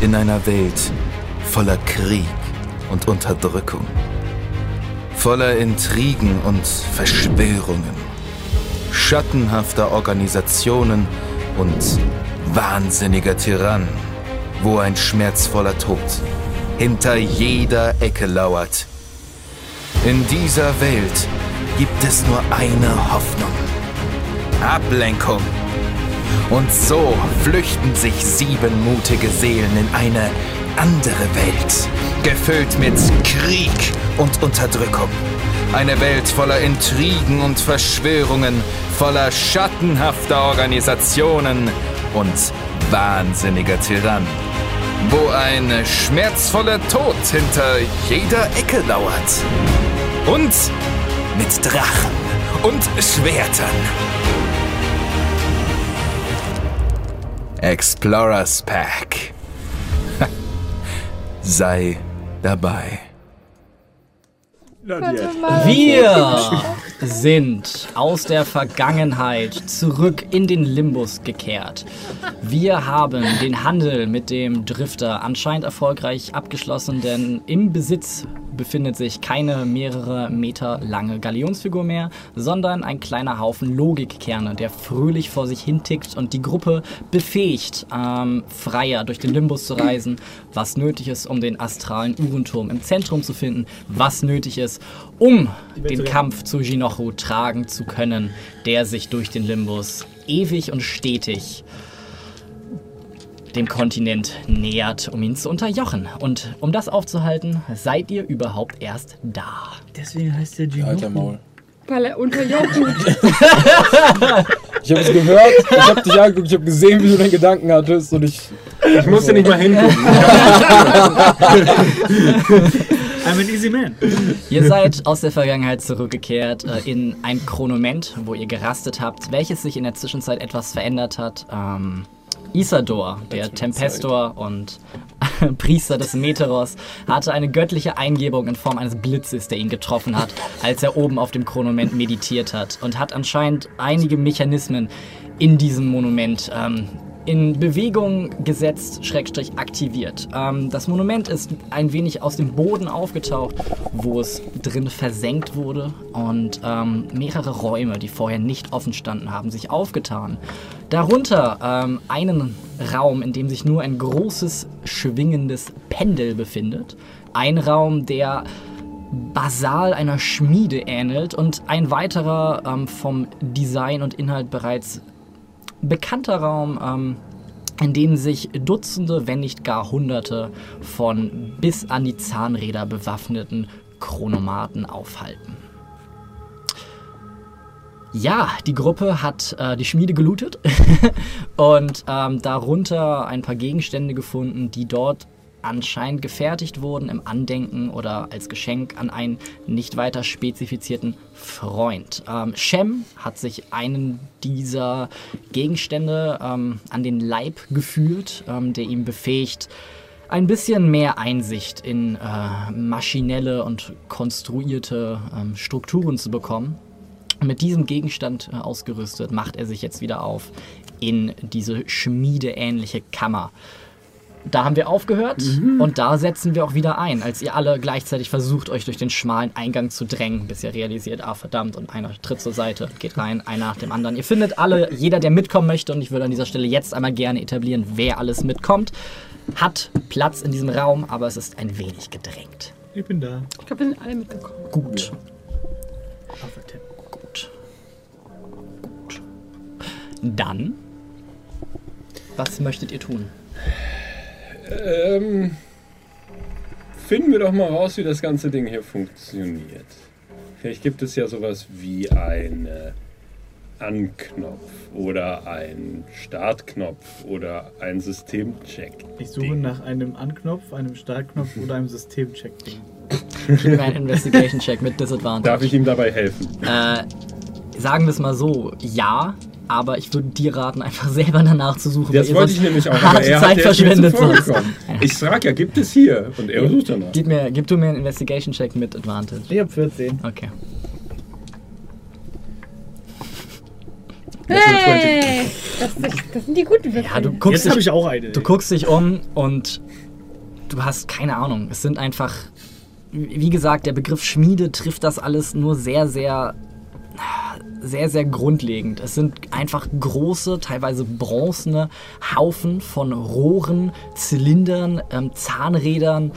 In einer Welt voller Krieg und Unterdrückung, voller Intrigen und Verschwörungen, schattenhafter Organisationen und wahnsinniger Tyrannen, wo ein schmerzvoller Tod hinter jeder Ecke lauert. In dieser Welt gibt es nur eine Hoffnung. Ablenkung. Und so flüchten sich sieben mutige Seelen in eine andere Welt, gefüllt mit Krieg und Unterdrückung. Eine Welt voller Intrigen und Verschwörungen, voller schattenhafter Organisationen und wahnsinniger Tyrannen, wo ein schmerzvoller Tod hinter jeder Ecke lauert. Und mit Drachen und Schwertern. Explorers Pack. Sei dabei. Wir sind aus der Vergangenheit zurück in den Limbus gekehrt. Wir haben den Handel mit dem Drifter anscheinend erfolgreich abgeschlossen, denn im Besitz befindet sich keine mehrere Meter lange Galionsfigur mehr, sondern ein kleiner Haufen Logikkerne, der fröhlich vor sich hin tickt und die Gruppe befähigt, ähm, freier durch den Limbus zu reisen, was nötig ist, um den astralen Uhrenturm im Zentrum zu finden, was nötig ist, um den Kampf zu Jinochu tragen zu können, der sich durch den Limbus ewig und stetig dem Kontinent nähert, um ihn zu unterjochen. Und um das aufzuhalten, seid ihr überhaupt erst da. Deswegen heißt der Gino. Alter Maul. Weil er unterjochen. Ich habe es gehört, ich habe dich angeguckt, ich habe gesehen, wie du deinen Gedanken hattest und ich. Ich musste nicht mal hingucken. I'm an easy man. Ihr seid aus der Vergangenheit zurückgekehrt äh, in ein Chronoment, wo ihr gerastet habt, welches sich in der Zwischenzeit etwas verändert hat. Ähm, Isador, der Tempestor und Priester des Meteros, hatte eine göttliche Eingebung in Form eines Blitzes, der ihn getroffen hat, als er oben auf dem Chronoment meditiert hat und hat anscheinend einige Mechanismen in diesem Monument ähm, in Bewegung gesetzt, Schrägstrich aktiviert. Ähm, das Monument ist ein wenig aus dem Boden aufgetaucht, wo es drin versenkt wurde und ähm, mehrere Räume, die vorher nicht offen standen, haben sich aufgetan. Darunter ähm, einen Raum, in dem sich nur ein großes, schwingendes Pendel befindet. Ein Raum, der basal einer Schmiede ähnelt und ein weiterer ähm, vom Design und Inhalt bereits bekannter Raum, ähm, in dem sich Dutzende, wenn nicht gar Hunderte von bis an die Zahnräder bewaffneten Chronomaten aufhalten. Ja, die Gruppe hat äh, die Schmiede gelootet und ähm, darunter ein paar Gegenstände gefunden, die dort anscheinend gefertigt wurden im Andenken oder als Geschenk an einen nicht weiter spezifizierten Freund. Ähm, Shem hat sich einen dieser Gegenstände ähm, an den Leib geführt, ähm, der ihm befähigt, ein bisschen mehr Einsicht in äh, maschinelle und konstruierte ähm, Strukturen zu bekommen. Mit diesem Gegenstand äh, ausgerüstet macht er sich jetzt wieder auf in diese schmiedeähnliche Kammer. Da haben wir aufgehört und da setzen wir auch wieder ein, als ihr alle gleichzeitig versucht, euch durch den schmalen Eingang zu drängen, bis ihr realisiert, ah verdammt, und einer tritt zur Seite, geht rein, einer nach dem anderen. Ihr findet alle, jeder, der mitkommen möchte, und ich würde an dieser Stelle jetzt einmal gerne etablieren, wer alles mitkommt, hat Platz in diesem Raum, aber es ist ein wenig gedrängt. Ich bin da. Ich glaube, wir sind alle mitgekommen. Gut, gut, gut. Dann, was möchtet ihr tun? Ähm, finden wir doch mal raus, wie das ganze Ding hier funktioniert. Vielleicht gibt es ja sowas wie einen Anknopf oder einen Startknopf oder einen Systemcheck. Ich suche nach einem Anknopf, einem Startknopf oder einem Systemcheck-Ding. Gib mir einen Investigation-Check mit Disadvantage. Darf ich ihm dabei helfen? Äh, sagen wir es mal so, ja, aber ich würde dir raten, einfach selber danach zu suchen. Das weil ihr wollte ich nämlich auch, aber harte er Zeit hat verschwendet. Ich frage ja, gibt es hier? Und er sucht danach. Gib, mir, gib du mir einen Investigation-Check mit Advantage. Ich hab 14. Okay. Hey! Das, ist, das sind die guten Würfel. Ja, du guckst, Jetzt habe dich, ich auch eine. du guckst dich um und du hast keine Ahnung. Es sind einfach, wie gesagt, der Begriff Schmiede trifft das alles nur sehr, sehr, sehr, sehr grundlegend. Es sind einfach große, teilweise bronzene Haufen von Rohren, Zylindern, ähm, Zahnrädern,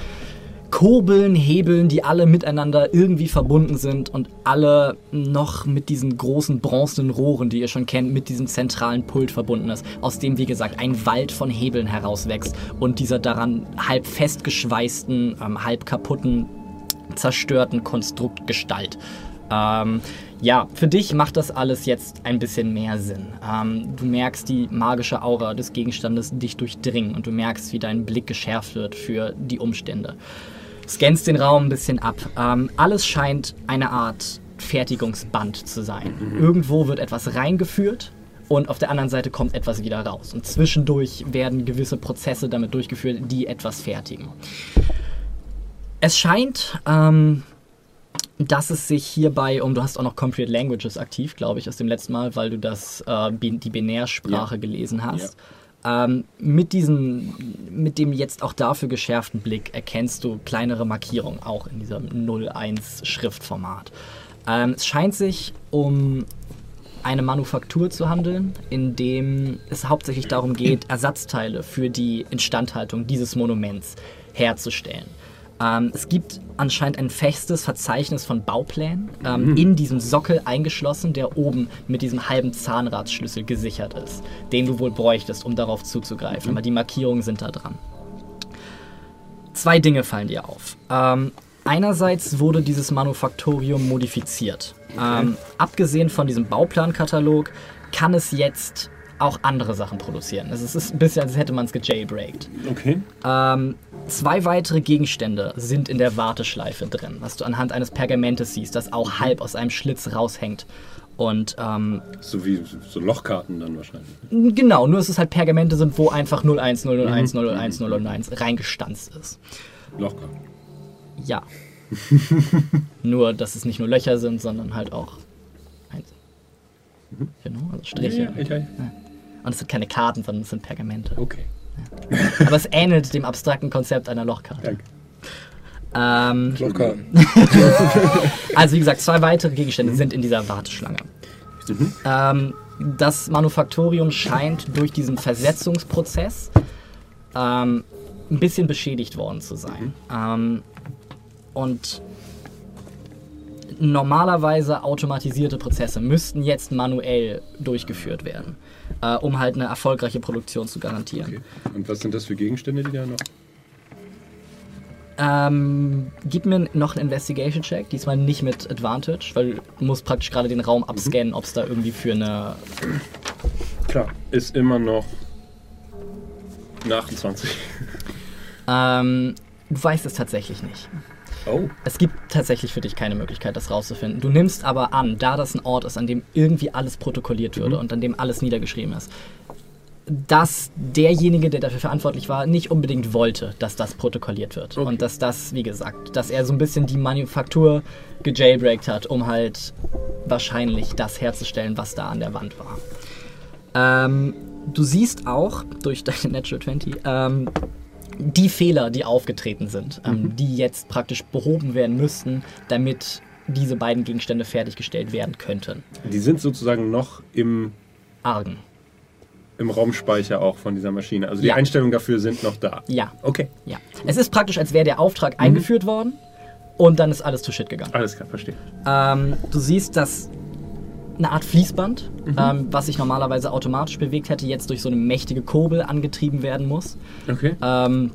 Kurbeln, Hebeln, die alle miteinander irgendwie verbunden sind und alle noch mit diesen großen bronzenen Rohren, die ihr schon kennt, mit diesem zentralen Pult verbunden ist, aus dem, wie gesagt, ein Wald von Hebeln herauswächst und dieser daran halb festgeschweißten, ähm, halb kaputten, zerstörten Konstruktgestalt. Ähm, ja, für dich macht das alles jetzt ein bisschen mehr Sinn. Ähm, du merkst die magische Aura des Gegenstandes dich durchdringen und du merkst, wie dein Blick geschärft wird für die Umstände. Scannst den Raum ein bisschen ab. Ähm, alles scheint eine Art Fertigungsband zu sein. Irgendwo wird etwas reingeführt und auf der anderen Seite kommt etwas wieder raus. Und zwischendurch werden gewisse Prozesse damit durchgeführt, die etwas fertigen. Es scheint, ähm, dass es sich hierbei um, du hast auch noch Concrete Languages aktiv, glaube ich, aus dem letzten Mal, weil du das, äh, die Binärsprache gelesen hast. Ähm, mit, diesem, mit dem jetzt auch dafür geschärften Blick erkennst du kleinere Markierungen, auch in diesem 01-Schriftformat. Ähm, es scheint sich um eine Manufaktur zu handeln, in dem es hauptsächlich darum geht, Ersatzteile für die Instandhaltung dieses Monuments herzustellen. Ähm, es gibt anscheinend ein festes Verzeichnis von Bauplänen ähm, in diesem Sockel eingeschlossen, der oben mit diesem halben Zahnradschlüssel gesichert ist, den du wohl bräuchtest, um darauf zuzugreifen. Aber die Markierungen sind da dran. Zwei Dinge fallen dir auf. Ähm, einerseits wurde dieses Manufaktorium modifiziert. Ähm, abgesehen von diesem Bauplankatalog kann es jetzt auch andere Sachen produzieren. Also es ist ein bisschen, als hätte man es gejailbreakt. Okay. Ähm, zwei weitere Gegenstände sind in der Warteschleife drin, was du anhand eines Pergamentes siehst, das auch halb aus einem Schlitz raushängt. Und ähm, So wie so Lochkarten dann wahrscheinlich. genau, nur dass es halt Pergamente sind, wo einfach 01, 001, 001, 001 reingestanzt ist. Lochkarten. Ja. nur, dass es nicht nur Löcher sind, sondern halt auch eins. Genau, also Striche. Ja, ja, ja. Und es sind keine Karten, sondern es sind Pergamente. Okay. Aber es ähnelt dem abstrakten Konzept einer Lochkarte. Danke. Ähm, Lochkarten. Also wie gesagt, zwei weitere Gegenstände sind in dieser Warteschlange. Ähm, das Manufaktorium scheint durch diesen Versetzungsprozess ähm, ein bisschen beschädigt worden zu sein. Ähm, und normalerweise automatisierte Prozesse müssten jetzt manuell durchgeführt werden, äh, um halt eine erfolgreiche Produktion zu garantieren. okay. Und was sind das für Gegenstände, die da noch? Ähm, gib mir noch einen Investigation-Check, diesmal nicht mit Advantage, weil du musst praktisch gerade den Raum abscannen, ob es da irgendwie für eine. Klar. Ist immer noch eine 28. Ähm, du weißt es tatsächlich nicht. Oh. Es gibt tatsächlich für dich keine Möglichkeit, das rauszufinden. Du nimmst aber an, da das ein Ort ist, an dem irgendwie alles protokolliert würde und an dem alles niedergeschrieben ist, dass derjenige, der dafür verantwortlich war, nicht unbedingt wollte, dass das protokolliert wird. Okay. Und dass das, wie gesagt, dass er so ein bisschen die Manufaktur gejailbreakt hat, um halt wahrscheinlich das herzustellen, was da an der Wand war. Ähm, du siehst auch durch deine Natural 20 ähm, die Fehler, die aufgetreten sind, ähm, die jetzt praktisch behoben werden müssten, damit diese beiden Gegenstände fertiggestellt werden könnten. Die sind sozusagen noch im, Argen. im Raumspeicher auch von dieser Maschine. Also die Ja. Einstellungen dafür sind noch da. Ja, Okay. ja. Es ist praktisch, als wäre der Auftrag eingeführt worden und dann ist alles to shit gegangen. Alles klar, verstehe. Ähm, du siehst, dass eine Art Fließband, ähm, was sich normalerweise automatisch bewegt hätte, jetzt durch so eine mächtige Kurbel angetrieben werden muss. Okay. ähm,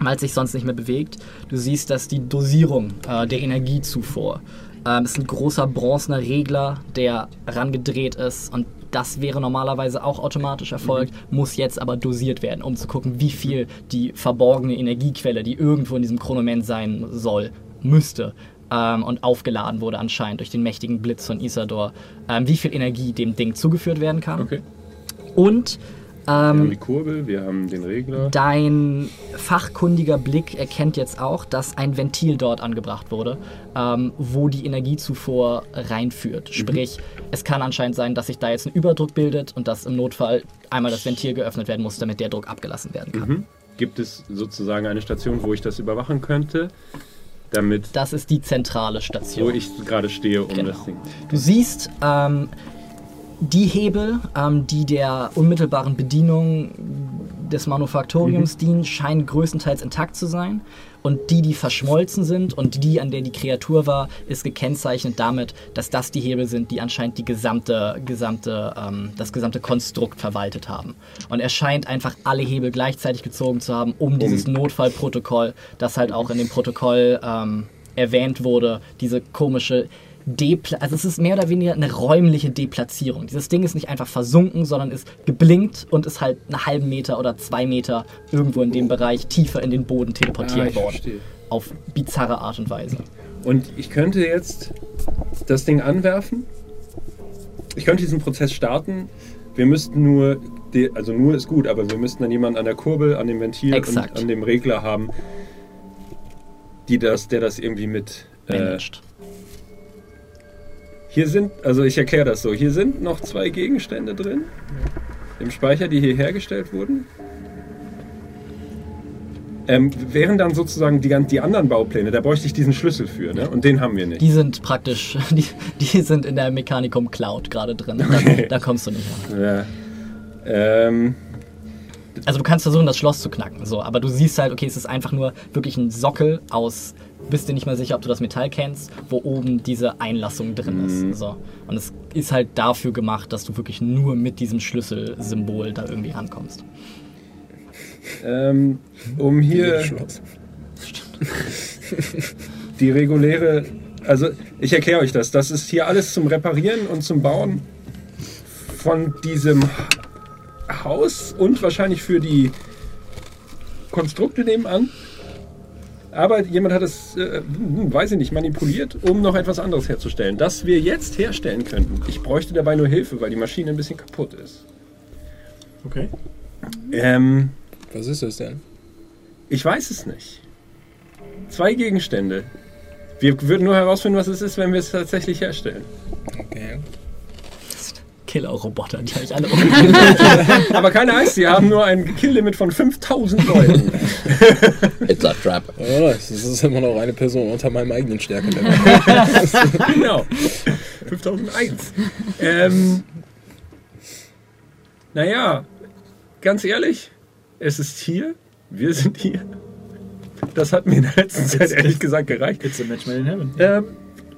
weil es sich sonst nicht mehr bewegt. Du siehst, dass die Dosierung äh, der Energiezufuhr ähm, ist ein großer bronzener Regler, der rangedreht ist und das wäre normalerweise auch automatisch erfolgt, muss jetzt aber dosiert werden, um zu gucken, wie viel die verborgene Energiequelle, die irgendwo in diesem Chronoment sein soll, müsste ähm, und aufgeladen wurde anscheinend durch den mächtigen Blitz von Isador, ähm, wie viel Energie dem Ding zugeführt werden kann. Okay. Und wir haben Ähm, die Kurbel, wir haben den Regler. Dein fachkundiger Blick erkennt jetzt auch, dass ein Ventil dort angebracht wurde, ähm, wo die Energiezufuhr reinführt. Sprich, es kann anscheinend sein, dass sich da jetzt ein Überdruck bildet und dass im Notfall einmal das Ventil geöffnet werden muss, damit der Druck abgelassen werden kann. Mhm. Gibt es sozusagen eine Station, wo ich das überwachen könnte, damit, Das ist die zentrale wo Station. ich gerade stehe, um Genau. das Ding. Du siehst ähm, die Hebel, ähm, die der unmittelbaren Bedienung des Manufaktoriums dienen, scheinen größtenteils intakt zu sein. Und die, die verschmolzen sind und die, an der die Kreatur war, ist gekennzeichnet damit, dass das die Hebel sind, die anscheinend die gesamte, gesamte, ähm, das gesamte Konstrukt verwaltet haben. Und er scheint einfach alle Hebel gleichzeitig gezogen zu haben, um dieses Notfallprotokoll, das halt auch in dem Protokoll ähm, erwähnt wurde, diese komische Depla also es ist mehr oder weniger eine räumliche Deplatzierung. Dieses Ding ist nicht einfach versunken, sondern ist geblinkt und ist halt einen halben Meter oder zwei Meter irgendwo in dem Bereich tiefer in den Boden Ah, teleportiert ich worden. verstehe. Auf bizarre Art und Weise. Und ich könnte jetzt das Ding anwerfen. Ich könnte diesen Prozess starten. Wir müssten nur, also nur ist gut, aber wir müssten dann jemanden an der Kurbel, an dem Ventil Exakt. und an dem Regler haben, die das, der das irgendwie mit. Äh, Managed. Hier sind, also ich erkläre das so, hier sind noch zwei Gegenstände drin im Speicher, die hier hergestellt wurden. Ähm, wären dann sozusagen die, die anderen Baupläne, da bräuchte ich diesen Schlüssel für, ne? Und den haben wir nicht. Die sind praktisch, die, die sind in der Mechanicum Cloud gerade drin. Da, Okay. da kommst du nicht ran. Ja. Ähm, Also du kannst versuchen, das Schloss zu knacken, so, aber du siehst halt, okay, es ist einfach nur wirklich ein Sockel aus, bist dir nicht mal sicher, ob du das Metall kennst, wo oben diese Einlassung drin ist. So. Und es ist halt dafür gemacht, dass du wirklich nur mit diesem Schlüsselsymbol da irgendwie rankommst. ähm, um hier Schloss. die reguläre, also ich erkläre euch das, das ist hier alles zum Reparieren und zum Bauen von diesem Haus und wahrscheinlich für die Konstrukte nebenan. Aber jemand hat es, äh, hm, weiß ich nicht, manipuliert, um noch etwas anderes herzustellen. Das wir jetzt herstellen könnten. Ich bräuchte dabei nur Hilfe, weil die Maschine ein bisschen kaputt ist. Okay. Ähm, Was ist das denn? Ich weiß es nicht. Zwei Gegenstände. Wir würden nur herausfinden, was es ist, wenn wir es tatsächlich herstellen. Okay. Killer-Roboter, die euch alle umbringen. Aber keine Angst, sie haben nur ein Kill-Limit von 5000 Leuten. It's a trap. Ja, das ist immer noch eine Person unter meinem eigenen Stärke. genau. 5001. Ähm, naja, ganz ehrlich, es ist hier. Wir sind hier. Das hat mir in der letzten Zeit ehrlich gesagt gereicht. It's a match made in heaven. Ähm,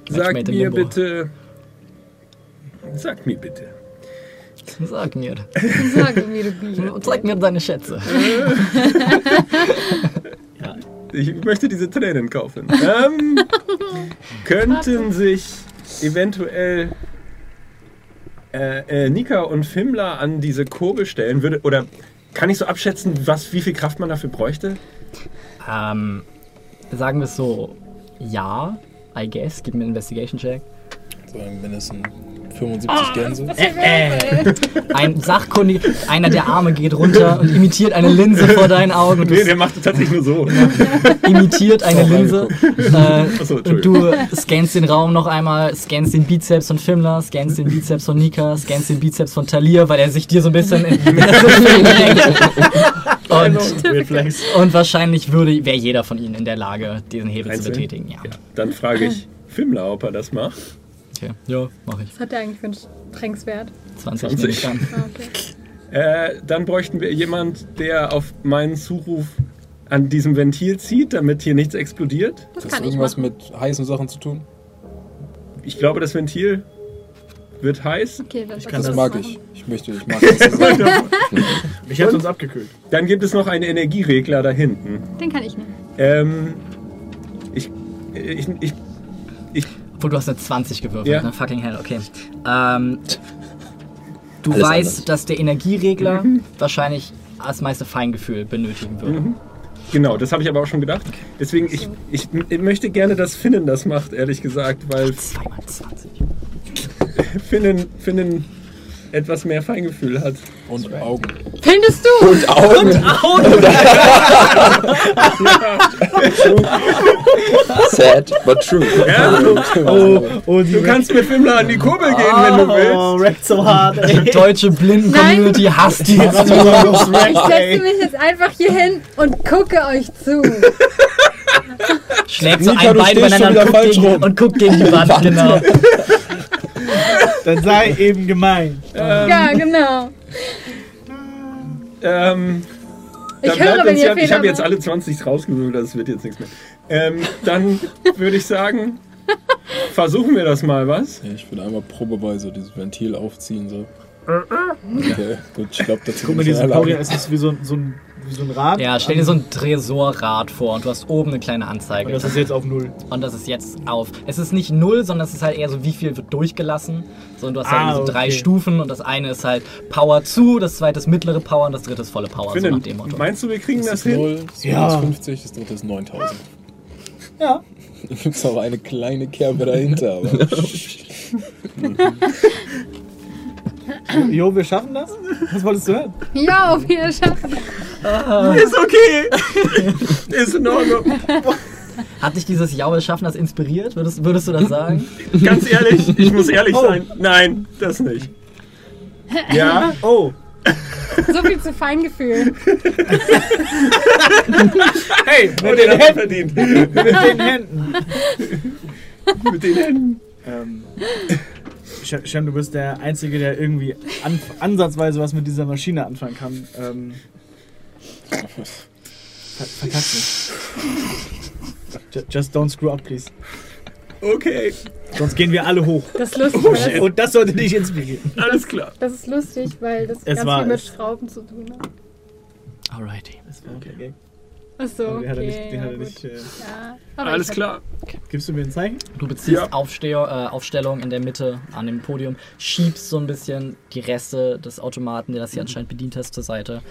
sag made in mir bitte. Sag mir bitte. Sag mir. Sag mir, du Bier. Zeig mir deine Schätze. Ich möchte diese Tränen kaufen. Ähm, könnten sich eventuell äh, äh, Nika und Fimmler an diese Kurbel stellen? Würde, oder kann ich so abschätzen, was, wie viel Kraft man dafür bräuchte? Ähm, sagen wir es so, ja, I guess. Gib mir einen Investigation-Check. Sagen mindestens 75 Gänse. Äh, ein sachkundiger, einer der Arme geht runter und imitiert eine Linse vor deinen Augen Nee, der macht tatsächlich nur so. imitiert eine Linse. Äh, Achso, und du scannst den Raum noch einmal, scannst den Bizeps von Fimmler, scannst den Bizeps von Nika, scannst den Bizeps von Talir, weil er sich dir so ein bisschen in in. Und, Reflex. und wahrscheinlich würde wäre jeder von ihnen in der Lage, diesen Hebel Einzeln? zu betätigen. Ja. Ja, dann frage ich Fimmler, ob er das macht. Okay. Ja, mache ich. Was hat der eigentlich für einen Strengthswert? 20, 20. nehme ich an. Ah, okay. Äh, dann bräuchten wir jemand, der auf meinen Zuruf an diesem Ventil zieht, damit hier nichts explodiert. Das Hat das kann ich irgendwas machen. mit heißen Sachen zu tun? Ich glaube, das Ventil wird heiß. Okay, dann kann Das uns mag machen. ich. Ich möchte, ich mag das. Ich hätte uns abgekühlt. Dann gibt es noch einen Energieregler da hinten. Den kann ich nehmen. Ähm, ich, ich, ich, ich, Obwohl du hast eine 20 gewürfelt, Ja. ne? Fucking hell, okay. Ähm, du Alles weißt, anders. dass der Energieregler wahrscheinlich das meiste Feingefühl benötigen würde. genau, das habe ich aber auch schon gedacht. Deswegen, ich, ich, ich möchte gerne, dass Finnen das macht, ehrlich gesagt, weil 2 mal 20. Finnen, Finnen etwas mehr Feingefühl hat. Und Augen. Findest du? Und Augen. Sad, but true. Ja, Oh, oh, die du kannst mit Fimmler an die Kurbel gehen, wenn du Oh, willst. wreckt so hart, ey. Die deutsche Blinden-Community hasst die. Ich setze mich jetzt einfach hier hin und gucke euch zu. Schlägt so Nika, ein Bein wieder und guckt, gegen, und guckt gegen die Wand, genau. Dann sei eben gemein. Ja, genau. Ähm, Ich höre, wenn ihr ja, ich habe jetzt alle 20 rausgewürfelt, das wird jetzt nichts mehr. Ähm, dann würde ich sagen, versuchen wir das mal, was? Ja, ich würde einmal probeweise dieses Ventil aufziehen. So. Okay, gut, ich glaube, das Guck mal, diese Pauria, es ist wie so, ein- so, ein, wie so ein Rad. Ja, stell dir so ein Tresorrad vor und du hast oben eine kleine Anzeige. Und das ist jetzt auf Null. Und das ist jetzt auf. Es ist nicht null, sondern es ist halt eher so, wie viel wird durchgelassen. So, und du hast Ah, halt so drei okay. Stufen und das eine ist halt Power zu, das zweite ist mittlere Power und das dritte ist volle Power. So nach dem Motto. meinst du, wir kriegen Das das ist hin? 0, das Ja. ist 50, das dritte ist 9000. Ja. Da gibt es auch eine kleine Kerbe dahinter. Jo, wir schaffen das? Was wolltest du hören? Ja, auf wir schaffen. Ist okay. Ist in Ordnung. Hat dich dieses Ja, wir schaffen das inspiriert? Würdest, würdest du das sagen? Ganz ehrlich, ich muss ehrlich Oh. sein. Nein, das nicht. Ja, Oh. So viel zu Feingefühl. Hey, mit den den er Händen. verdient. Mit den Händen. Mit den Händen. Ähm, Shem, du bist der Einzige, der irgendwie an, ansatzweise was mit dieser Maschine anfangen kann. Ähm, ver. Ju- Just don't screw up, please. Okay, Sonst gehen wir alle hoch. Das ist lustig, weil das, Und das sollte dich inspirieren. alles klar. das ist lustig, weil das Es ganz war viel mit es. Schrauben zu tun hat. Alrighty. Das war okay. Gag. Achso, Den okay. hat er nicht. Den ja, hat er nicht äh, Ja, Alles klar. gibst du mir ein Zeichen? Du beziehst Ja. Aufsteh äh, Aufstellung in der Mitte an dem Podium, schiebst so ein bisschen die Reste des Automaten, der das hier anscheinend bedient hast, zur Seite.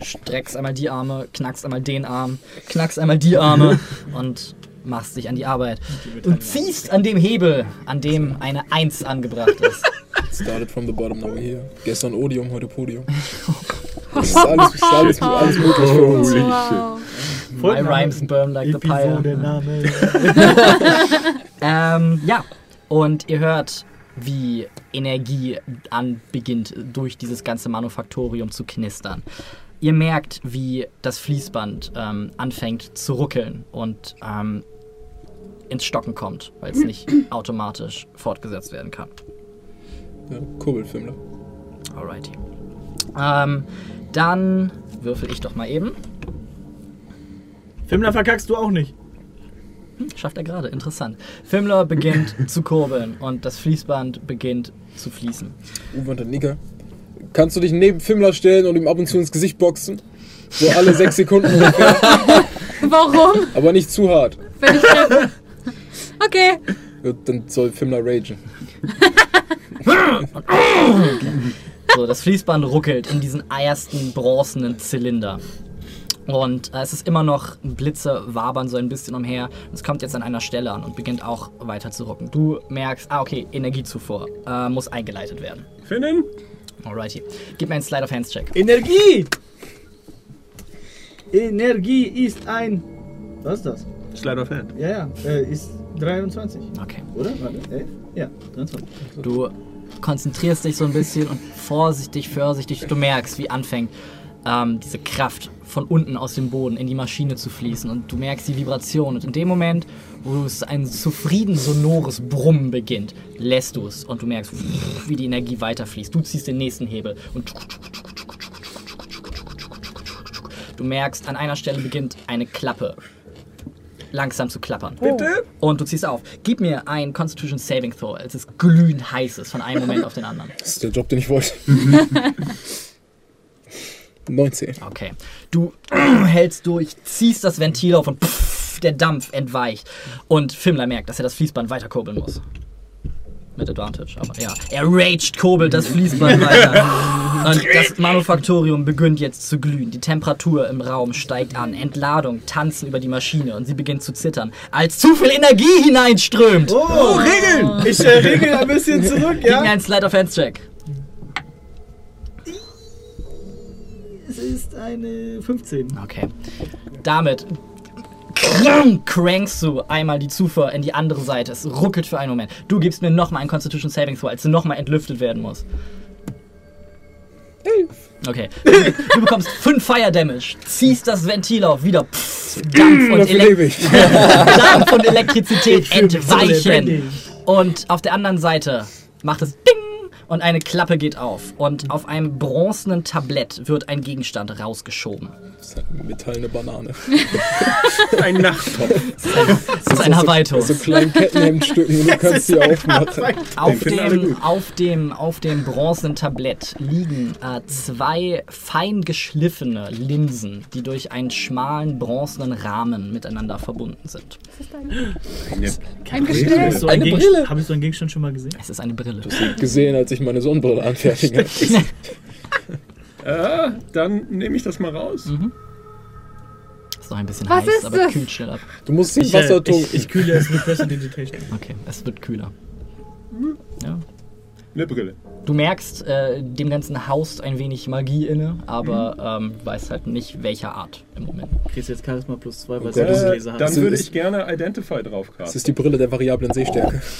Streckst einmal die Arme, knackst einmal den Arm, knackst einmal die Arme und machst dich an die Arbeit. Und ziehst an dem Hebel, an dem eine 1 angebracht ist. started from the bottom, now we're here. Gestern Odium, heute Podium. Das ist alles, das ist alles, alles möglich für uns. Wow. My rhymes burn like the Episode pyre. Name. Ähm, ja. Und ihr hört, wie Energie an beginnt, durch dieses ganze Manufaktorium zu knistern. Ihr merkt, wie das Fließband ähm, anfängt zu ruckeln und ähm, ins Stocken kommt, weil es nicht automatisch fortgesetzt werden kann. Ja, Kurbelfilmler. Alrighty. Ähm, dann würfel ich doch mal eben. Filmler verkackst du auch nicht. Schafft er gerade, interessant. Filmler beginnt zu kurbeln und das Fließband beginnt zu fließen. Uwe und der Nika. Kannst du dich neben Filmler stellen und ihm ab und zu ins Gesicht boxen? So alle sechs Sekunden ungefähr. Warum? Aber nicht zu hart. Wenn ich treffe. Okay. Ja, Dann soll Filmler ragen. So, das Fließband ruckelt in diesen ersten bronzenen Zylinder. Und äh, es ist immer noch Blitze wabern so ein bisschen umher. Es kommt jetzt an einer Stelle an und beginnt auch weiter zu rucken. Du merkst, ah okay, Energiezufuhr äh, muss eingeleitet werden. Finden? Alrighty. Gib mir einen Slide of Hands Check. Energie! Energie ist ein. Was ist das? Slide of Hand. Ja, ja. Äh, ist 23. Okay. Oder? Warte. 11? Ja, 23. Du konzentrierst dich so ein bisschen und vorsichtig, vorsichtig, du merkst, wie anfängt ähm, diese Kraft von unten aus dem Boden in die Maschine zu fließen und du merkst die Vibration und in dem Moment, wo es ein zufrieden sonores Brummen beginnt, lässt du es und du merkst, wie die Energie weiterfließt. Du ziehst den nächsten Hebel und du merkst, an einer Stelle beginnt eine Klappe langsam zu klappern. Bitte? Und du ziehst auf. Gib mir ein Constitution Saving Throw, als es glühend heiß ist von einem Moment auf den anderen. Das ist der Job, den ich wollte. 19. Okay. Du hältst durch, ziehst das Ventil auf und pff, der Dampf entweicht. Und Fimmler merkt, dass er das Fließband weiter kurbeln muss. Mit Advantage, aber ja. Er raged, kurbelt das Fließband weiter. Und das Manufaktorium beginnt jetzt zu glühen. Die Temperatur im Raum steigt an. Entladung tanzen über die Maschine und sie beginnt zu zittern, als zu viel Energie hineinströmt. Oh, Regeln! Ich äh, regel ein bisschen zurück, Gib mir ja? einen Slide of Hands Check. Es ist eine 15. Okay. Damit crankst du einmal die Zufuhr in die andere Seite. Es ruckelt für einen Moment. Du gibst mir nochmal einen Constitution Saving Throw, als du nochmal entlüftet werden muss. Okay. Du, du bekommst 5 Fire Damage, ziehst das Ventil auf, wieder pff, Dampf, und lebe ich. Dampf und Elektrizität entweichen. Und auf der anderen Seite macht es Ding und eine Klappe geht auf. Und auf einem bronzenen Tablett wird ein Gegenstand rausgeschoben. Das ist eine metallene Banane. Ein Nachttopf. Das ist ein Hawaii-Toast. So kleinen Kettenhemdstücken und du kannst die aufmachen. Auf dem, auf, dem, auf dem bronzenen Tablett liegen äh, zwei fein geschliffene Linsen, die durch einen schmalen bronzenen Rahmen miteinander verbunden sind. Eine Habe Gestell. ich, so Eine einen Brille. Hab ich so einen Gegenstand schon mal gesehen? Es ist eine Brille. Gesehen, als ich meine Sonnenbrille anfertige. Äh, dann nehme ich das mal raus. Ist noch ein bisschen Was heiß, ist aber das? kühlt schnell ab. Du musst den Ich, äh, Wasser tunken. ich, ich kühle es mit Prestidigitation. Okay, es wird kühler. Ja. Eine Brille. Du merkst, äh, dem ganzen Haus ein wenig Magie inne, aber ähm, du weißt halt nicht, welcher Art im Moment. Kriegst jetzt Charisma plus 2, weil Oh du das Äh, Gläser dann hast. würde ist- ich gerne Identify drauf Das ist die Brille der variablen Sehstärke.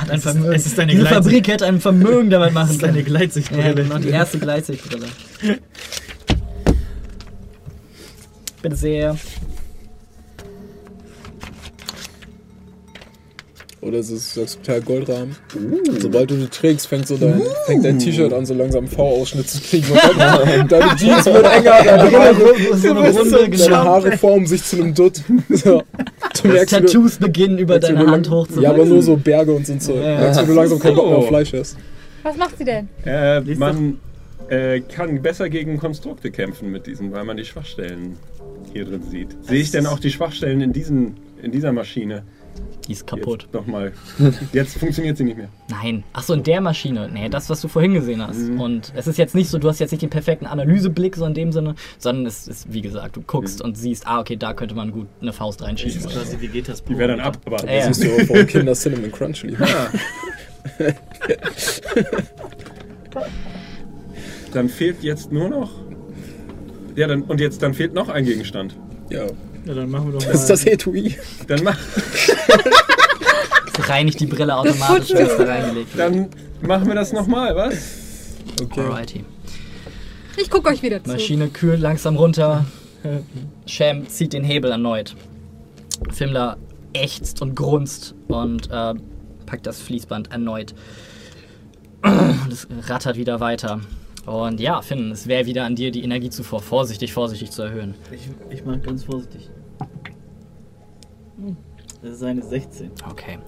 Hat ein Es ist- es ist eine Diese Gleitsicht. Fabrik hätte ein Vermögen damit Das machen eine können. Ja, Gleitsichtbrille. genau, die erste Gleitsichtbrille. Bitte sehr. Oder es ist das total Goldrahmen. Sobald du die trägst, fängt, so dein, fängt dein T-Shirt an, so langsam V-Ausschnitt zu kriegen. Und deine Jeans wird enger, deine Haare, so eine Runde, genau. deine Haare formen sich zu einem Dutt. So. Du merkst, wie du- Tattoos beginnen über deine du Hand hochzuwachsen. Ja, aber nur so Berge und so Zeug. Ja, ja. Merkst, wie du langsam keinen Bock mehr auf. Fleisch hast. Was macht sie denn? Äh, man äh, kann besser gegen Konstrukte kämpfen mit diesen, weil man die Schwachstellen hier drin sieht. Sehe ich denn auch die Schwachstellen in, diesen, in dieser Maschine? Die ist kaputt. Jetzt nochmal. Jetzt funktioniert sie nicht mehr. Nein. Achso, in der Maschine. Nee, das, was du vorhin gesehen hast. Mhm. Und es ist jetzt nicht so, du hast jetzt nicht den perfekten Analyseblick, so in dem Sinne, sondern es ist, wie gesagt, du guckst und siehst, ah, okay, da könnte man gut eine Faust Das reinschieben. ist quasi Vegetas Die wäre dann ab, aber. Ja, ja. Siehst du, warum Kinder Cinnamon Crunch lieben. Dann fehlt jetzt nur noch. Ja, dann, und jetzt dann fehlt noch ein Gegenstand. Ja. Ja, dann machen wir doch mal. Das ist das Etui. Dann, mach, Reinigt die Brille automatisch, wenn es da reingelegt wird. dann machen wir das nochmal, was? Okay. Alrighty. Ich guck euch wieder zu. Maschine kühlt langsam runter. Sham zieht den Hebel erneut. Fimmler ächzt und grunzt und äh, packt das Fließband erneut. Und es rattert wieder weiter. Und ja, Finn, es wäre wieder an dir, die Energiezufuhr vorsichtig, vorsichtig zu erhöhen. Ich, ich mach ganz vorsichtig. Hm, Das ist eine 16. Okay.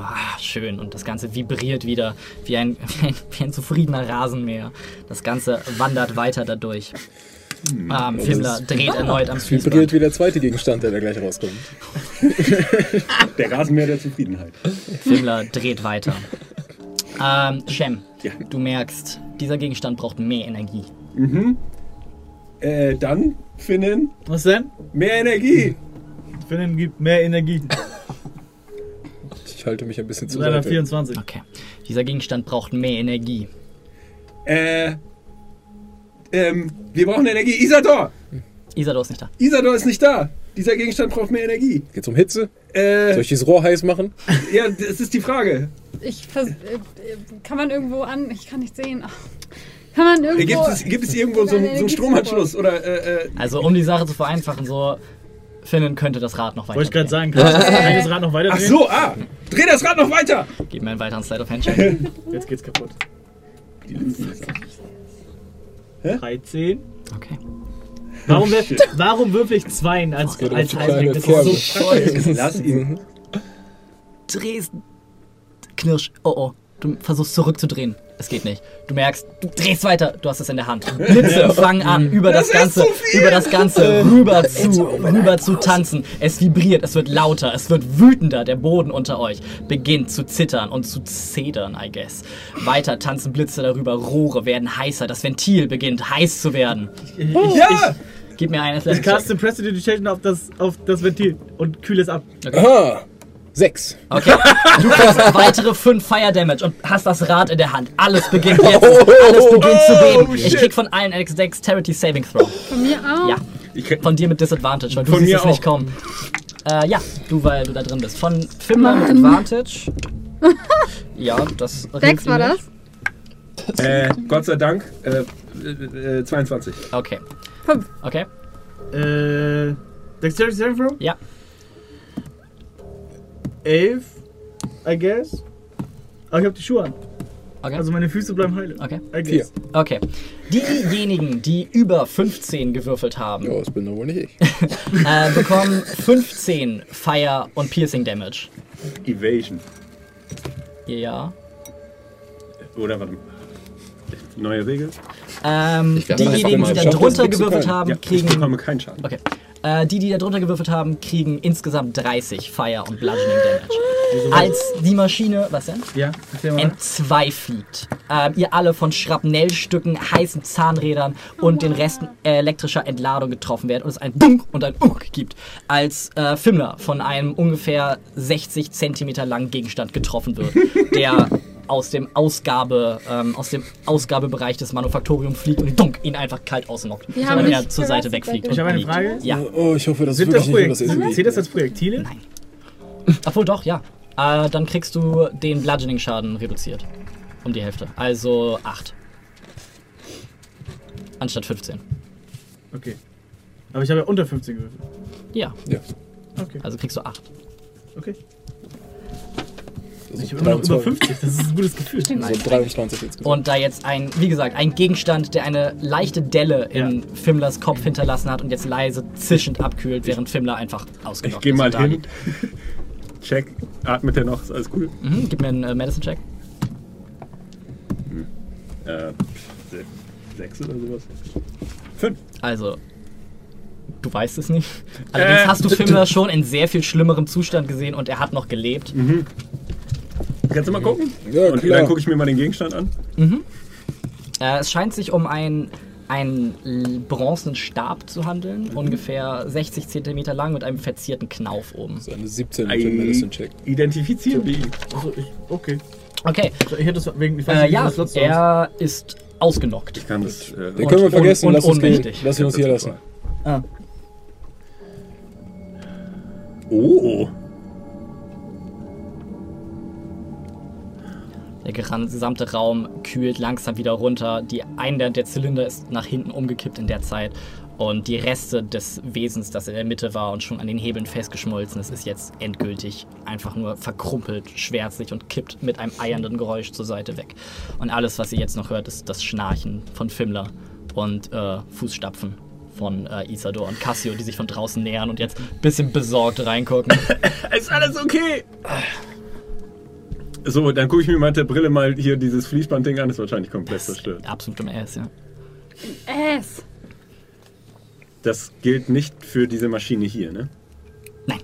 Ah, Schön. Und das Ganze vibriert wieder wie ein, wie ein, wie ein zufriedener Rasenmäher. Das Ganze wandert weiter dadurch. Ähm, Fimmler dreht erneut am Vibriert Fließband. wie der zweite Gegenstand, der da gleich rauskommt. Der Rasenmäher der Zufriedenheit. Fimmler dreht weiter. Ähm, Shem, Ja. du merkst, dieser Gegenstand braucht mehr Energie. Äh, dann, Finnen, Was denn? mehr Energie. Finnen gibt mehr Energie. Ich halte mich ein bisschen zu Seite. 24. Okay. Dieser Gegenstand braucht mehr Energie. Äh, ähm, wir brauchen Energie. Isador! Isador ist nicht da. Isador ist nicht da. Dieser Gegenstand braucht mehr Energie. Geht's um Hitze? Soll Äh, ich dieses Rohr heiß machen? ja, das ist die Frage. Ich vers äh, äh, kann man irgendwo an. Ich kann nicht sehen. Ach. Kann man Äh, irgendwo. Gibt es, gibt es irgendwo so, einen- so einen Stromanschluss? Oder, äh, äh, Also, um die Sache zu vereinfachen, so, Finnen könnte das Rad noch weiter. Wollte ich gerade sagen, kann das Rad noch weiter ach drehen? so, ah! Dreh das Rad noch weiter! Gib mir einen weiteren Slide of Handshake. Jetzt geht's kaputt. Die letzte Sache. 13. Okay. Warum, wür- warum würfel ich Zweien als, geht um als kleine Das ist so toll. Lass ihn. Drehst. Knirsch. Oh oh. Du versuchst zurückzudrehen. Es geht nicht. Du merkst, du drehst weiter. Du hast es in der Hand. Blitze fangen an, über das, Das Ganze, über das Ganze rüber zu, rüber zu tanzen. Es vibriert, es wird lauter, es wird wütender. Der Boden unter euch beginnt zu zittern und zu zedern, I guess. Weiter tanzen Blitze darüber. Rohre werden heißer. Das Ventil beginnt heiß zu werden. Ja! Gib mir eine Ich caste Prestidigitation auf das, auf das Ventil und kühle es ab. Aha! Sechs. Okay. Du kriegst weitere 5 Fire Damage und hast das Rad in der Hand. Alles beginnt jetzt. Alles beginnt zu beben. Ich krieg von allen Alex Dexterity Saving Throw. Von mir auch. Ja. Von dir mit Disadvantage, weil du Von siehst mir es nicht auch. kommen. Äh, ja, du, weil du da drin bist. Von Fimmler mit. Advantage. Ja, das Sechs war das? äh, Gott sei Dank, äh, äh, äh, 22. Okay. Fünf. Okay. Äh. Dexterity Saving Throw? Ja. 11, I guess. Aber ich hab die Schuhe an. Okay. Also meine Füße bleiben heile. okay. I guess. Okay. Diejenigen, die über 15 gewürfelt haben, Ja, das bin doch wohl nicht ich. äh, bekommen 15 Fire und Piercing Damage. Evasion. Ja. Oder warte mal. Neue Regel? Ähm, Ich das diejenigen, die da drunter das kriegst du gewürfelt keinen. haben, Ja, ich kriegen. bekomme keinen Schaden. Okay. Äh, die, die da drunter gewürfelt haben, kriegen insgesamt 30 Fire und Bludgeoning Damage. Als die Maschine, was denn? Ja, entzwei fliegt. Ähm, ihr alle von Schrapnellstücken, heißen Zahnrädern und den Resten elektrischer Entladung getroffen werdet und es ein Bunk und ein Unk gibt, als äh, Fimmler von einem ungefähr 60 Zentimeter langen Gegenstand getroffen wird, der aus dem Ausgabe, ähm, aus dem Ausgabebereich des Manufaktoriums fliegt und dunk, ihn einfach kalt ausnockt, weil er zur Seite wegfliegt. Ich habe eine. Frage. Ja, Oh, ich hoffe, das ist Sind das wirklich nicht nur das Projekt ist. Zählt das als Projektile? Nein. obwohl doch, ja. Äh, dann kriegst du den Bludgeoning-Schaden reduziert. Um die Hälfte. Also 8. Anstatt 15. Okay. Aber ich habe ja unter 15 gewürfelt. Ja, Ja. Okay. also kriegst du 8. Okay. Also Ich habe immer noch über 23. 50. Das ist ein gutes Gefühl. Also 23 jetzt gesagt. Und da jetzt ein, wie gesagt, ein Gegenstand, der eine leichte Delle in Fimmlers Kopf hinterlassen hat und jetzt leise zischend abkühlt, während Fimmler einfach Ich ausgenockt gehe ist mal und da hin. Check. Atmet der noch? Ist alles cool? Mhm, gib mir einen äh, Medicine-Check. Äh, se sechs oder sowas? Fünf. Also, du weißt es nicht. Allerdings Äh, hast du Fimmler schon in sehr viel schlimmerem Zustand gesehen und er hat noch gelebt. Kannst du mal gucken? Ja, Und klar. dann gucke ich mir mal den Gegenstand an. Äh, es scheint sich um ein einen bronzenen Stab zu handeln, ungefähr 60 cm lang mit einem verzierten Knauf oben. Das ist eine 17 für den Medicine Check. Identifizieren wir ihn. Also ich, okay. Okay, Also ich hätte das wegen. Ich weiß äh, nicht, ja, das Slots aus. er ist ausgenockt. Ich kann das. Äh, Den Und- können wir vergessen, und- lass und uns gehen. ohnmächtig. Lass ihn uns hier lassen. Ah. oh. Der gesamte Raum kühlt langsam wieder runter. Die, ein der, der Zylinder ist nach hinten umgekippt in der Zeit. Und die Reste des Wesens, das in der Mitte war und schon an den Hebeln festgeschmolzen ist, ist jetzt endgültig einfach nur verkrumpelt, schwärzlich und kippt mit einem eiernden Geräusch zur Seite weg. Und alles, was ihr jetzt noch hört, ist das Schnarchen von Fimmler und äh, Fußstapfen von äh, Isador und Cassio, die sich von draußen nähern und jetzt ein bisschen besorgt reingucken. Ist alles okay? So, dann gucke ich mir mit der Brille mal hier dieses Fließbandding an. Ist wahrscheinlich komplett zerstört. Absolut im Ernst, ja. Es. Das gilt nicht für diese Maschine hier, ne? Nein.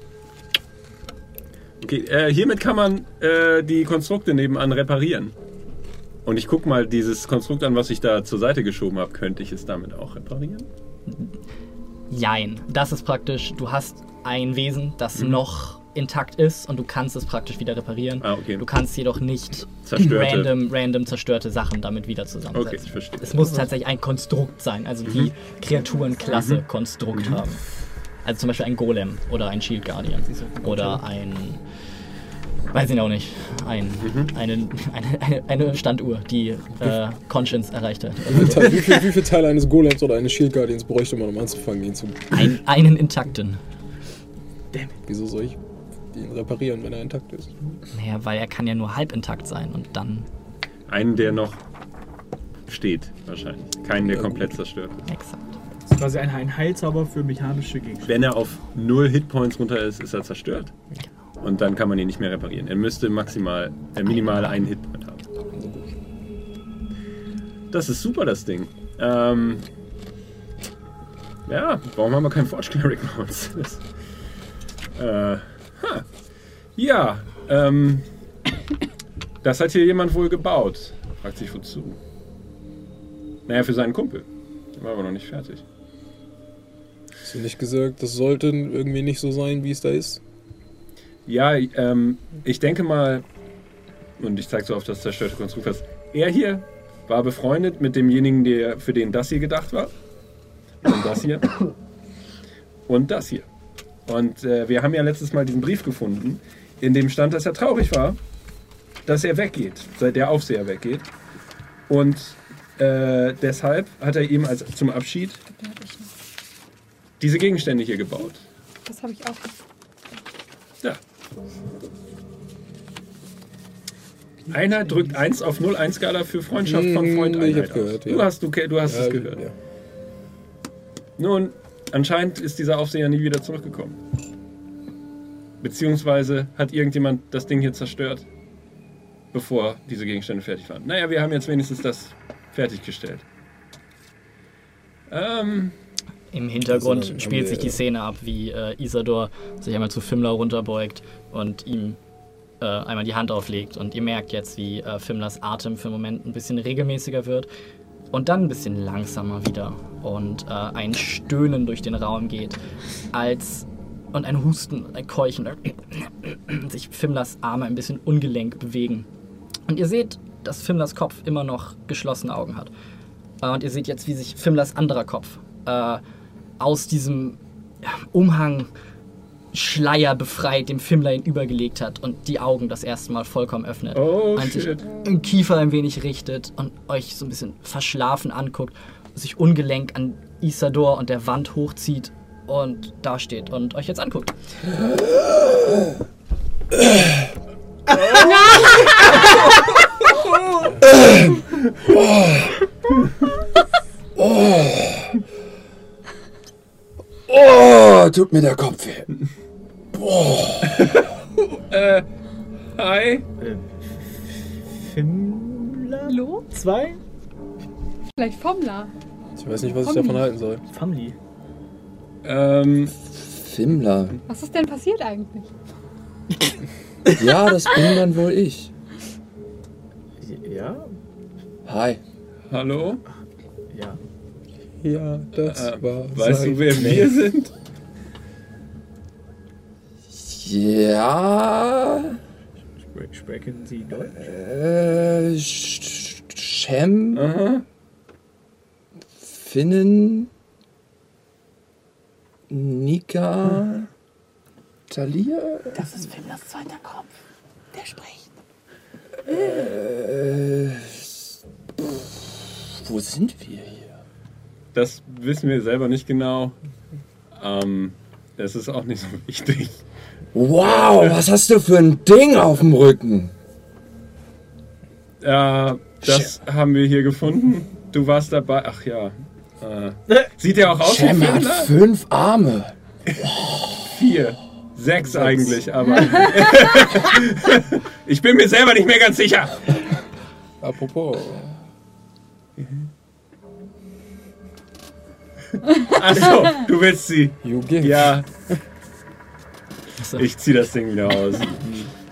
Okay, äh, hiermit kann man äh, die Konstrukte nebenan reparieren. Und ich guck mal dieses Konstrukt an, was ich da zur Seite geschoben habe. Könnte ich es damit auch reparieren? Jein. Das ist praktisch, du hast ein Wesen, das noch intakt ist und du kannst es praktisch wieder reparieren. Mhm. Ah, okay. Du kannst jedoch nicht Zerstörte. random, random zerstörte Sachen damit wieder zusammensetzen. Okay, ich verstehe. Es muss tatsächlich ein Konstrukt sein, also Mhm. wie Kreaturen Klasse Konstrukt haben. Also zum Beispiel ein Golem oder ein Shield Guardian oder ein, weiß ich auch nicht, ein, Mhm. eine, eine, eine, Standuhr, die äh, Conscience erreicht hat. Wie viel, wie viel, wie viel Teile eines Golems oder eines Shield Guardians bräuchte man, um anzufangen, ihn zu. Ein, einen intakten. Wieso soll ich ihn reparieren, wenn er intakt ist? Naja, weil er kann ja nur halb intakt sein und dann Einen, der noch steht, wahrscheinlich. Keinen, der komplett zerstört ist. exakt. Das ist quasi ein, ein Heilzauber für mechanische Gegenstände. Wenn er auf 0 Hitpoints runter ist, ist er zerstört. Und dann kann man ihn nicht mehr reparieren. Er müsste maximal, äh, minimal einen Hitpoint haben. Das ist super, das Ding. Ähm, ja, warum haben wir keinen Forge Cleric bei uns? Das, äh, ha. Ja, ähm, das hat hier jemand wohl gebaut. Fragt sich wozu. Naja, für seinen Kumpel. Der war aber noch nicht fertig. Hast du nicht gesagt, das sollte irgendwie nicht so sein, wie es da ist? Ja, ähm, ich denke mal, und ich zeige so auf das zerstörte Konstrukt fest, er hier war befreundet mit demjenigen, der, für den das hier gedacht war. Und das hier. Und das hier. Und äh, wir haben ja letztes Mal diesen Brief gefunden, in dem stand, dass er traurig war, dass er weggeht, seit der Aufseher weggeht. Und äh, deshalb hat er ihm als zum Abschied hab ich diese Gegenstände hier gebaut. Das habe ich auch. Ja. Einer drückt 1 auf 0, 1 Skala für Freundschaft von Mm, Freund ich Einheit hab's gehört, aus. ja. Du hast, du, du hast Ja, es gehört. ja. Nun, anscheinend ist dieser Aufseher nie wieder zurückgekommen. Beziehungsweise hat irgendjemand das Ding hier zerstört, bevor diese Gegenstände fertig waren. Naja, wir haben jetzt wenigstens das fertiggestellt. Ähm, Im Hintergrund Also, spielt wir- sich die Szene ab, wie äh, Isador sich einmal zu Fimmler runterbeugt und ihm äh, einmal die Hand auflegt. Und ihr merkt jetzt, wie äh, Fimmlers Atem für einen Moment ein bisschen regelmäßiger wird und dann ein bisschen langsamer wieder. Und äh, ein Stöhnen durch den Raum geht, als und ein Husten, ein Keuchen, sich Fimmlers Arme ein bisschen ungelenk bewegen. Und ihr seht, dass Fimmlers Kopf immer noch geschlossene Augen hat. Äh, Und ihr seht jetzt, wie sich Fimmlers anderer Kopf äh, aus diesem Umhang Schleier befreit, dem Fimmler ihn übergelegt hat und die Augen das erste Mal vollkommen öffnet. Oh, und sich shit. im Kiefer ein wenig richtet und euch so ein bisschen verschlafen anguckt, sich ungelenk an Isador und der Wand hochzieht und dasteht und euch jetzt anguckt. Oh, tut mir der Kopf weh. äh, hi. Fimmler? Hallo? Zwei? Vielleicht Formler. Ich weiß nicht, was ich davon halten soll. Family. Ähm, Fimmler. Was ist denn passiert eigentlich? Ja, das bin dann wohl ich. Ja? Hi. hallo? Ja. Ja, das Äh, war. weißt du, wer wir sind? Ja. Spre- Sprechen Sie Deutsch? Äh, Sch- Shem, Aha. Finnen, Nika, Talia. Das ist Fimmlers zweiter Kopf. Der spricht. Äh, wo sind wir hier? Das wissen wir selber nicht genau. Ähm, das ist auch nicht so wichtig. Wow, was hast du für ein Ding auf dem Rücken? Äh, das haben wir hier gefunden. Du warst dabei. Ach ja. Äh, sieht ja auch aus wie Shem hat Fimmler? fünf Arme. Vier. Sechs eigentlich, aber. ich bin mir selber nicht mehr ganz sicher. Apropos. Achso, du willst sie. You give. Ja. Ich zieh das Ding wieder aus.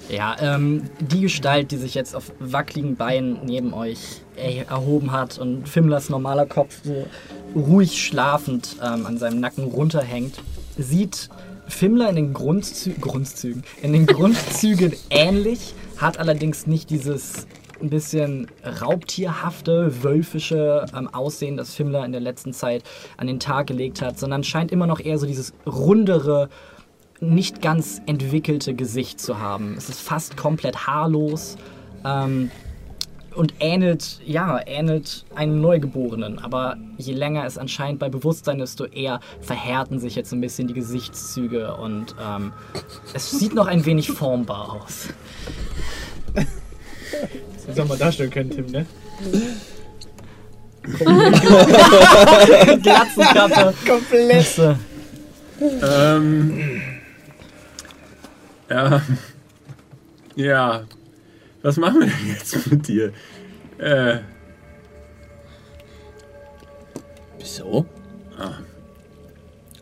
Ja, ähm, die Gestalt, die sich jetzt auf wackeligen Beinen neben euch er erhoben hat und Fimmlers normaler Kopf so ruhig schlafend ähm, an seinem Nacken runterhängt, sieht Fimmler in den Grundzü Grundzügen, in den Grundzügen ähnlich, hat allerdings nicht dieses ein bisschen raubtierhafte, wölfische ähm, Aussehen, das Fimmler in der letzten Zeit an den Tag gelegt hat, sondern scheint immer noch eher so dieses rundere, nicht ganz entwickelte Gesicht zu haben. Es ist fast komplett haarlos ähm, und ähnelt, ja, ähnelt einem Neugeborenen. Aber je länger es anscheinend bei Bewusstsein ist, desto eher verhärten sich jetzt ein bisschen die Gesichtszüge und ähm, es sieht noch ein wenig formbar aus. Das hätte auch mal darstellen können, Tim, ne? Glatzenkappe. Komplett. Äh, Ähm. Ja. Ja. Was machen wir denn jetzt mit dir? Äh. Wieso?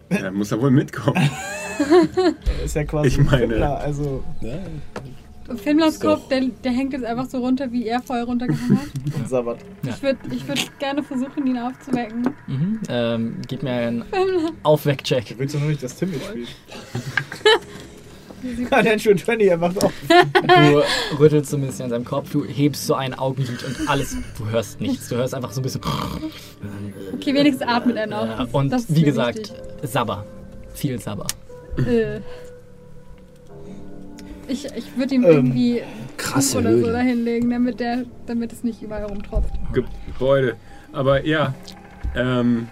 Er muss ja wohl mitkommen. Ist ja quasi Ich meine- Fimmler, also Ja, Fimmlers Kopf, der, der hängt jetzt einfach so runter, wie er vorher runtergehangen hat. und Sabbat. Ich würde ich würd gerne versuchen, ihn aufzuwecken. mhm, ähm, gib mir einen Aufweckcheck. Willst du nur nicht, dass Tim mitspielt? Natural 20, er macht auch. Du rüttelst so ein bisschen an seinem Kopf, du hebst so ein Augenlid und alles, du hörst nichts. Du hörst einfach so ein bisschen. Okay, wenigstens atmet er noch. Ja, und Das wie gesagt, wichtig. Sabber. Viel Sabber. Äh. Ich, ich würde ihm Ähm, irgendwie krasse oder so dahinlegen, damit, der, damit es nicht überall rumtropft. Gebäude. Aber ja. Ähm.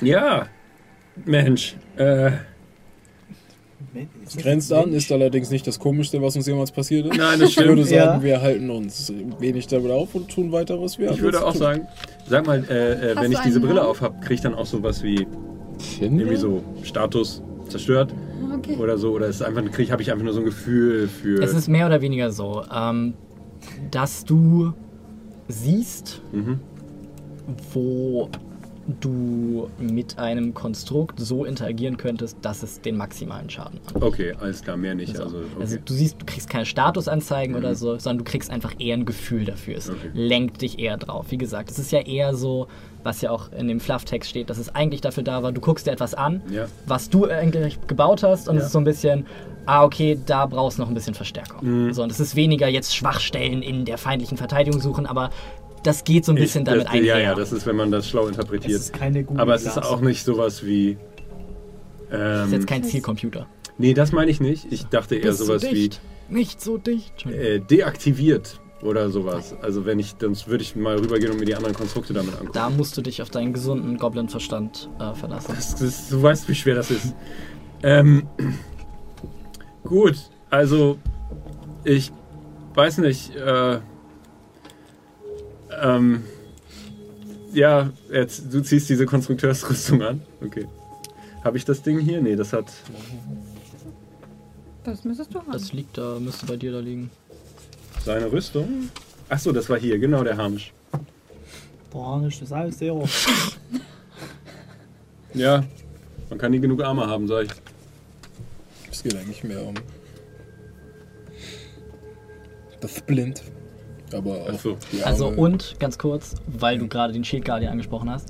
Ja. Mensch. Äh. Es grenzt an, ist allerdings nicht das Komischste, was uns jemals passiert ist. Nein, das Ich würde stimmt. sagen, Ja. wir halten uns wenig damit auf und tun weiter, was wir Ich würde auch ansonsten sagen, sag mal, äh, äh, wenn ich diese Brille auf habe, kriege ich dann auch sowas wie tun. Finde? irgendwie so Status zerstört Okay. oder so oder ist es einfach krieg habe ich einfach nur so ein Gefühl für Es ist mehr oder weniger so, ähm, dass du siehst, mhm. wo du mit einem Konstrukt so interagieren könntest, dass es den maximalen Schaden anrichtet. Okay, alles klar, mehr nicht. So. Also, okay. Also du siehst, du kriegst keine Statusanzeigen Mhm. oder so, sondern du kriegst einfach eher ein Gefühl dafür. Es Okay. lenkt dich eher drauf. Wie gesagt, es ist ja eher so, was ja auch in dem Flufftext steht, dass es eigentlich dafür da war, du guckst dir etwas an, ja. was du eigentlich gebaut hast und Ja. es ist so ein bisschen, ah okay, da brauchst du noch ein bisschen Verstärkung. Mhm. So, und es ist weniger jetzt Schwachstellen in der feindlichen Verteidigung suchen, aber das geht so ein bisschen ich, damit das, einher. Ja, ja, das ist, wenn man das schlau Es interpretiert. ist keine gute Aber es ist auch nicht sowas wie. das Ähm, ist jetzt kein Zielcomputer. nee, das meine ich nicht. Ich dachte eher Bist sowas so wie dicht. Nicht so dicht. Äh, deaktiviert oder sowas. Also wenn ich, dann würde ich mal rübergehen und mir die anderen Konstrukte damit angucken. Da musst du dich auf deinen gesunden Goblin-Verstand äh, verlassen. Das ist, du weißt, wie schwer das ist. Ähm, gut, also ich weiß nicht. Äh, ähm, ja, jetzt du ziehst diese Konstrukteursrüstung an. Okay. Habe ich das Ding hier? Nee, das hat. Das müsstest du haben. Das liegt da, müsste bei dir da liegen. Seine Rüstung? Achso, das war hier, genau der Harnisch. Boah, nicht das alles sehr Ja, man kann nie genug Arme haben, sag ich. Es geht eigentlich mehr um das Blind. Aber auch so. Also und, ganz kurz, weil du gerade den Shield Guardian angesprochen hast,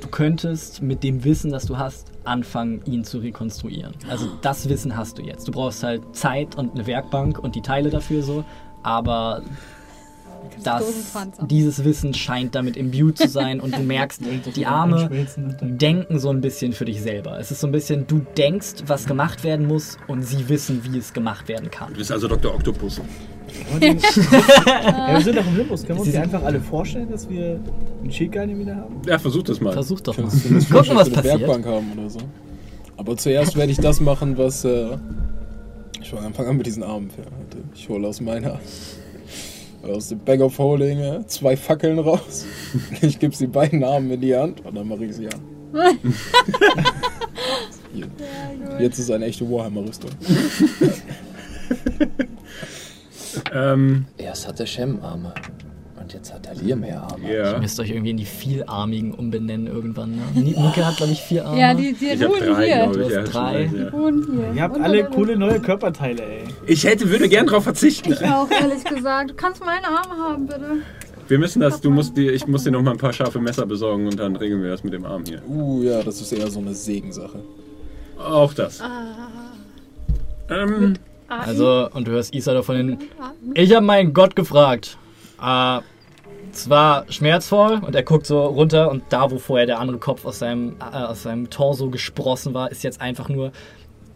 du könntest mit dem Wissen, das du hast, anfangen, ihn zu rekonstruieren. Also das Wissen hast du jetzt. Du brauchst halt Zeit und eine Werkbank und die Teile dafür so, aber das, dieses Wissen scheint damit imbued zu sein und du merkst, die Arme denken so ein bisschen für dich selber. Es ist so ein bisschen, du denkst, was gemacht werden muss und sie wissen, wie es gemacht werden kann. Du bist also Dr. Octopus. Ja, wir sind doch im Limbus. Können wir uns die einfach alle vorstellen, dass wir einen Shield Guardian wieder haben? Ja, versuch das mal. Versuch doch mal. Gucken, was passiert. Werkbank haben oder so. Aber zuerst werde ich das machen, was äh, ich von Anfang an mit diesen Armen hatte. Ich hole aus meiner aus dem Bag of Holding äh, zwei Fackeln raus. Ich gebe sie beiden Armen in die Hand und dann mache ich sie an. Jetzt ist eine echte Warhammer-Rüstung. Ähm, Erst hatte Shem Arme. Und jetzt hat Talir mehr Arme. ja. Ihr müsst euch irgendwie in die Vielarmigen umbenennen irgendwann. Ne? Nike hat, glaube ich, vier Arme. Ja, die, die Ich ruhen drei, hier. Du ich. hast Ja, schon drei. ja. ruhen hier. Ihr habt Unter alle coole neue Körperteile, ey. Ich hätte, würde gern drauf verzichten. Ich auch, ehrlich gesagt. Du kannst meine Arme haben, bitte. Wir müssen das, du musst dir, ich muss dir noch mal ein paar scharfe Messer besorgen und dann regeln wir das mit dem Arm hier. Uh, ja, das ist eher so eine Segensache. Auch das. Ähm, Also, und du hörst Isa da von hinten. Ich habe meinen Gott gefragt. Äh, es war schmerzvoll und er guckt so runter und da, wo vorher der andere Kopf aus seinem, äh, aus seinem Torso gesprossen war, ist jetzt einfach nur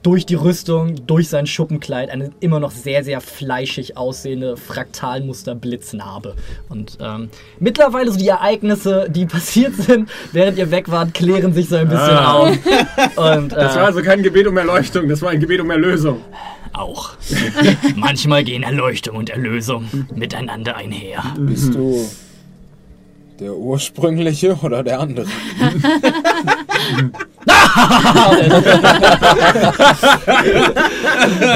durch die Rüstung, durch sein Schuppenkleid eine immer noch sehr, sehr fleischig aussehende Fraktalmuster-Blitznarbe. Und ähm, mittlerweile so die Ereignisse, die passiert sind, während ihr weg wart, klären sich so ein bisschen Ah. auf. Und, äh, das war also kein Gebet um Erleuchtung, das war ein Gebet um Erlösung. Auch. Manchmal gehen Erleuchtung und Erlösung miteinander einher. Bist du der ursprüngliche oder der andere?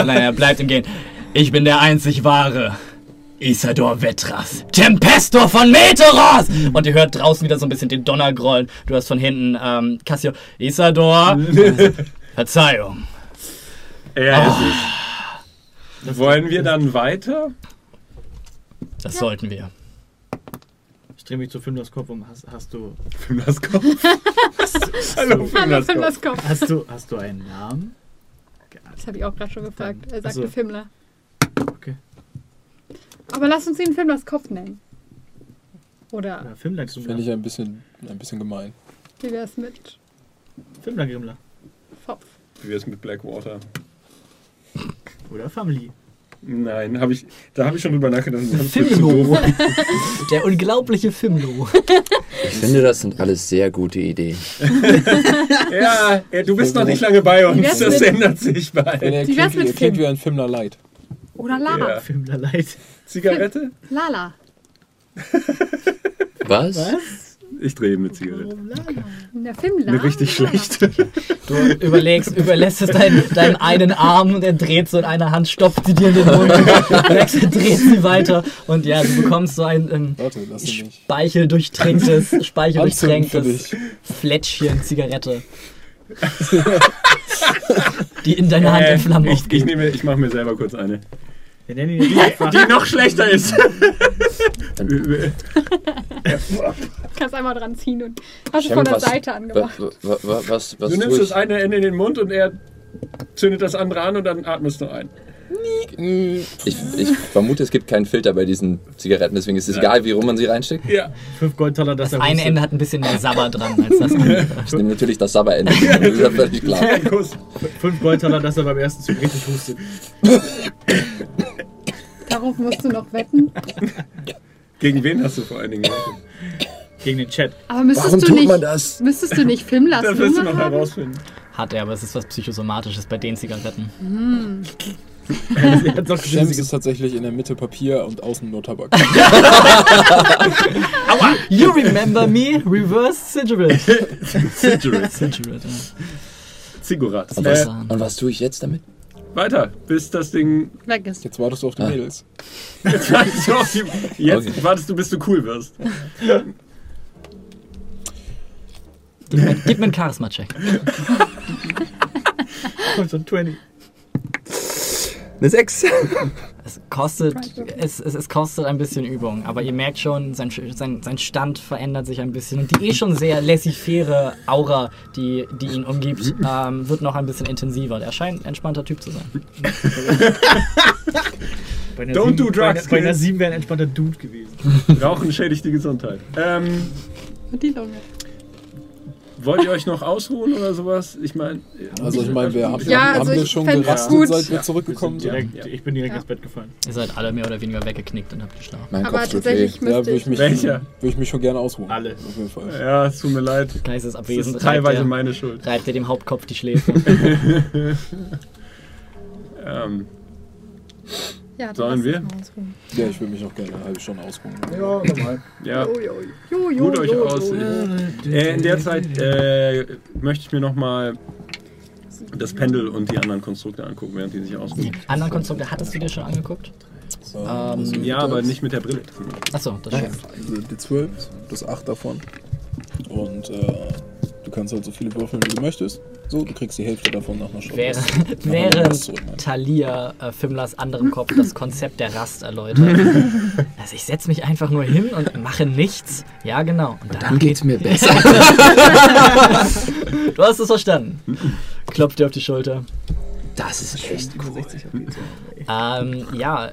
Nein, er bleibt im Gehen. Ich bin der einzig wahre. Isador Vetras, Tempestor von Meteoros! Und ihr hört draußen wieder so ein bisschen den Donner grollen. Du hast von hinten ähm, Cassio. Isador, Verzeihung. Ja, es Wollen wir dann weiter? Das sollten wir. Ich drehe mich zu Finders Kopf um. Hast, hast du. Fimlaskopf. Hallo, Hallo. Finders Kopf. Hast du. Hast du einen Namen? Das habe ich auch gerade schon gefragt. Er sagte Achso. Fimmler. Okay. Aber lass uns ihn Fimmlers Kopf nennen. Oder Ja, Filmler Finde ich ein bisschen, ein bisschen gemein. wie wär's mit Filmler Grimmler. Pfopf? Wie wär's mit Blackwater? Oder Family. Nein, hab ich, da habe ich schon drüber nachgedacht. Fimlo. Der unglaubliche Fimlo. Ich finde, das sind alles sehr gute Ideen. Ja, ja, du bist noch nicht lange bei uns. Das mit- ändert sich bald. Wie wär's klingt, mit er klingt Film? wie ein Filmler Light. Oder Lala. Ja. Filmler Leid. Zigarette? Lala. Was? Ich drehe mit Zigarette. Der Fimmler. Eine richtig schlechte. Du überlegst, überlässt es deinen, deinen einen Arm und er dreht so in einer Hand, stopft sie dir in den Mund, wechselt, dreht sie weiter und ja, du bekommst so ein ähm, Warte, speicheldurchtränktes, speicheldurchtränktes. Fläschchen Zigarette. die in deiner Hand in Flammen Äh, ich, ich, nehme, ich mache mir selber kurz eine. Die noch schlechter ist. Kannst einmal dran ziehen und hast es von der was- Seite angemacht. wa- wa- Was, was, was Du nimmst das eine Ende in den Mund und er zündet das andere an und dann atmest du ein. ich? Ich vermute, es gibt keinen Filter bei diesen Zigaretten, deswegen ist es egal, wie rum man sie reinsteckt. Ja. 5 Goldtaler, dass Das er eine. Ende hat ein bisschen mehr Sabber dran als das andere. Ich nehme natürlich das Sabberende. Das ist ja völlig klar. 5 Goldtaler, dass er beim ersten Zug richtig hustet. Darauf musst du noch wetten. Gegen wen hast du vor allen Dingen gerechnet? Gegen den Chat. Aber müsstest Warum du tut nicht, man das? müsstest du nicht Fimmlers Das wirst du noch haben? herausfinden. Hat er, aber es ist was Psychosomatisches bei den Zigaretten. Shams gesehen, ist tatsächlich in der Mitte Papier und außen nur Tabak. You remember me? Reverse Cigarette. Cigarette. Cigarette, ja. Zigurat. Und Äh, und was tue ich jetzt damit? Weiter, bis das Ding. Weg ist. Jetzt wartest du auf die Ah. Mädels. Jetzt wartest du, auf die, jetzt Okay. wartest du, bis du cool wirst. Gib mir, gib mir einen Charisma-Check. kommt so ein 20. Eine 6. Es kostet, es, es, es kostet ein bisschen Übung, aber ihr merkt schon, sein, sein, sein Stand verändert sich ein bisschen. Und die eh schon sehr laissez-faire Aura, die, die ihn umgibt, ähm, wird noch ein bisschen intensiver. Der scheint ein entspannter Typ zu sein. Bei einer Don't sieben- do bei drugs, einer- Bei einer kids. 7 wäre ein entspannter Dude gewesen. Rauchen schädigt die Gesundheit. Ähm, Und die Lunge. Wollt ihr euch noch ausruhen oder sowas? Ich meine. Also ich meine, wir haben, Ja, haben also wir schon gerastet, gut. seit wir Ja. zurückgekommen sind. Direkt, Ja. Ich bin direkt Ja. ins Bett gefallen. Ihr seid alle mehr oder weniger weggeknickt und habt geschlafen. Mein Aber Kopf tatsächlich weh. Ja, müsste würde ich, ich. mich, Welcher? würde ich mich schon gerne ausruhen. Alle. Auf jeden Fall. Ja, es tut mir leid. Geist ist Das abwesend. ist teilweise reibt, meine Schuld. reibt er dem Hauptkopf die Schläfe. Ähm, Ja, Sollen wir? Ja, ich würde mich auch gerne eine halbe Stunde ausruhen. Ja, normal. ja, Jo, jo, jo, jo, ruht euch jo, aus. jo. Äh, in der Zeit äh, möchte ich mir nochmal das Pendel und die anderen Konstrukte angucken, während die sich ausruhen. Die anderen Konstrukte hattest du dir schon angeguckt? Ähm, Ja, aber nicht mit der Brille. Achso, das stimmt. Die 12, das 8 davon. Und äh, kannst halt so viele würfeln, wie du möchtest. So, du kriegst die Hälfte davon nach einer Stunde. Wäre, während? Talia äh, Fimlers anderem Kopf das Konzept der Rast erläutert. Also ich setze mich einfach nur hin und mache nichts. Ja, genau. Und dann, Dann geht's mir besser. Du hast es verstanden. Klopft dir auf die Schulter. Das ist echt cool. Ähm, ja.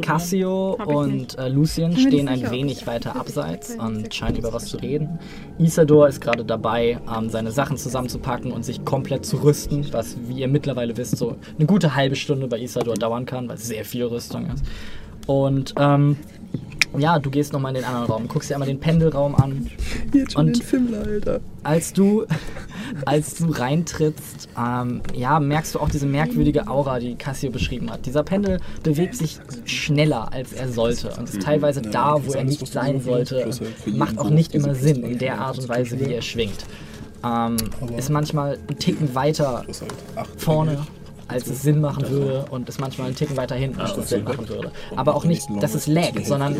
Cassio und äh, Lucien stehen ein wenig weiter abseits und scheinen über was zu reden. Isador ist gerade dabei, ähm, seine Sachen zusammenzupacken und sich komplett zu rüsten, was, wie ihr mittlerweile wisst, so eine gute halbe Stunde bei Isador dauern kann, weil es sehr viel Rüstung ist. Und ähm, ja, du gehst nochmal in den anderen Raum, guckst dir einmal den Pendelraum an. Jetzt schon den Fimmler, Alter. Als du, als du reintrittst, ähm, ja, merkst du auch diese merkwürdige Aura, die Cassio beschrieben hat. Dieser Pendel bewegt sich schneller, als er sollte und ist teilweise Ja, da, wo er nicht sein sollte. halt Macht auch nicht immer Sinn in der Art und Weise, wie er schwingt. Ähm, ist manchmal ein Ticken weiter halt 8 vorne, als es Sinn machen würde und ist manchmal einen Ticken weiter hinten, als es Sinn machen würde. Aber auch nicht, dass es laggt, sondern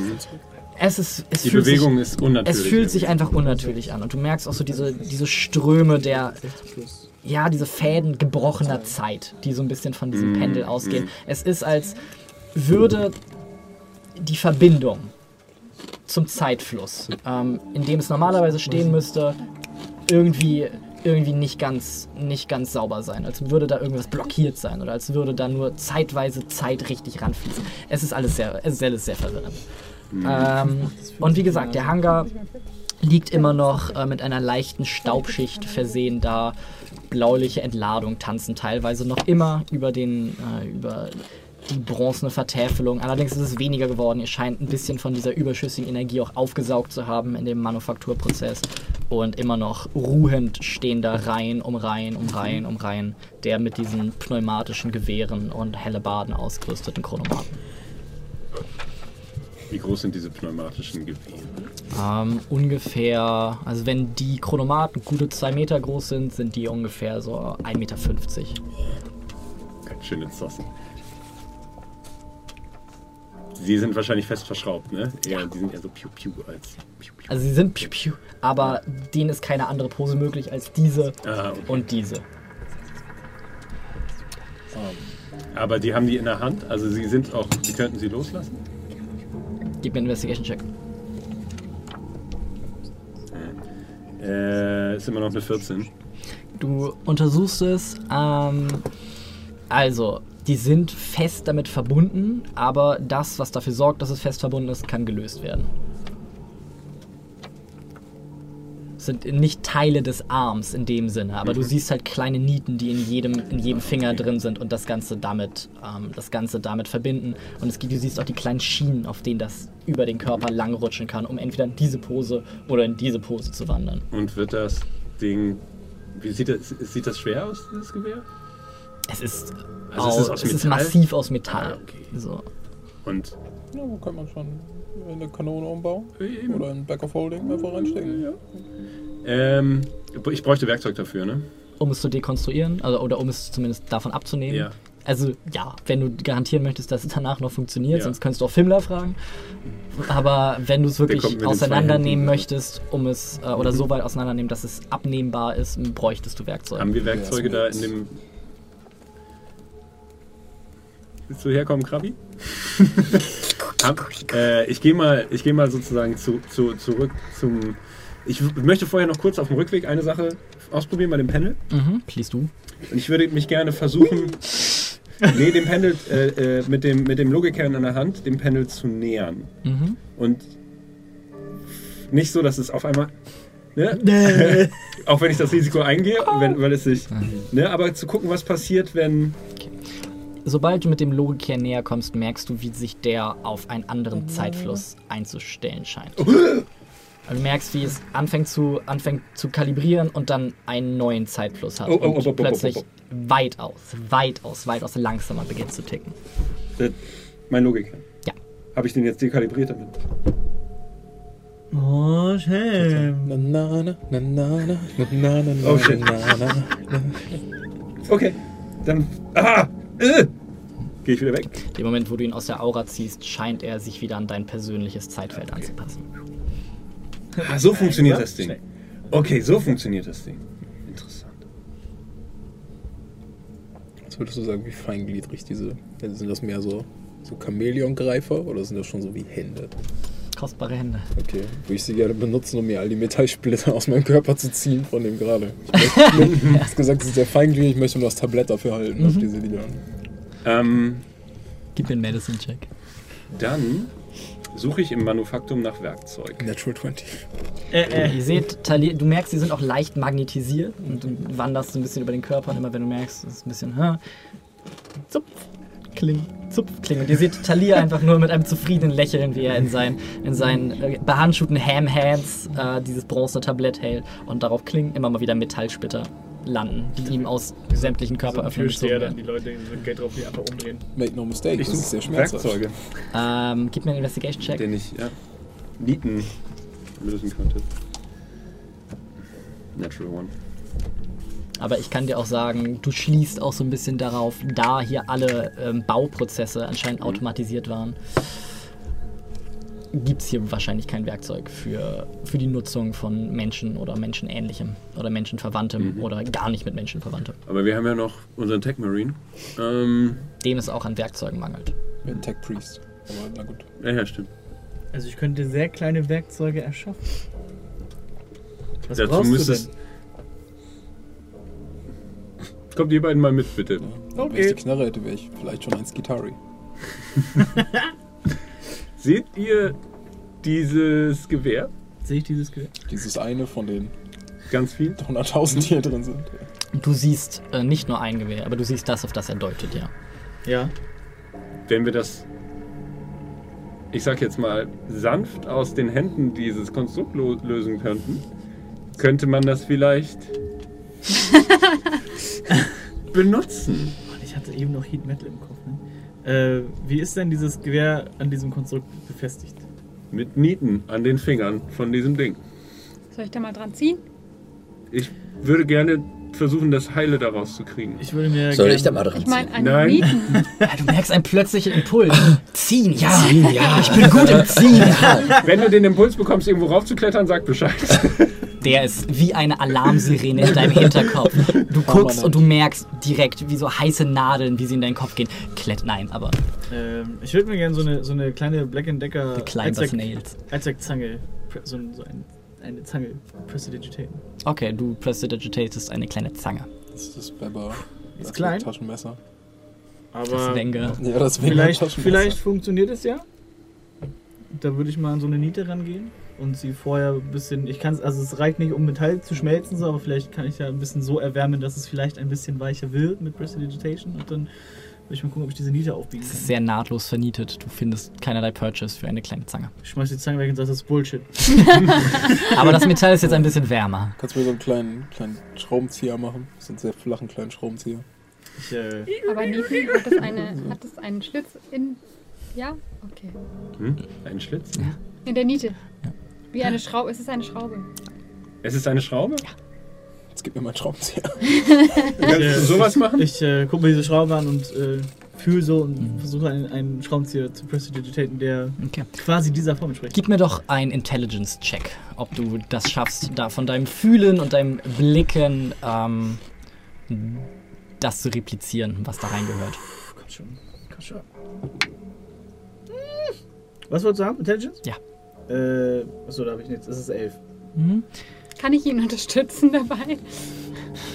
es ist, es Die fühlt sich, Bewegung ist unnatürlich. es fühlt sich einfach unnatürlich an und du merkst auch so diese, diese Ströme der, ja, diese Fäden gebrochener Zeit, die so ein bisschen von diesem Pendel ausgehen. Es ist, als würde die Verbindung zum Zeitfluss, ähm, in dem es normalerweise stehen müsste, irgendwie irgendwie nicht ganz, nicht ganz sauber sein, als würde da irgendwas blockiert sein oder als würde da nur zeitweise Zeit richtig ranfließen. Es ist alles sehr, es ist alles sehr verwirrend. Ähm, und wie gesagt, der Hangar liegt immer noch äh, mit einer leichten Staubschicht versehen da. Blauliche Entladungen tanzen teilweise noch immer über den, äh, über die bronzene Vertäfelung. Allerdings ist es weniger geworden. Ihr scheint ein bisschen von dieser überschüssigen Energie auch aufgesaugt zu haben in dem Manufakturprozess. Und immer noch ruhend stehen da Reihen um Reihen um Reihen um Reihen der mit diesen pneumatischen Gewehren und Hellebarden ausgerüsteten Chronomaten. Wie groß sind diese pneumatischen Gewehre? Ähm, ungefähr, also wenn die Chronomaten gute 2 Meter groß sind, sind die ungefähr so 1,50 Meter. Ganz schöne Zossen. Sie sind wahrscheinlich fest verschraubt, ne? Ja, die sind eher so piu-piu als piu-piu. Also sie sind piu piu, aber denen ist keine andere Pose möglich als diese Ah, okay. und diese. Aber die haben die in der Hand, also sie sind auch, sie könnten sie loslassen? Gib mir einen Investigation-Check. Äh, ist immer noch eine 14. Du untersuchst es. Ähm, also, die sind fest damit verbunden, aber das, was dafür sorgt, dass es fest verbunden ist, kann gelöst werden. Es sind nicht Teile des Arms in dem Sinne, aber du siehst halt kleine Nieten, die in jedem, in jedem Finger drin sind und das Ganze damit, ähm, das Ganze damit verbinden. Und es gibt, du siehst auch die kleinen Schienen, auf denen das über den Körper langrutschen kann, um entweder in diese Pose oder in diese Pose zu wandern. Und wird das Ding. Wie sieht das, sieht das schwer aus, dieses Gewehr? Es ist, Also es au- ist aus es ist massiv aus Metall. Ah, okay. So. Und. Ja, wo kann man schon eine Kanone umbauen? Eben. Oder ein Back of Holding einfach reinstecken? Ähm, ich bräuchte Werkzeug dafür, ne? Um es zu dekonstruieren, also, oder um es zumindest davon abzunehmen. Ja. Also ja, wenn du garantieren möchtest, dass es danach noch funktioniert, Ja. sonst könntest du auch Fimmler fragen. Aber wenn du es wirklich auseinandernehmen möchtest, um es äh, oder so weit auseinandernehmen, dass es abnehmbar ist, bräuchtest du Werkzeuge. Haben wir Werkzeuge Ja, da in dem. Willst du herkommen, Krabi? Hab, äh, ich gehe mal, ich geh mal sozusagen zu, zu, zurück zum. Ich möchte vorher noch kurz auf dem Rückweg eine Sache ausprobieren bei dem Panel. Mhm, please du. Und ich würde mich gerne versuchen, nee, dem Panel, äh, äh, mit, dem, mit dem Logikkern in der Hand, dem Panel zu nähern. Mhm. Und nicht so, dass es auf einmal. Ne? Auch wenn ich das Risiko eingehe, wenn, weil es sich. Ne? Aber zu gucken, was passiert, wenn sobald du mit dem Logik näher kommst, merkst du, wie sich der auf einen anderen Zeitfluss einzustellen scheint. Du merkst, wie es anfängt zu, anfängt zu kalibrieren und dann einen neuen Zeitfluss hat. Oh, oh, und oh, plötzlich weitaus, weitaus, weitaus langsamer beginnt zu ticken. Mein Logik. Ja. Habe ich den jetzt dekalibriert damit? Oh, schön. Okay. Okay. Dann. Ah! Äh, Gehe ich wieder weg. Im Moment, wo du ihn aus der Aura ziehst, scheint er sich wieder an dein persönliches Zeitfeld anzupassen. Ah, so funktioniert das Ding. Okay, so funktioniert das Ding. Interessant. Was würdest du sagen, wie feingliedrig diese. Sind das mehr so, so Chamäleon-Greifer oder sind das schon so wie Hände? Kostbare Hände. Okay, würde ich sie gerne benutzen, um mir all die Metallsplitter aus meinem Körper zu ziehen von dem gerade. Ich du hast gesagt, es ist sehr feingliedrig, ich möchte nur das Tablett dafür halten, auf diese Lieder. Ähm, Gib mir einen Medicine-Check. dann suche ich im Manufaktum nach Werkzeug. Natural 20. Äh, äh. Ihr seht, Tali- du merkst, sie sind auch leicht magnetisiert und du wanderst so ein bisschen über den Körper und immer wenn du merkst, es ist ein bisschen, hä, zupf, kling, zupf, kling. Und ihr seht Talia einfach nur mit einem zufriedenen Lächeln, wie er in seinen, in seinen äh, behandschuhten Ham-Hands äh, dieses bronzene Tablett hält und darauf klingen immer mal wieder Metallsplitter landen, die ihm aus sämtlichen Körperöffnungen gezogen Türsteher, dann die werden. Leute so Geld drauf, die einfach umdrehen. Make no mistake, Ich das ist sehr schmerzhaft. Werkzeuge, Ähm, gib mir einen Investigation-Check. den ich ja, Nieten lösen könnte. Natural One. Aber ich kann dir auch sagen, du schließt auch so ein bisschen darauf, da hier alle ähm, Bauprozesse anscheinend automatisiert waren, gibt es hier wahrscheinlich kein Werkzeug für, für die Nutzung von Menschen oder Menschenähnlichem oder Menschenverwandtem oder gar nicht mit Menschenverwandtem. Aber wir haben ja noch unseren Tech Marine. Ähm, Dem es auch an Werkzeugen mangelt. Ein Tech Priest. Aber na gut. ja, ja, stimmt. Also ich könnte sehr kleine Werkzeuge erschaffen. Was Dazu brauchst du denn? Kommt ihr beiden mal mit, bitte. Wenn ich die Knarre hätte, wäre ich vielleicht schon ein Skitari. Seht ihr dieses Gewehr? Sehe ich dieses Gewehr? Dieses eine von den Ganz viel? 100.000, die hier drin sind. Du siehst äh, nicht nur ein Gewehr, aber du siehst das, auf das er deutet, ja. Ja. Wenn wir das, ich sag jetzt mal, sanft aus den Händen dieses Konstrukt lo- lösen könnten, könnte man das vielleicht benutzen. Ich hatte eben noch Heat Metal im Kopf. Ne? Äh, wie ist denn dieses Gewehr an diesem Konstrukt befestigt? Mit Nieten an den Fingern von diesem Ding. Soll ich da mal dran ziehen? Ich würde gerne versuchen, das Heile daraus zu kriegen. Ich würde mir Soll ich da mal dran Ich meine, ziehen? an Nein. Mieten. Ja, du merkst einen plötzlichen Impuls. Ziehen, ja. ja. Ich bin gut im Ziehen. Wenn du den Impuls bekommst, irgendwo raufzuklettern, sag Bescheid. Der ist wie eine Alarmsirene in deinem Hinterkopf. Du guckst und du merkst direkt, wie so heiße Nadeln, wie sie in deinen Kopf gehen. Klett, nein, aber Ähm, ich würde mir gerne so eine, so eine kleine Black Decker Allzweck- Nails. Pre- so, ein- so ein, eine Zange prestidigitaten. Okay, du prestidigitatest eine kleine Zange. Das ist das Weber. Ist das klein. Taschenmesser. Das Aber Wenger. Ja, das Weber vielleicht, vielleicht funktioniert es ja. Da würde ich mal an so eine Niete rangehen und sie vorher ein bisschen. Ich kann es, also es reicht nicht, um Metall zu schmelzen, so, aber vielleicht kann ich ja ein bisschen so erwärmen, dass es vielleicht ein bisschen weicher wird mit Prestidigitation und dann würde ich mal gucken, ob ich diese Niete aufbiegen Es ist kann. sehr nahtlos vernietet. Du findest keinerlei Purchase für eine kleine Zange. Ich schmeiß die Zange weg und sage, das ist Bullshit. Aber das Metall ist jetzt ein bisschen wärmer. Kannst du mir so einen kleinen, kleinen Schraubenzieher machen? So einen sehr flachen kleinen Schraubenzieher. Ich, äh, Aber Nieten, hat das, eine, hat das einen Schlitz in. Ja? Okay. Hm? Ein Schlitz? In der Niete. Wie eine Schraube. Es ist eine Schraube. Es ist eine Schraube? Jetzt gib mir mal einen Schraubenzieher. Kannst du sowas machen? ich äh, gucke mir diese Schraube an und äh, fühle so und versuche einen, einen Schraubenzieher zu prestidigitaten, der Okay. quasi dieser Form entspricht. Gib mir doch einen Intelligence-Check, ob du das schaffst, da von deinem Fühlen und deinem Blicken ähm, das zu replizieren, was da reingehört. Komm schon. Komm schon. Was wolltest du haben? Intelligence? Ja. Äh, achso, da habe ich nichts. Es ist elf. Mhm. Kann ich ihn unterstützen dabei?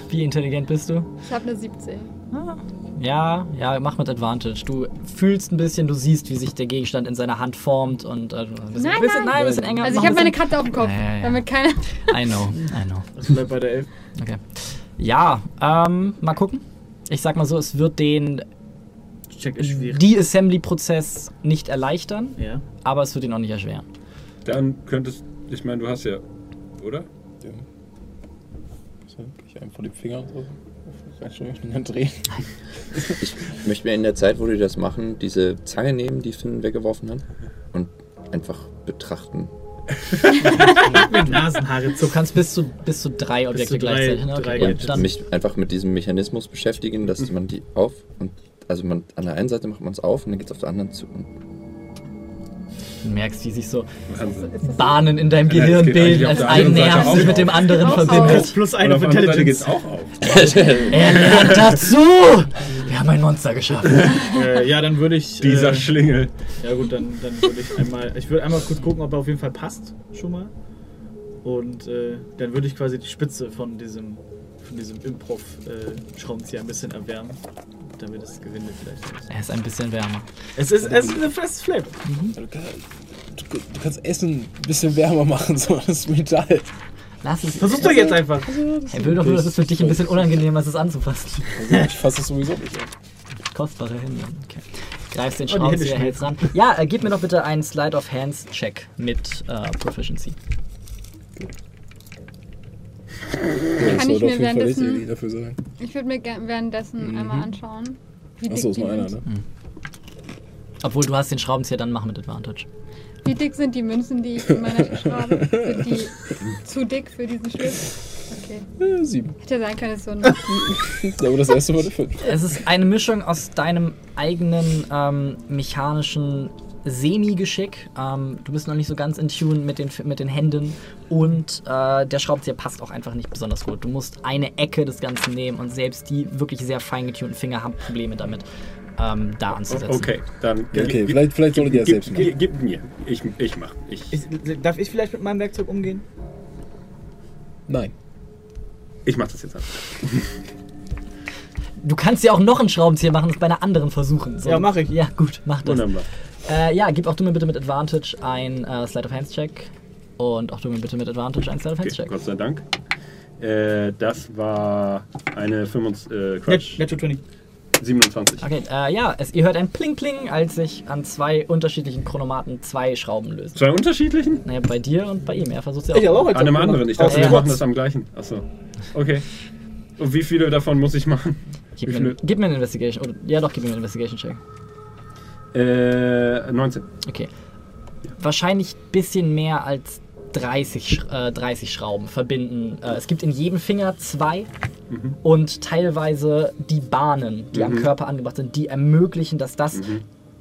Wie intelligent bist du? Ich habe eine 17. Ja, ja, mach mit Advantage. Du fühlst ein bisschen, du siehst, wie sich der Gegenstand in seiner Hand formt und äh, ein bisschen, Nein, bisschen, nein. ein bisschen enger. Also ich habe ein meine Katze auf dem Kopf, Ja, ja, ja. damit keiner... I know, I know. Also bleib bei der elf. Okay. Ja, ähm, mal gucken. Ich sag mal so, es wird den. De-Assembly-Prozess nicht erleichtern, Ja. aber es wird ihn auch nicht erschweren. Dann könntest, ich meine, du hast ja, oder? Einem von den Fingern so. Und drehen. Ich möchte mir in der Zeit, wo die das machen, diese Zange nehmen, die Finn weggeworfen hat, und einfach betrachten. Mit Nasenhaare Du kannst bis zu, bis zu drei Objekte zu drei- gleichzeitig. Ne? drei Okay, Gadgets. dann, Mich einfach mit diesem Mechanismus beschäftigen, dass man die auf und also man an der einen Seite macht man es auf und dann geht es auf der anderen zu. Und du merkst, wie sich so Wahnsinn. Bahnen in deinem Ja, Gehirn geht bilden, auf als ein Nerv sich mit auf. dem anderen Auch verbindet. Plus eine auf auf Seite geht's Intelligence. auch auf. Er lernt dazu! Wir haben ein Monster geschaffen. Äh, ja, dann würde ich. Dieser äh, Schlingel. Ja gut, dann, dann würde ich einmal. Ich würde einmal kurz gucken, ob er auf jeden Fall passt, schon mal. Und äh, dann würde ich quasi die Spitze von diesem von diesem Improv-Schraubenzieher ein bisschen erwärmen, damit das Gewinde vielleicht. ist. Er ist ein bisschen wärmer. Es ist, es ist eine feste Flavor. Du, kann- du, du kannst Essen ein bisschen wärmer machen, so das Metall. Lass es. Versuch doch jetzt einfach. Er will doch nur, dass es für dich ein bisschen unangenehm ist, es anzufassen. Also ich fasse es sowieso nicht an. Kostbare Hände. Okay. Greifst den Oh, Schraubenzieher, hältst ran. Ja, äh, gib mir doch bitte einen Slide of Hands Check mit äh, Proficiency. Das Kann ich mir währenddessen- dafür sein. Ich würde mir währenddessen einmal anschauen. Wie Achso, ist nur einer, ne? Obwohl du hast den Schraubenzieher, dann mach mit Advantage. Wie dick sind die Münzen, die ich in meiner Tasche habe? Sind die zu dick für diesen Schlitz? Okay. Äh, sieben. Hätte sein können, es so ein. Ja, aber das erste war der fünf. Es ist eine Mischung aus deinem eigenen ähm, mechanischen Semi-Geschick. Ähm, du bist noch nicht so ganz in Tune mit den, mit den Händen und äh, der Schraubenzieher passt auch einfach nicht besonders gut. Du musst eine Ecke des Ganzen nehmen und selbst die wirklich sehr fein getunten Finger haben Probleme damit, ähm, da anzusetzen. Okay, dann. Okay, vielleicht, vielleicht solltet ihr das Gib, selbst machen. gib, gib mir. Ich, ich mach. Ich, Ich, darf ich vielleicht mit meinem Werkzeug umgehen? Nein. ich mach das jetzt einfach. Du kannst ja auch noch einen Schraubenzieher machen, das bei einer anderen versuchen. So. Ja, mach ich. Ja, gut, mach das. Wunderbar. Äh, ja, gib auch du mir bitte mit Advantage ein äh, Slide of Hands Check. Und auch du mir bitte mit Advantage ein Slide of Hands Okay, Check. Gott sei Dank. Äh, das war eine 25, äh, Net, Quatsch, Netto 20. 27. Okay, äh, ja, es, ihr hört ein Pling Pling, als sich an zwei unterschiedlichen Chronomaten zwei Schrauben lösen. Zwei unterschiedlichen? Naja, bei dir und bei ihm. Er versucht ja auch. Ich auch jetzt An einem anderen. Ich dachte, wir machen das am gleichen. Achso. Okay. Und wie viele davon muss ich machen? Gib mir, gib mir einen Investigation. Oder, ja, doch, gib mir einen Investigation Check. Äh, 19. Okay. Wahrscheinlich ein bisschen mehr als 30, Sch- äh, 30 Schrauben verbinden. Äh, es gibt in jedem Finger zwei und teilweise die Bahnen, die am Körper angebracht sind, die ermöglichen, dass das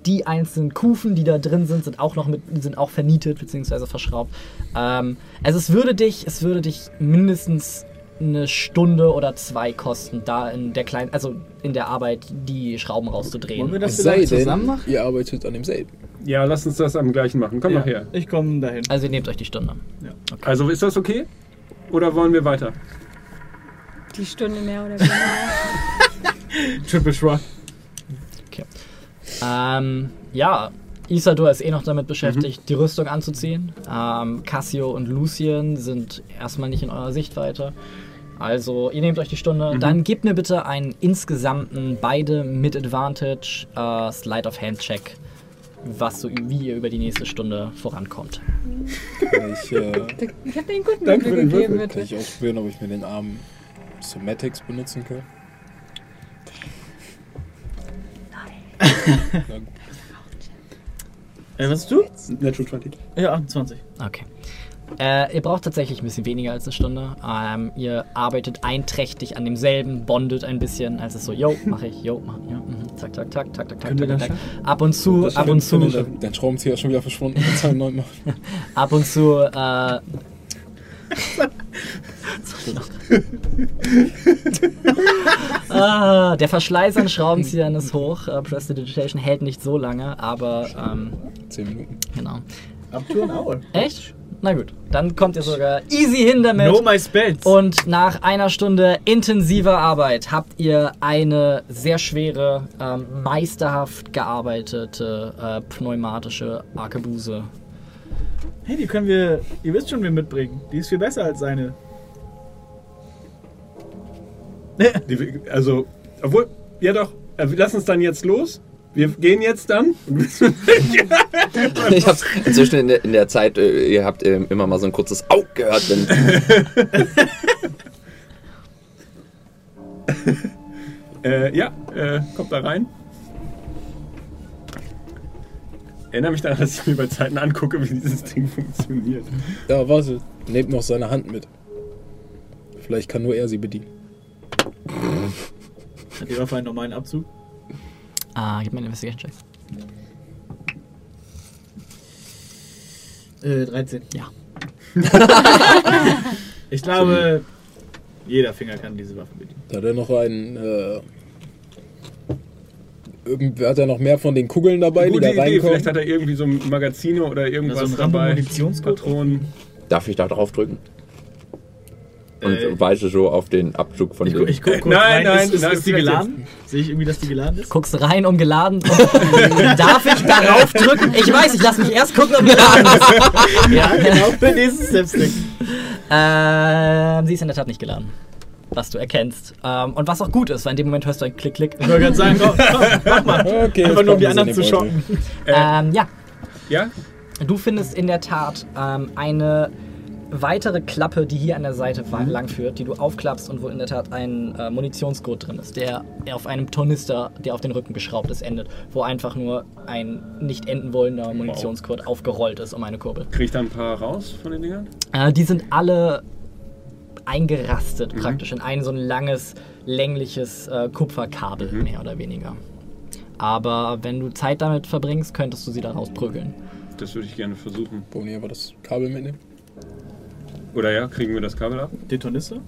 die einzelnen Kufen, die da drin sind, sind auch noch mit, sind auch vernietet bzw. verschraubt. Ähm, also es würde dich, es würde dich mindestens eine Stunde oder zwei kosten, da in der kleinen, also in der Arbeit die Schrauben rauszudrehen. Wollen wir das vielleicht denn, zusammen machen? ihr arbeitet an demselben. Ja, lass uns das am gleichen machen. Komm Ja, noch her. Ich komme dahin. Also ihr nehmt euch die Stunde. Also ist das okay? Oder wollen wir weiter? Die Stunde mehr oder weniger. Triple Shrug. Ähm, ja, Isador ist eh noch damit beschäftigt, die Rüstung anzuziehen. Ähm, Cassio und Lucien sind erstmal nicht in eurer Sichtweite. Also, ihr nehmt euch die Stunde. Dann gebt mir bitte einen insgesamten, beide mit Advantage, äh, Slide of Hand Check, was so, wie ihr über die nächste Stunde vorankommt. Ich, äh, Ich habe den guten Danke für Würfel den gegeben, Würfel. kann ich ausprobieren, ob ich mir den Arm Somatics benutzen kann? Nein. Äh, was hast du? Natural 20. Ja, 28. Okay. Äh, ihr braucht tatsächlich ein bisschen weniger als eine Stunde. Ähm, ihr arbeitet einträchtig an demselben, bondet ein bisschen. Also so, yo, mach ich, yo, mach ich, ja, mhm, zack, zack, zack, zack, zack, zack, zack, zack. Ab und zu, Das ab und zu, ich. Dein Schraubenzieher ist schon wieder verschwunden. Ab und zu, äh, ah, der Verschleiß an Schraubenziehern ist hoch. Äh, Prestidigitation hält nicht so lange, aber ähm, Zehn Minuten. genau. An hour. Echt? Na gut, dann kommt ihr sogar easy hin damit. Know my spells. Und nach einer Stunde intensiver Arbeit habt ihr eine sehr schwere, ähm, meisterhaft gearbeitete äh, pneumatische Arkebuse. hey, die können wir, ihr wisst schon, wir mitbringen. Die ist viel besser als seine. Die, also, obwohl, ja doch, äh, lass uns dann jetzt los. Wir gehen jetzt dann. Ich hab's inzwischen in der, in der Zeit, äh, ihr habt ähm, immer mal so ein kurzes Au gehört, wenn äh, ja, äh, kommt da rein. Erinnere mich daran, dass ich mir bei Zeiten angucke, wie dieses Ding funktioniert. Ja, warte. Nehmt noch seine Hand mit. Vielleicht kann nur er sie bedienen. Hat Waffe einen normalen Abzug? Ah, gib mir einen Investigation Check. Äh, 13. Ja. Ich glaube, jeder Finger kann diese Waffe bedienen. Hat er noch einen. Äh, irgend- hat er noch mehr von den Kugeln dabei, Gute die da Idee, reinkommen? vielleicht hat er irgendwie so ein Magazine oder irgendwas Also ein dabei. Rambo-Munitionsgurt? Patronen. darf ich da drauf drücken? Und Äh, weise so auf den Abzug von Ich, gu- ich guck kurz Nein, rein. nein, ist, ist, nein, ist die geladen? Sehe ich irgendwie, dass die geladen ist? Guckst rein, um geladen. Und darf ich darauf drücken? Ich weiß, ich lass mich erst gucken, ob geladen ist. Ja, genau. Für nächsten Stepstick. Ähm, sie ist in der Tat nicht geladen. Was du erkennst. Ähm, und was auch gut ist, weil in dem Moment hörst du ein Klick, Klick. Ich wollte gerade sagen, komm, komm, mach mal. Okay, Einfach nur um die anderen zu schocken. Ähm, ja, Ja? Du findest in der Tat ähm, eine weitere Klappe, die hier an der Seite wa- lang führt, die du aufklappst und wo in der Tat ein äh, Munitionsgurt drin ist, der auf einem Tornister, der auf den Rücken geschraubt ist, endet, wo einfach nur ein nicht enden wollender Munitionsgurt aufgerollt ist um eine Kurbel. Krieg ich da ein paar raus von den Dingern? Äh, die sind alle eingerastet praktisch in ein so ein langes, längliches äh, Kupferkabel, mehr oder weniger. Aber wenn du Zeit damit verbringst, könntest du sie daraus prügeln. Das würde ich gerne versuchen. Wir aber das Kabel mitnehmen? Oder ja, kriegen wir das Kabel ab? Den Tornister?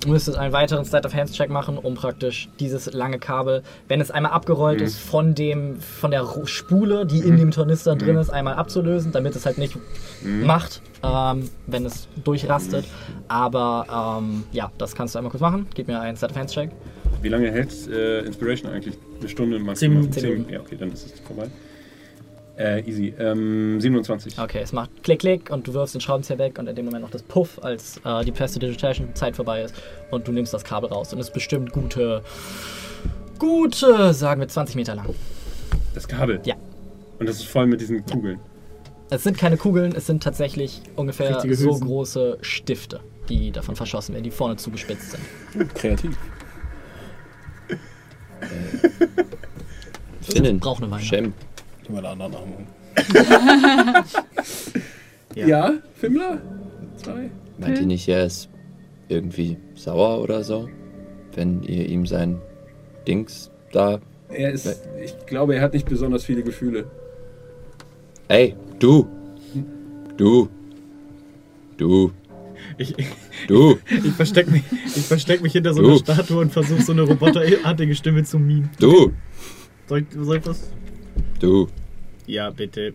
Du müsstest einen weiteren Slide of Hands Check machen, um praktisch dieses lange Kabel, wenn es einmal abgerollt ist, von dem von der Spule, die in dem Tornister drin ist, einmal abzulösen, damit es halt nicht macht, ähm, wenn es durchrastet. Aber ähm, ja, das kannst du einmal kurz machen. Gib mir einen Slide of Hands Check. Wie lange hält äh, Inspiration eigentlich? Eine Stunde Zehn maximal? Minuten. Zehn Minuten. Ja, okay, dann ist es vorbei. Äh, easy. Ähm, 27. Okay, es macht Klick, Klick und du wirfst den Schraubenzieher weg und in dem Moment noch das Puff, als äh, die Prestidigitation Zeit vorbei ist und du nimmst das Kabel raus und es ist bestimmt gute, gute, sagen wir 20 Meter lang. Das Kabel? Ja. Und das ist voll mit diesen Kugeln. Es sind keine Kugeln, es sind tatsächlich ungefähr so große Stifte, die davon verschossen werden, die vorne zugespitzt sind. Kreativ. Finnen. Braucht eine Weile. Shem. Ich meine anderen Namen. Ja. Ja, Fimmler? Zwei? Meint ihr nicht, er ist irgendwie sauer oder so? Wenn ihr ihm sein Dings da. Er ist. Ich glaube, er hat nicht besonders viele Gefühle. Ey, du! Du! Du! Ich, Du! ich verstecke mich, ich versteck mich hinter so Du. einer Statue und versuche so eine roboterartige Stimme zu mimen. Du! Soll ich, soll ich was? Du! Ja, bitte.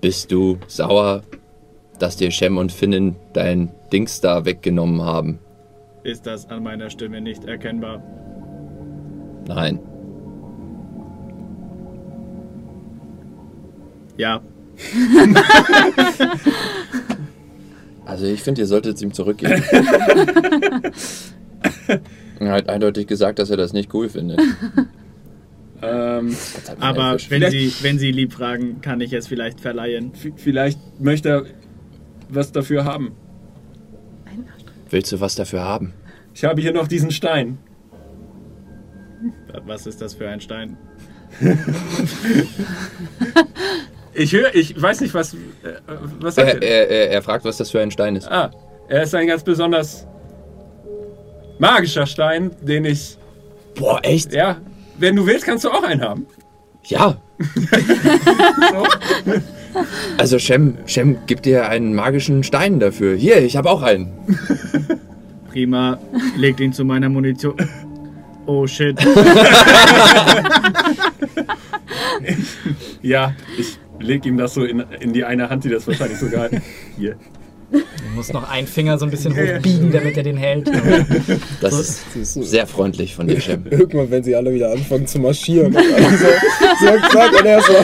Bist du sauer, dass dir Shem und Finnen dein Dings da weggenommen haben? Ist das an meiner Stimme nicht erkennbar? Nein. Ja. Also ich finde, ihr solltet es ihm zurückgeben. er hat eindeutig gesagt, dass er das nicht cool findet. Ähm, Aber wenn Sie, wenn Sie lieb fragen, kann ich es vielleicht verleihen. vielleicht möchte er was dafür haben. Willst du was dafür haben? Ich habe hier noch diesen Stein. Was ist das für ein Stein? Ich höre, ich weiß nicht, was. Äh, was Er, sagt er? er, er, er fragt, was das für ein Stein ist. Ah, er ist ein ganz besonders magischer Stein, den ich. Boah, echt? Ja, wenn du willst, kannst du auch einen haben. Ja. So. Also Shem, Shem gibt dir einen magischen Stein dafür. Hier, ich habe auch einen. Prima. Legt ihn zu meiner Munition. Oh shit. Ja, ich leg ihm das so in, in die eine Hand, die das wahrscheinlich so gehalten. Hier. Du musst noch einen Finger so ein bisschen hochbiegen, damit er den hält. Das So- ist Das ist so. sehr freundlich von dir, Shem. Irgendwann, wenn sie alle wieder anfangen zu marschieren. Also, sagt, sagt und er so.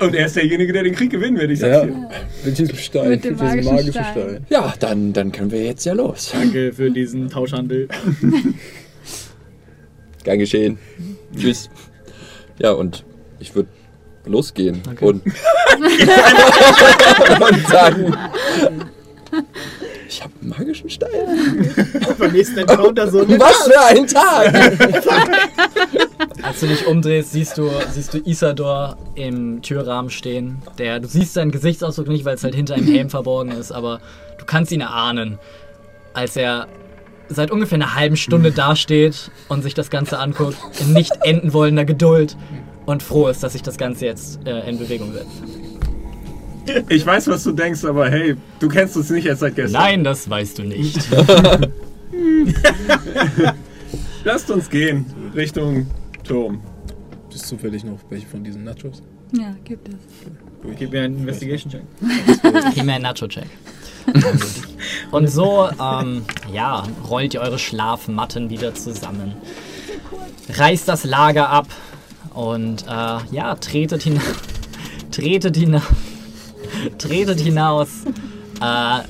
Und er ist derjenige, der den Krieg gewinnen wird, ich sag's Ja, dir. mit diesem Stein, Mit dem mit diesem magischen magischen Stein. Stein. Ja, dann, dann können wir jetzt ja los. Danke für diesen Tauschhandel. Gern geschehen. Tschüss. Ja, und ich würde losgehen Okay. und, und sagen, ich habe einen magischen Stein. Beim nächsten Encounter so. Was für ein Tag! Als du dich umdrehst, siehst du, siehst du Isador im Türrahmen stehen. Der, du siehst seinen Gesichtsausdruck nicht, weil es halt hinter einem Helm verborgen ist, aber du kannst ihn erahnen, als er seit ungefähr einer halben Stunde dasteht und sich das Ganze anguckt, in nicht enden wollender Geduld und froh ist, dass sich das Ganze jetzt äh, in Bewegung setzt. Ich weiß, was du denkst, aber hey, du kennst uns nicht erst seit gestern. Nein, das weißt du nicht. Lasst uns gehen Richtung Turm. Bist zufällig noch welche von diesen Nachos? Ja, gibt es. Gib mir einen Investigation-Check. Gib mir einen Nacho-Check. Und so, ähm, ja, rollt ihr eure Schlafmatten wieder zusammen. Reißt das Lager ab und, äh, ja, tretet hinaus. tretet hinaus. tretet hinaus. Äh,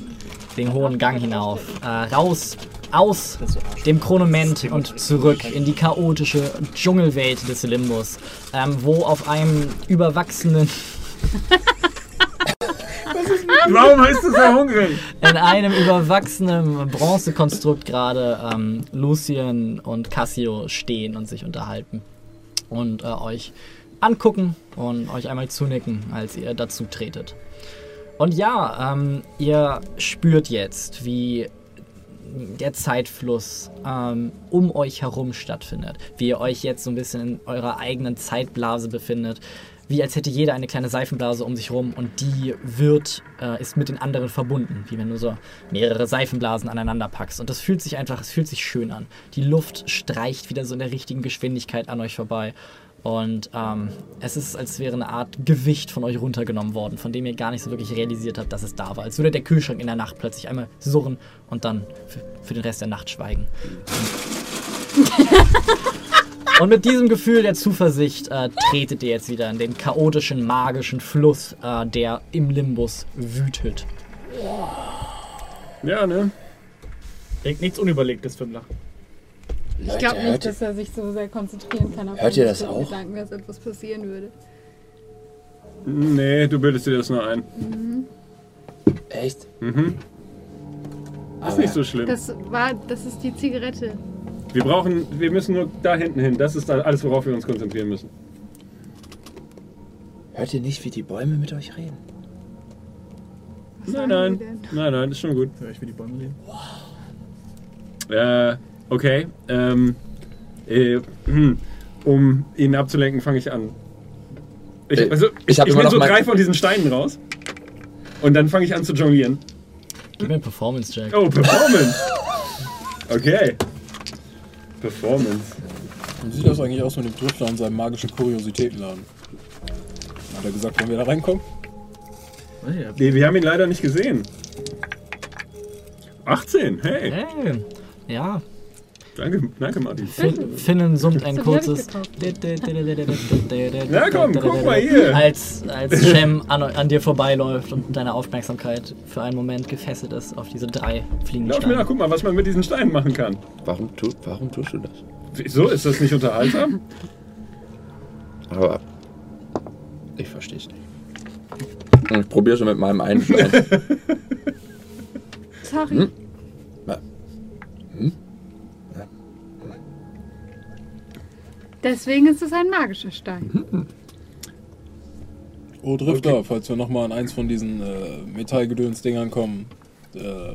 den hohen Gang hinauf. Äh, raus aus dem Chronoment und zurück in die chaotische Dschungelwelt des Limbus, ähm, wo auf einem überwachsenen Warum heißt du so hungrig? in einem überwachsenen Bronzekonstrukt gerade ähm, Lucien und Cassio stehen und sich unterhalten. Und äh, euch angucken und euch einmal zunicken, als ihr dazu tretet. Und ja, ähm, ihr spürt jetzt, wie der Zeitfluss ähm, um euch herum stattfindet. Wie ihr euch jetzt so ein bisschen in eurer eigenen Zeitblase befindet. Wie als hätte jeder eine kleine Seifenblase um sich rum und die wird, äh, ist mit den anderen verbunden. Wie wenn du so mehrere Seifenblasen aneinander packst. Und das fühlt sich einfach, es fühlt sich schön an. Die Luft streicht wieder so in der richtigen Geschwindigkeit an euch vorbei. Und ähm, es ist, als wäre eine Art Gewicht von euch runtergenommen worden, von dem ihr gar nicht so wirklich realisiert habt, dass es da war. Als würde der Kühlschrank in der Nacht plötzlich einmal surren und dann für, für den Rest der Nacht schweigen. Und mit diesem Gefühl der Zuversicht äh, tretet ihr jetzt wieder in den chaotischen, magischen Fluss, äh, der im Limbus wütet. Ja, ne? Denkt nichts Unüberlegtes, Fimmler. Ich glaube nicht, dass er sich so sehr konzentrieren kann auf Hört ihr das auch? Gedanken, dass etwas passieren würde. Nee, du bildest dir das nur ein. Echt? Mhm. Ist nicht so schlimm. Das war, das ist die Zigarette. Wir brauchen, wir müssen nur da hinten hin. Das ist alles, worauf wir uns konzentrieren müssen. Hört ihr nicht, wie die Bäume mit euch reden? Was Nein, nein. Nein, nein, ist schon gut. Hör ich, wie die Bäume reden. Äh, okay. Ähm, äh, hm. um ihn abzulenken, fange ich an. Ich, Äh, also, ich ich, ich noch so drei von diesen Steinen raus. Und dann fange ich an zu jonglieren. Gib mir einen Performance-Check. Oh, Performance! Okay. Performance. Wie sieht das eigentlich aus mit dem Drifter und seinem magischen Kuriositätenladen? Hat er gesagt, wenn wir da reinkommen? Ja. Nee, wir haben ihn leider nicht gesehen. 18, hey. Hey, ja, Danke, danke Martin. Fin Finnen summt ein kurzes. Na komm, guck mal hier. Als, als Shem an, an dir vorbeiläuft und deine Aufmerksamkeit für einen Moment gefesselt ist auf diese drei fliegenden Lauf mir nach, Steine. guck mal, was man mit diesen Steinen machen kann. Warum, tu, warum tust du das? Wieso? Ist das nicht unterhaltsam? Aber ich verstehe es nicht. Und Ich probiere schon mit meinem einen Stein. Sorry. Hm? Deswegen ist es ein magischer Stein. Oh, Drifter, falls wir nochmal an eins von diesen äh, Metallgedöns-Dingern kommen, äh,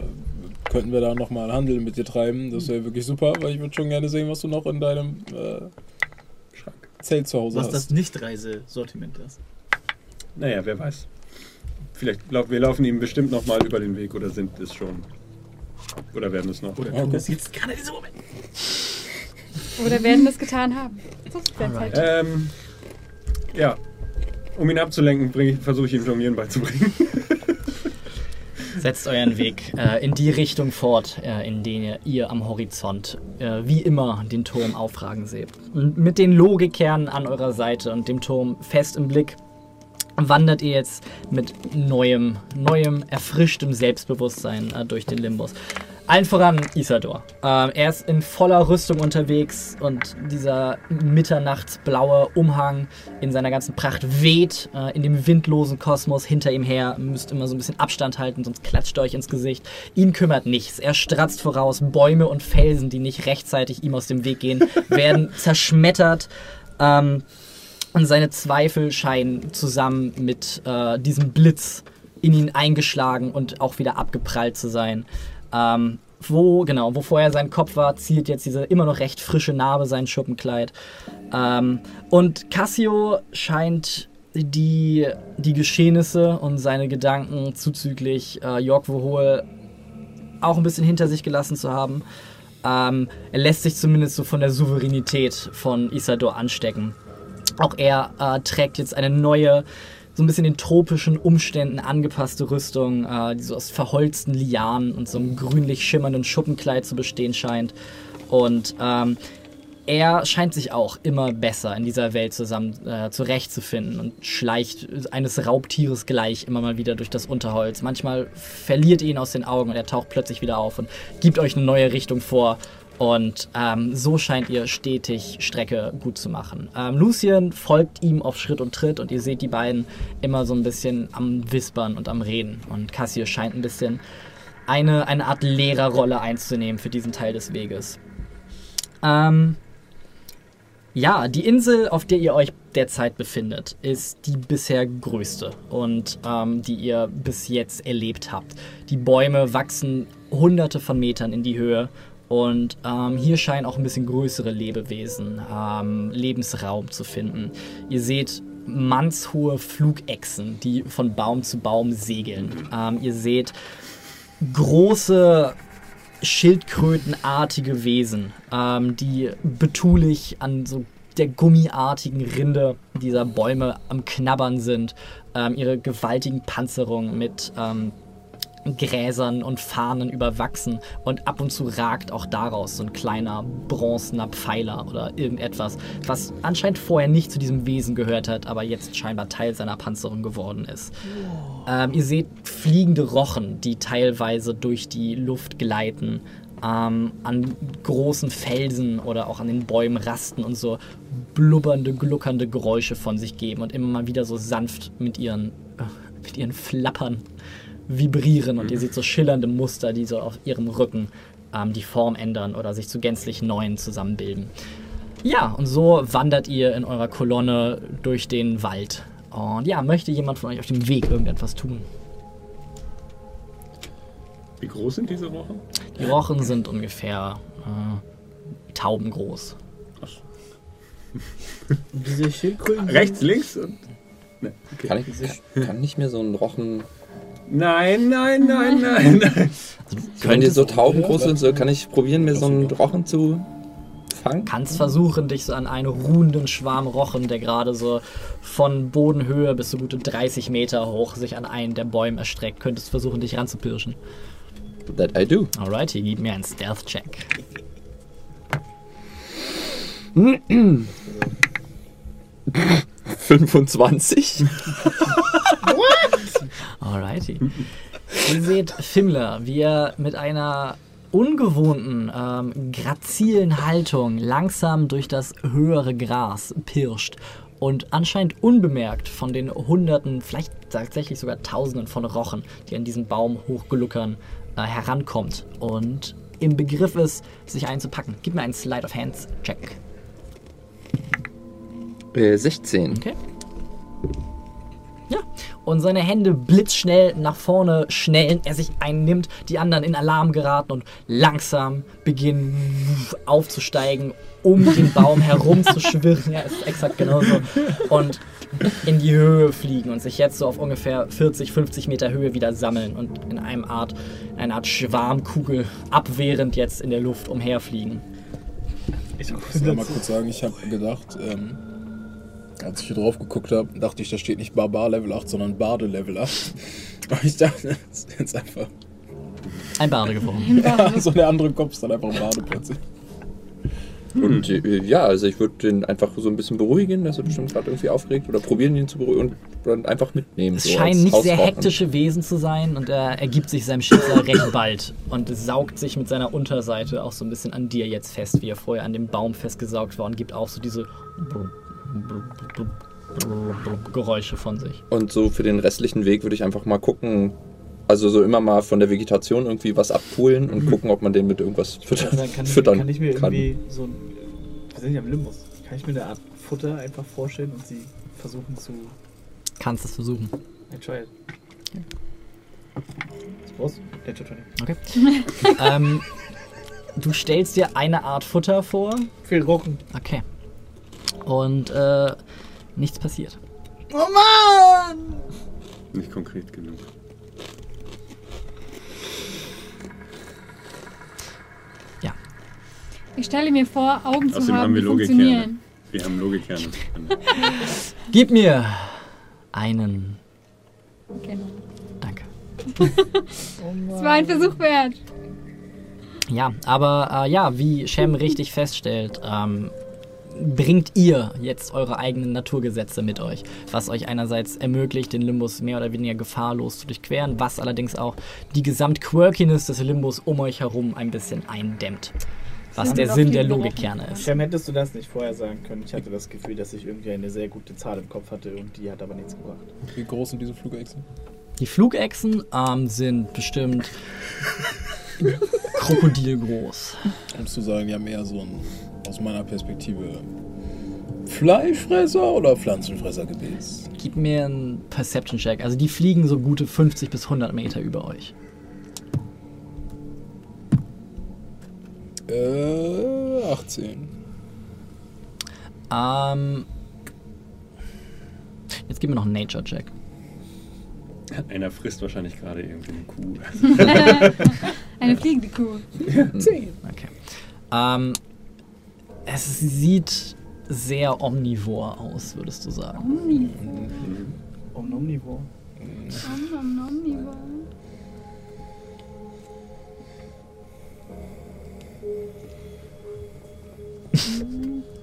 könnten wir da nochmal Handel mit dir treiben. Das wäre wirklich super, weil ich würde schon gerne sehen, was du noch in deinem äh, Zelt zu Hause Was hast. das Nicht-Reisesortiment ist. Naja, wer weiß. Vielleicht lau wir laufen ihm bestimmt noch mal über den Weg oder sind es schon. Oder werden es noch. Oder Okay. es jetzt gerade in diesem Moment. Oder werden das getan haben. So. Zeit. Ähm, ja. Um ihn abzulenken, bring ich- versuche ich ihm Jonglieren beizubringen. Setzt euren Weg äh, in die Richtung fort, äh, in der ihr am Horizont äh, wie immer den Turm aufragen seht. Und mit den Logikkernen an eurer Seite und dem Turm fest im Blick wandert ihr jetzt mit neuem, neuem, erfrischtem Selbstbewusstsein äh, durch den Limbus. Allen voran Isador. Ähm, er ist in voller Rüstung unterwegs und dieser mitternachtsblaue Umhang in seiner ganzen Pracht weht äh, in dem windlosen Kosmos hinter ihm her. Müsst immer so ein bisschen Abstand halten, sonst klatscht er euch ins Gesicht. Ihn kümmert nichts. Er stratzt voraus. Bäume und Felsen, die nicht rechtzeitig ihm aus dem Weg gehen, werden zerschmettert. Ähm, und seine Zweifel scheinen zusammen mit äh, diesem Blitz in ihn eingeschlagen und auch wieder abgeprallt zu sein. Ähm, wo, genau, wo vorher sein Kopf war, zielt jetzt diese immer noch recht frische Narbe sein Schuppenkleid. Ähm, und Cassio scheint die, die Geschehnisse und seine Gedanken zuzüglich äh, York Vohol auch ein bisschen hinter sich gelassen zu haben. Ähm, er lässt sich zumindest so von der Souveränität von Isador anstecken. Auch er äh, trägt jetzt eine neue, so ein bisschen den tropischen Umständen angepasste Rüstung, äh, die so aus verholzten Lianen und so einem grünlich schimmernden Schuppenkleid zu bestehen scheint. Und ähm, er scheint sich auch immer besser in dieser Welt zusammen äh, zurechtzufinden und schleicht eines Raubtieres gleich immer mal wieder durch das Unterholz. Manchmal verliert ihn aus den Augen und er taucht plötzlich wieder auf und gibt euch eine neue Richtung vor. Und ähm, so scheint ihr stetig Strecke gut zu machen. Ähm, Lucien folgt ihm auf Schritt und Tritt und ihr seht die beiden immer so ein bisschen am Wispern und am Reden. Und Cassio scheint ein bisschen eine, eine Art Lehrerrolle einzunehmen für diesen Teil des Weges. Ähm, ja, die Insel, auf der ihr euch derzeit befindet, ist die bisher größte und ähm, die ihr bis jetzt erlebt habt. Die Bäume wachsen hunderte von Metern in die Höhe und ähm, hier scheinen auch ein bisschen größere Lebewesen ähm, Lebensraum zu finden. Ihr seht mannshohe Flugechsen, die von Baum zu Baum segeln. Ähm, ihr seht große schildkrötenartige Wesen, ähm, die betulich an so der gummiartigen Rinde dieser Bäume am Knabbern sind, ähm, ihre gewaltigen Panzerungen mit ähm, Gräsern und Fahnen überwachsen und ab und zu ragt auch daraus so ein kleiner bronzener Pfeiler oder irgendetwas, was anscheinend vorher nicht zu diesem Wesen gehört hat, aber jetzt scheinbar Teil seiner Panzerung geworden ist. Ähm, ihr seht fliegende Rochen, die teilweise durch die Luft gleiten, ähm, an großen Felsen oder auch an den Bäumen rasten und so blubbernde, gluckernde Geräusche von sich geben und immer mal wieder so sanft mit ihren, äh, mit ihren Flappern vibrieren und ihr seht so schillernde Muster, die so auf ihrem Rücken ähm, die Form ändern oder sich zu gänzlich neuen zusammenbilden. Ja, und so wandert ihr in eurer Kolonne durch den Wald. Und ja, möchte jemand von euch auf dem Weg irgendetwas tun? Wie groß sind diese Wochen? Die Rochen sind ungefähr äh, taubengroß. Und diese Schildkröten. Rechts, links und. Ne, okay. Kann, ich, kann, kann nicht mehr so ein Rochen. Nein, nein, nein, nein, nein. Wenn die so taubengroß sind, so kann ich probieren, mir so einen Rochen zu fangen? Kannst versuchen, dich so an einen ruhenden Schwarm Rochen, der gerade so von Bodenhöhe bis so gute 30 Meter hoch sich an einen der Bäume erstreckt, könntest versuchen, dich ranzupirschen. That I do. Alrighty, gib mir einen Stealth-Check. 25. Alrighty. Ihr seht Fimmler, wie er mit einer ungewohnten, ähm, grazilen Haltung langsam durch das höhere Gras pirscht und anscheinend unbemerkt von den Hunderten, vielleicht tatsächlich sogar Tausenden von Rochen, die an diesem Baum hochgeluckern, äh, herankommt und im Begriff ist, sich einzupacken. Gib mir einen Slide of Hands Check. Äh, 16. Okay. Ja, und seine Hände blitzschnell nach vorne schnellen, er sich einnimmt, die anderen in Alarm geraten und langsam beginnen aufzusteigen, um den Baum herumzuschwirren. Ja, ist exakt genauso. Und in die Höhe fliegen und sich jetzt so auf ungefähr 40, 50 Meter Höhe wieder sammeln und in einem Art, in einer Art Schwarmkugel abwehrend jetzt in der Luft umherfliegen. Ich muss mal kurz sagen, ich habe gedacht, ähm, als ich hier drauf geguckt habe, dachte ich, da steht nicht Barbar Level 8, sondern Bade Level 8. Aber ich dachte, das ist jetzt einfach. Ein Bade geworden. so der andere Kopf ist dann einfach Bade plötzlich. Und äh, ja, also ich würde den einfach so ein bisschen beruhigen, dass er bestimmt gerade irgendwie aufregt oder probieren ihn zu beruhigen und dann einfach mitnehmen. Es so scheinen nicht sehr hektische Wesen zu sein und er ergibt sich seinem Schicksal recht bald und saugt sich mit seiner Unterseite auch so ein bisschen an dir jetzt fest, wie er vorher an dem Baum festgesaugt war und gibt auch so diese Geräusche von sich. Und so für den restlichen Weg würde ich einfach mal gucken, also so immer mal von der Vegetation irgendwie was abpulen und gucken, ob man den mit irgendwas füttern, kann, ich, füttern kann ich mir kann. irgendwie so ein. Wir sind ja im Limbus. Kann ich mir eine Art Futter einfach vorstellen und sie versuchen zu. Kannst es versuchen. I try it. Was brauchst du? Natural 20. Okay. ähm, du stellst dir eine Art Futter vor. Viel Rochen. Okay. Und äh, nichts passiert. Oh Mann! Nicht konkret genug. Ja. Ich stelle mir vor, Augen zu Außerdem haben, haben wir die funktionieren. Wir haben Logikkerne. Gib mir einen. Okay. Danke. Es war ein Versuch wert. Ja, aber äh, ja, wie Shem richtig feststellt, ähm, bringt ihr jetzt eure eigenen Naturgesetze mit euch, was euch einerseits ermöglicht, den Limbus mehr oder weniger gefahrlos zu durchqueren, was allerdings auch die Gesamtquirkiness des Limbus um euch herum ein bisschen eindämmt. Was der Sinn der Logikkerne ist. Shem, hättest du das nicht vorher sagen können? Ich hatte das Gefühl, dass ich irgendwie eine sehr gute Zahl im Kopf hatte und die hat aber nichts gebracht. Wie groß sind diese Flugechsen? Die Flugechsen ähm, sind bestimmt krokodilgroß. Um zu sagen, ja mehr so ein, aus meiner Perspektive, Fleischfresser oder Pflanzenfressergebäß? Gib mir einen Perception-Check. Also die fliegen so gute 50 bis 100 Meter über euch. Äh, 18. Ähm, jetzt gib mir noch einen Nature-Check. Einer frisst wahrscheinlich gerade irgendwie eine Kuh. Eine fliegende Kuh. Okay. Ähm, es sieht sehr omnivor aus, würdest du sagen. Omnivor. Om Omnivore. Om, om, Omnivor.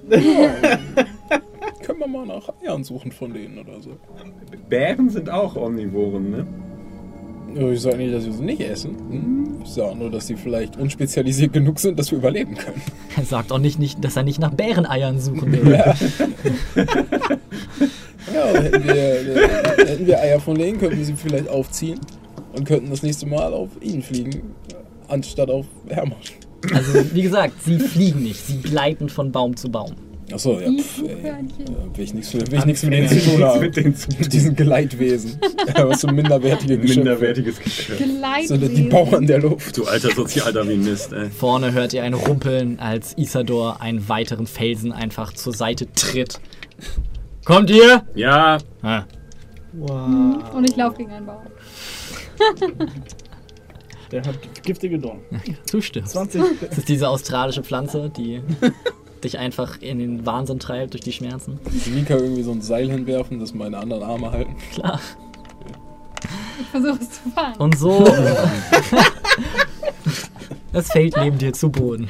Können wir mal nach Eiern suchen von denen oder so. Bären sind auch Omnivoren, ne? Ja, Ich sage nicht, dass wir sie nicht essen. Hm? Ich sage nur, dass sie vielleicht unspezialisiert genug sind, dass wir überleben können. Er sagt auch nicht, nicht dass er nicht nach Bäreneiern suchen will. Ja, ja hätten, wir, hätten wir Eier von denen, könnten wir sie vielleicht aufziehen und könnten das nächste Mal auf ihn fliegen, anstatt auf Hermann. Also, wie gesagt, sie fliegen nicht, sie gleiten von Baum zu Baum. Achso, ja, pff, ey. Flughörnchen. Ja, will ich nichts will ich nichts mit denen zu tun haben. Mit Mit diesen Geleitwesen. Was so minderwertige Geschöpfe. Minderwertiges Geschöpf. So die. Bauern der Luft. Du alter Sozialdarwinist, ey. Vorne hört ihr ein Rumpeln, als Isador einen weiteren Felsen einfach zur Seite tritt. Kommt ihr? Ja, Ah, Wow. Und ich laufe gegen einen Baum. Der hat giftige Dorn. zustimmst. 20. Das ist diese australische Pflanze, die dich einfach in den Wahnsinn treibt durch die Schmerzen. Mika irgendwie so ein Seil hinwerfen, dass meine anderen Arme halten. Klar. Ich versuche es zu fangen. Und so. Es fällt neben dir zu Boden.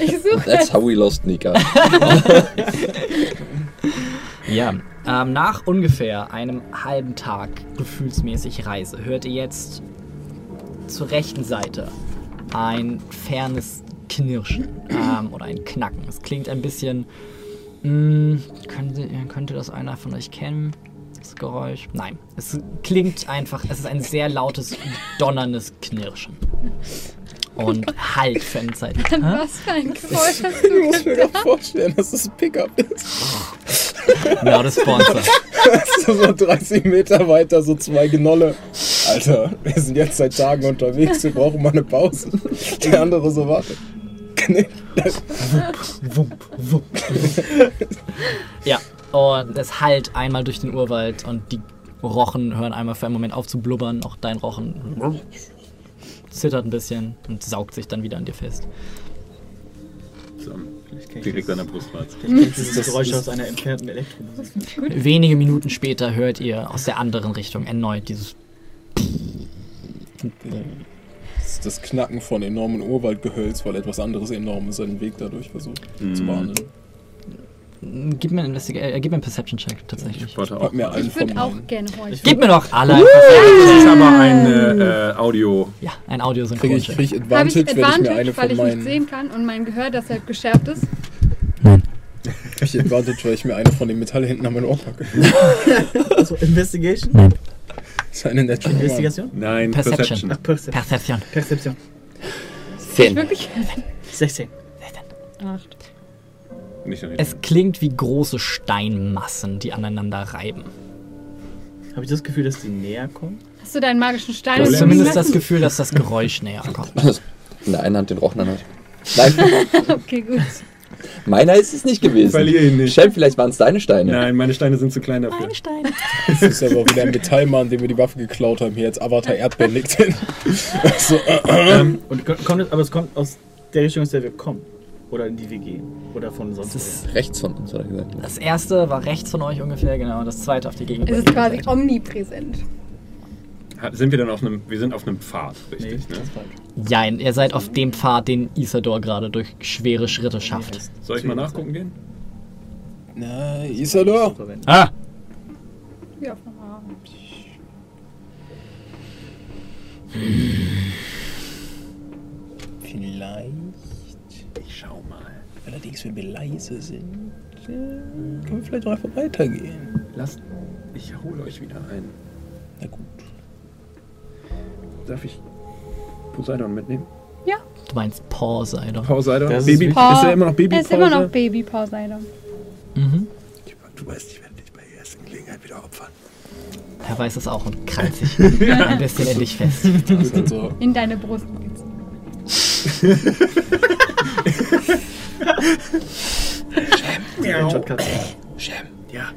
Ich suche That's how we lost Nika. Ja, ähm, nach ungefähr einem halben Tag gefühlsmäßig Reise hört ihr jetzt zur rechten Seite ein fernes Knirschen ähm, oder ein Knacken. Es klingt ein bisschen. Mh, könnte, könnte das einer von euch kennen? Das Geräusch? Nein. Es klingt einfach. Es ist ein sehr lautes, donnerndes Knirschen. Und halt für eine Zeit. An Hä? was für ein Geräusch hast Du du musst mir doch vorstellen, dass das ein Pickup ist. Genau, das Sponsor. so, so 30 Meter weiter, so zwei Gnolle. Alter, wir sind jetzt seit Tagen unterwegs, wir brauchen mal eine Pause. Der andere so, warte. Knick. Wump, wump. ja, und es hallt einmal durch den Urwald und die Rochen hören einmal für einen Moment auf zu blubbern. Auch dein Rochen zittert ein bisschen und saugt sich dann wieder an dir fest. so, Vielleicht kenn ich direkt das- an der Brustwarze. vielleicht kenn ich dieses Geräusch aus einer entfernten Elektromusik. Wenige Minuten später hört ihr aus der anderen Richtung erneut dieses. Das das Knacken von enormen Urwaldgehölz, weil etwas anderes Enormes seinen Weg dadurch versucht zu Mhm. bahnen. Gib mir einen, äh, gib mir einen Perception-Check tatsächlich. Ich auch. Pack mir einen Ich würde auch gerne heute. Gib mir doch alle. Das ist aber ein äh, Audio. Ja, ein Kriege ich, krieg ich Habe ich Advantage, wenn ich mir Advantage, eine weil von ich nicht meinen. sehen kann und mein Gehör deshalb geschärft ist? Krieg ich Advantage, weil ich mir eine von den Metall hinten an mein Ohr packe. Also Investigation? Nein. Das ist eine Natural One. Investigation? Nein, Perception. Perception. Ach, Perception. Perception. Perception. Zehn. Wirklich? 16. Acht. Nicht so Es klingt wie große Steinmassen, die aneinander reiben. Habe ich das Gefühl, dass die näher kommen? Hast du deinen magischen Stein? Du hast zumindest das? Gefühl, dass das Geräusch näher kommt. In der einen Hand den Rochen an hat. Nein, Okay, gut. Meiner ist es nicht gewesen. Verliere ihn nicht. Shem, vielleicht waren es deine Steine. Nein, meine Steine sind zu klein dafür. Das ist aber wieder ein Metallmann, dem wir die Waffe geklaut haben, hier jetzt Avatar Erdbeeren liegt hin. so, äh, Ähm, und ko- kommt es, aber es kommt aus der Richtung, aus der wir kommen. Oder in die wir gehen. Oder von sonst Das ist-. Rechts von uns, hat er gesagt. Das erste war rechts von euch ungefähr, genau. Und das zweite auf die Es gegenüber. ist quasi omnipräsent. Sind wir dann auf einem. Wir sind auf einem Pfad, Nee, richtig, das ne? ihr seid auf dem Pfad, den Isador gerade durch schwere Schritte schafft. Nee, Soll ich mal nachgucken gehen? na, Isador. Ah! Ja, vom Abend. Vielleicht. Ich schau mal. Allerdings, wenn wir leise sind, äh, können wir vielleicht auch einfach weitergehen. Lasst. Ich hole euch wieder ein. Na gut. Darf ich Poseidon mitnehmen? Du meinst Poseidon. Poseidon? Das ist Baby, ist, wichtig. er immer noch Baby Er ist immer noch Baby Poseidon. Mhm. Du weißt, ich werde dich bei der ersten Gelegenheit wieder opfern. Er weiß es auch und krallt sich ein bisschen in dich fest. Ist so. In deine Brust. Shotcut. Shem, Ja.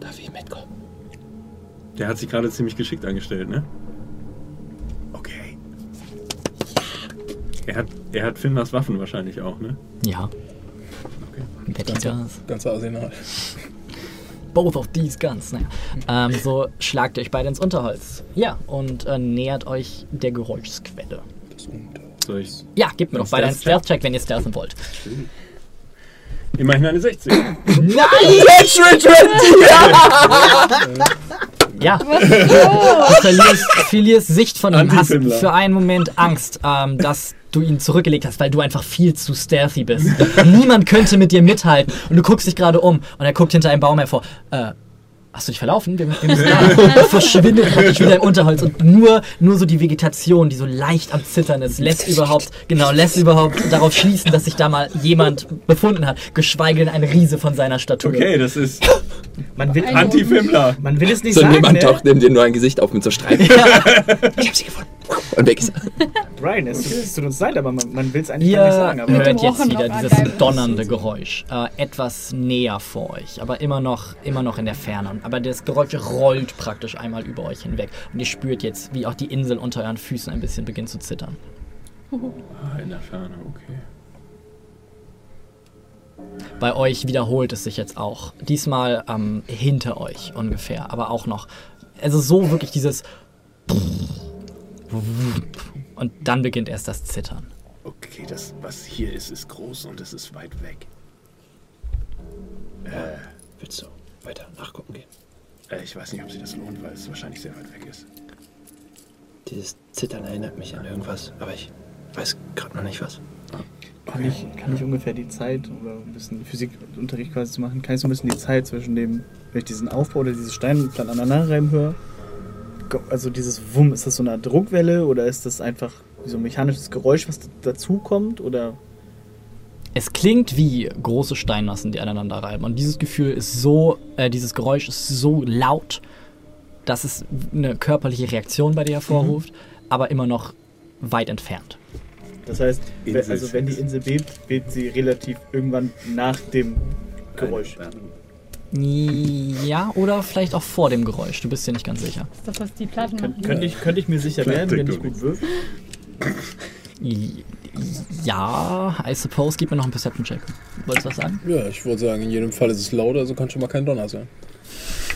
darf ich mitkommen? Der hat sich gerade ziemlich geschickt angestellt, ne? Er hat, er hat Finners Waffen wahrscheinlich auch, ne? Ja. Okay. Betty does. ganze Arsenal. Both of these guns. Naja. Ähm, so schlagt ihr euch beide ins Unterholz. Ja, und äh, nähert euch der Geräuschsquelle. Das. Soll ich Ja, gebt mir doch beide einen Stealth-Check? Wenn ihr stealthen wollt. immerhin eine 60. Ja. Du verlierst, verlierst Sicht von ihm, hast für einen Moment Angst, ähm, dass du ihn zurückgelegt hast, weil du einfach viel zu stealthy bist. Niemand könnte mit dir mithalten und du guckst dich gerade um und er guckt hinter einem Baum hervor. Äh, hast du dich verlaufen? Wir, wir müssen da. Verschwindet praktisch wieder im Unterholz und nur, nur so die Vegetation, die so leicht am Zittern ist, lässt überhaupt, genau, lässt überhaupt darauf schließen, dass sich da mal jemand befunden hat, geschweige denn ein Riese von seiner Statur. Okay, das ist Man will, Anti-Fimmler. man will es nicht So sagen, jemand ne? taucht neben dir nur ein Gesicht auf mit so Streifen. Ich hab sie gefunden. Und weg ist er. Brian, es, es tut uns leid, aber man, man will es eigentlich Ihr gar nicht sagen. Aber hört jetzt wieder dieses donnernde Geräusch. Äh, etwas näher vor euch, aber immer noch, immer noch in der Ferne. Aber das Geräusch rollt praktisch einmal über euch hinweg. Und ihr spürt jetzt, wie auch die Insel unter euren Füßen ein bisschen beginnt zu zittern. Ah, in der Ferne, okay. Bei euch wiederholt es sich jetzt auch. Diesmal ähm, hinter euch ungefähr, aber auch noch. Also so wirklich dieses. Und dann beginnt erst das Zittern. Okay, das, was hier ist, ist groß und es ist weit weg. Willst du weiter nachgucken gehen? Äh, ich weiß nicht, ob sich das lohnt, weil es wahrscheinlich sehr weit weg ist. Dieses Zittern erinnert mich an irgendwas, aber ich weiß gerade noch nicht was. kann, ich, kann ich ungefähr die Zeit, oder ein bisschen Physikunterricht quasi zu machen, kann ich so ein bisschen die Zeit zwischen dem, wenn ich diesen Aufbau oder diese Steinplatten aneinander reiben höre, also dieses Wumm, ist das so eine Druckwelle oder ist das einfach wie so ein mechanisches Geräusch, was dazu kommt? Oder Es klingt wie große Steinmassen, die aneinander reiben. Und dieses Gefühl ist so, äh, dieses Geräusch ist so laut, dass es eine körperliche Reaktion bei dir hervorruft, aber immer noch weit entfernt. das heißt, Insel also wenn die. Insel bebt, bebt sie relativ irgendwann nach dem Geräusch. Ja, oder vielleicht auch vor dem Geräusch. Du bist dir nicht ganz sicher. Ist das, was die Platten Kön machen? könnte, ich, könnte ich mir sicher werden, wenn ich gut würfel? Ja, I suppose. Gib mir noch einen Perception-Check. Wolltest du was sagen? Ja, ich würde sagen, in jedem Fall ist es laut, also kann schon mal kein Donner sein.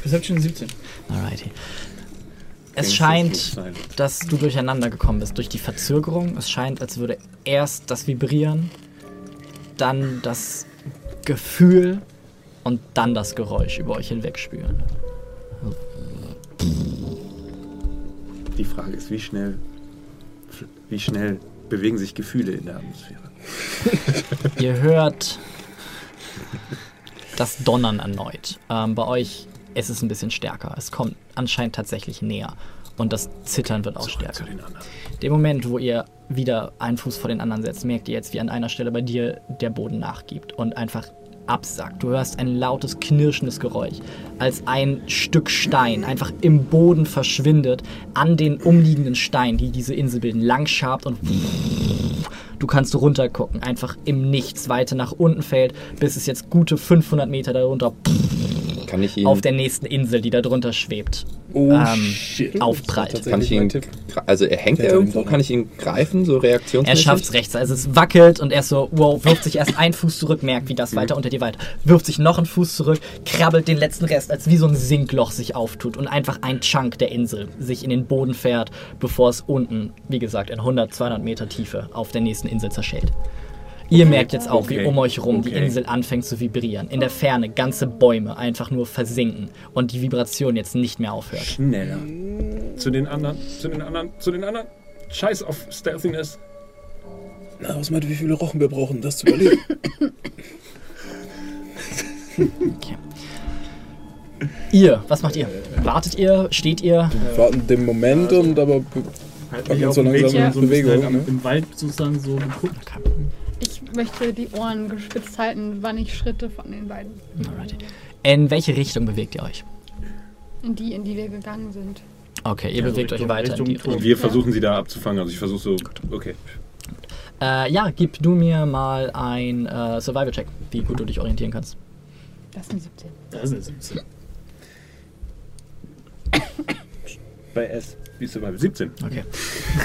Perception 17. Alrighty. Es scheint, dass du durcheinander gekommen bist durch die Verzögerung. Es scheint, als würde erst das Vibrieren, dann das Gefühl und dann das Geräusch über euch hinweg spüren. Die Frage ist, wie schnell, wie schnell bewegen sich Gefühle in der Atmosphäre? Ihr hört das Donnern erneut. Ähm, bei euch ist es ein bisschen stärker. Es kommt anscheinend tatsächlich näher. Und das Zittern wird auch Zurück stärker. zu den anderen. Dem Moment, wo ihr wieder einen Fuß vor den anderen setzt, merkt ihr jetzt, wie an einer Stelle bei dir der Boden nachgibt und einfach absackt. Du hörst ein lautes, knirschendes Geräusch, als ein Stück Stein einfach im Boden verschwindet, an den umliegenden Steinen, die diese Insel bilden, lang schabt und du kannst runtergucken, einfach im Nichts. Weiter nach unten fällt, bis es jetzt gute 500 Meter darunter auf der nächsten Insel, die da drunter schwebt, Oh ähm, aufprallt. Kann ich ihn, also er hängt er irgendwo, kann ich ihn greifen, so Er reaktionsmäßig? schafft es rechts. Also es wackelt und er ist so, wow, wirft sich erst einen Fuß zurück, merkt, wie das weiter unter dir weiter. Wirft sich noch einen Fuß zurück, krabbelt den letzten Rest, als wie so ein Sinkloch sich auftut und einfach ein Chunk der Insel sich in den Boden fährt, bevor es unten, wie gesagt, in 100, 200 Meter Tiefe auf der nächsten Insel zerschellt. Ihr merkt jetzt auch, wie Okay. um euch rum die Okay. Insel anfängt zu vibrieren. In der Ferne ganze Bäume einfach nur versinken und die Vibration jetzt nicht mehr aufhört. Schneller. Zu den anderen, zu den anderen, zu den anderen. Scheiß auf Stealthiness. Na, was meint, wie viele Rochen wir brauchen, um das zu überleben? Ihr, was macht ihr? Wartet ihr? Steht ihr? Wir warten den Moment und aber be- Halt mich auf so den Weg, langsam so in ein bisschen Bewegung, halt am, ne? im Wald sozusagen so geguckt. Ich möchte die Ohren gespitzt halten, wann ich Schritte von den beiden. Alrighty. In welche Richtung bewegt ihr euch? In die, in die wir gegangen sind. Okay, ihr Also bewegt Richtung- euch weiter in die Richtung Richtung. Und wir versuchen sie da abzufangen. Also ich versuche so. Okay. Äh, ja, gib du mir mal ein äh, Survival-Check, wie gut du dich orientieren kannst. Das sind 17. Das ist eine 17. Bei S. Wie ist Survival? 17. Okay.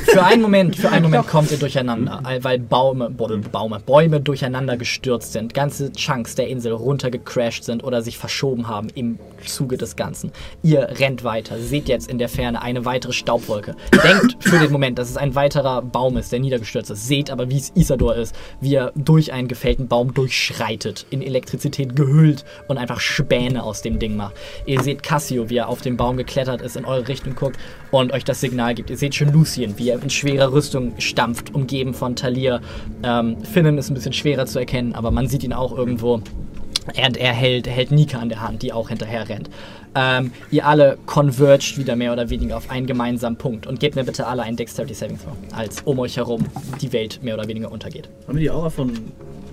Für einen Moment, für einen Moment kommt ihr durcheinander, weil Baume, Baume, Bäume durcheinander gestürzt sind, ganze Chunks der Insel runtergecrashed sind oder sich verschoben haben im Zuge des Ganzen. Ihr rennt weiter, seht jetzt in der Ferne eine weitere Staubwolke. Denkt für den Moment, dass es ein weiterer Baum ist, der niedergestürzt ist. Seht aber, wie es Isador ist, wie er durch einen gefällten Baum durchschreitet, in Elektrizität gehüllt und einfach Späne aus dem Ding macht. Ihr seht Cassio, wie er auf den Baum geklettert ist, in eure Richtung guckt und euch das Signal gibt. Ihr seht schon Lucien, wie er in schwerer Rüstung stampft, umgeben von Talir. Ähm, Finnen ist ein bisschen schwerer zu erkennen, aber man sieht ihn auch irgendwo. Und er hält, hält Nika an der Hand, die auch hinterher rennt. Ähm, ihr alle converged wieder mehr oder weniger auf einen gemeinsamen Punkt. Und gebt mir bitte alle einen Dexterity Saving Throw, als um euch herum die Welt mehr oder weniger untergeht. Haben wir die Aura von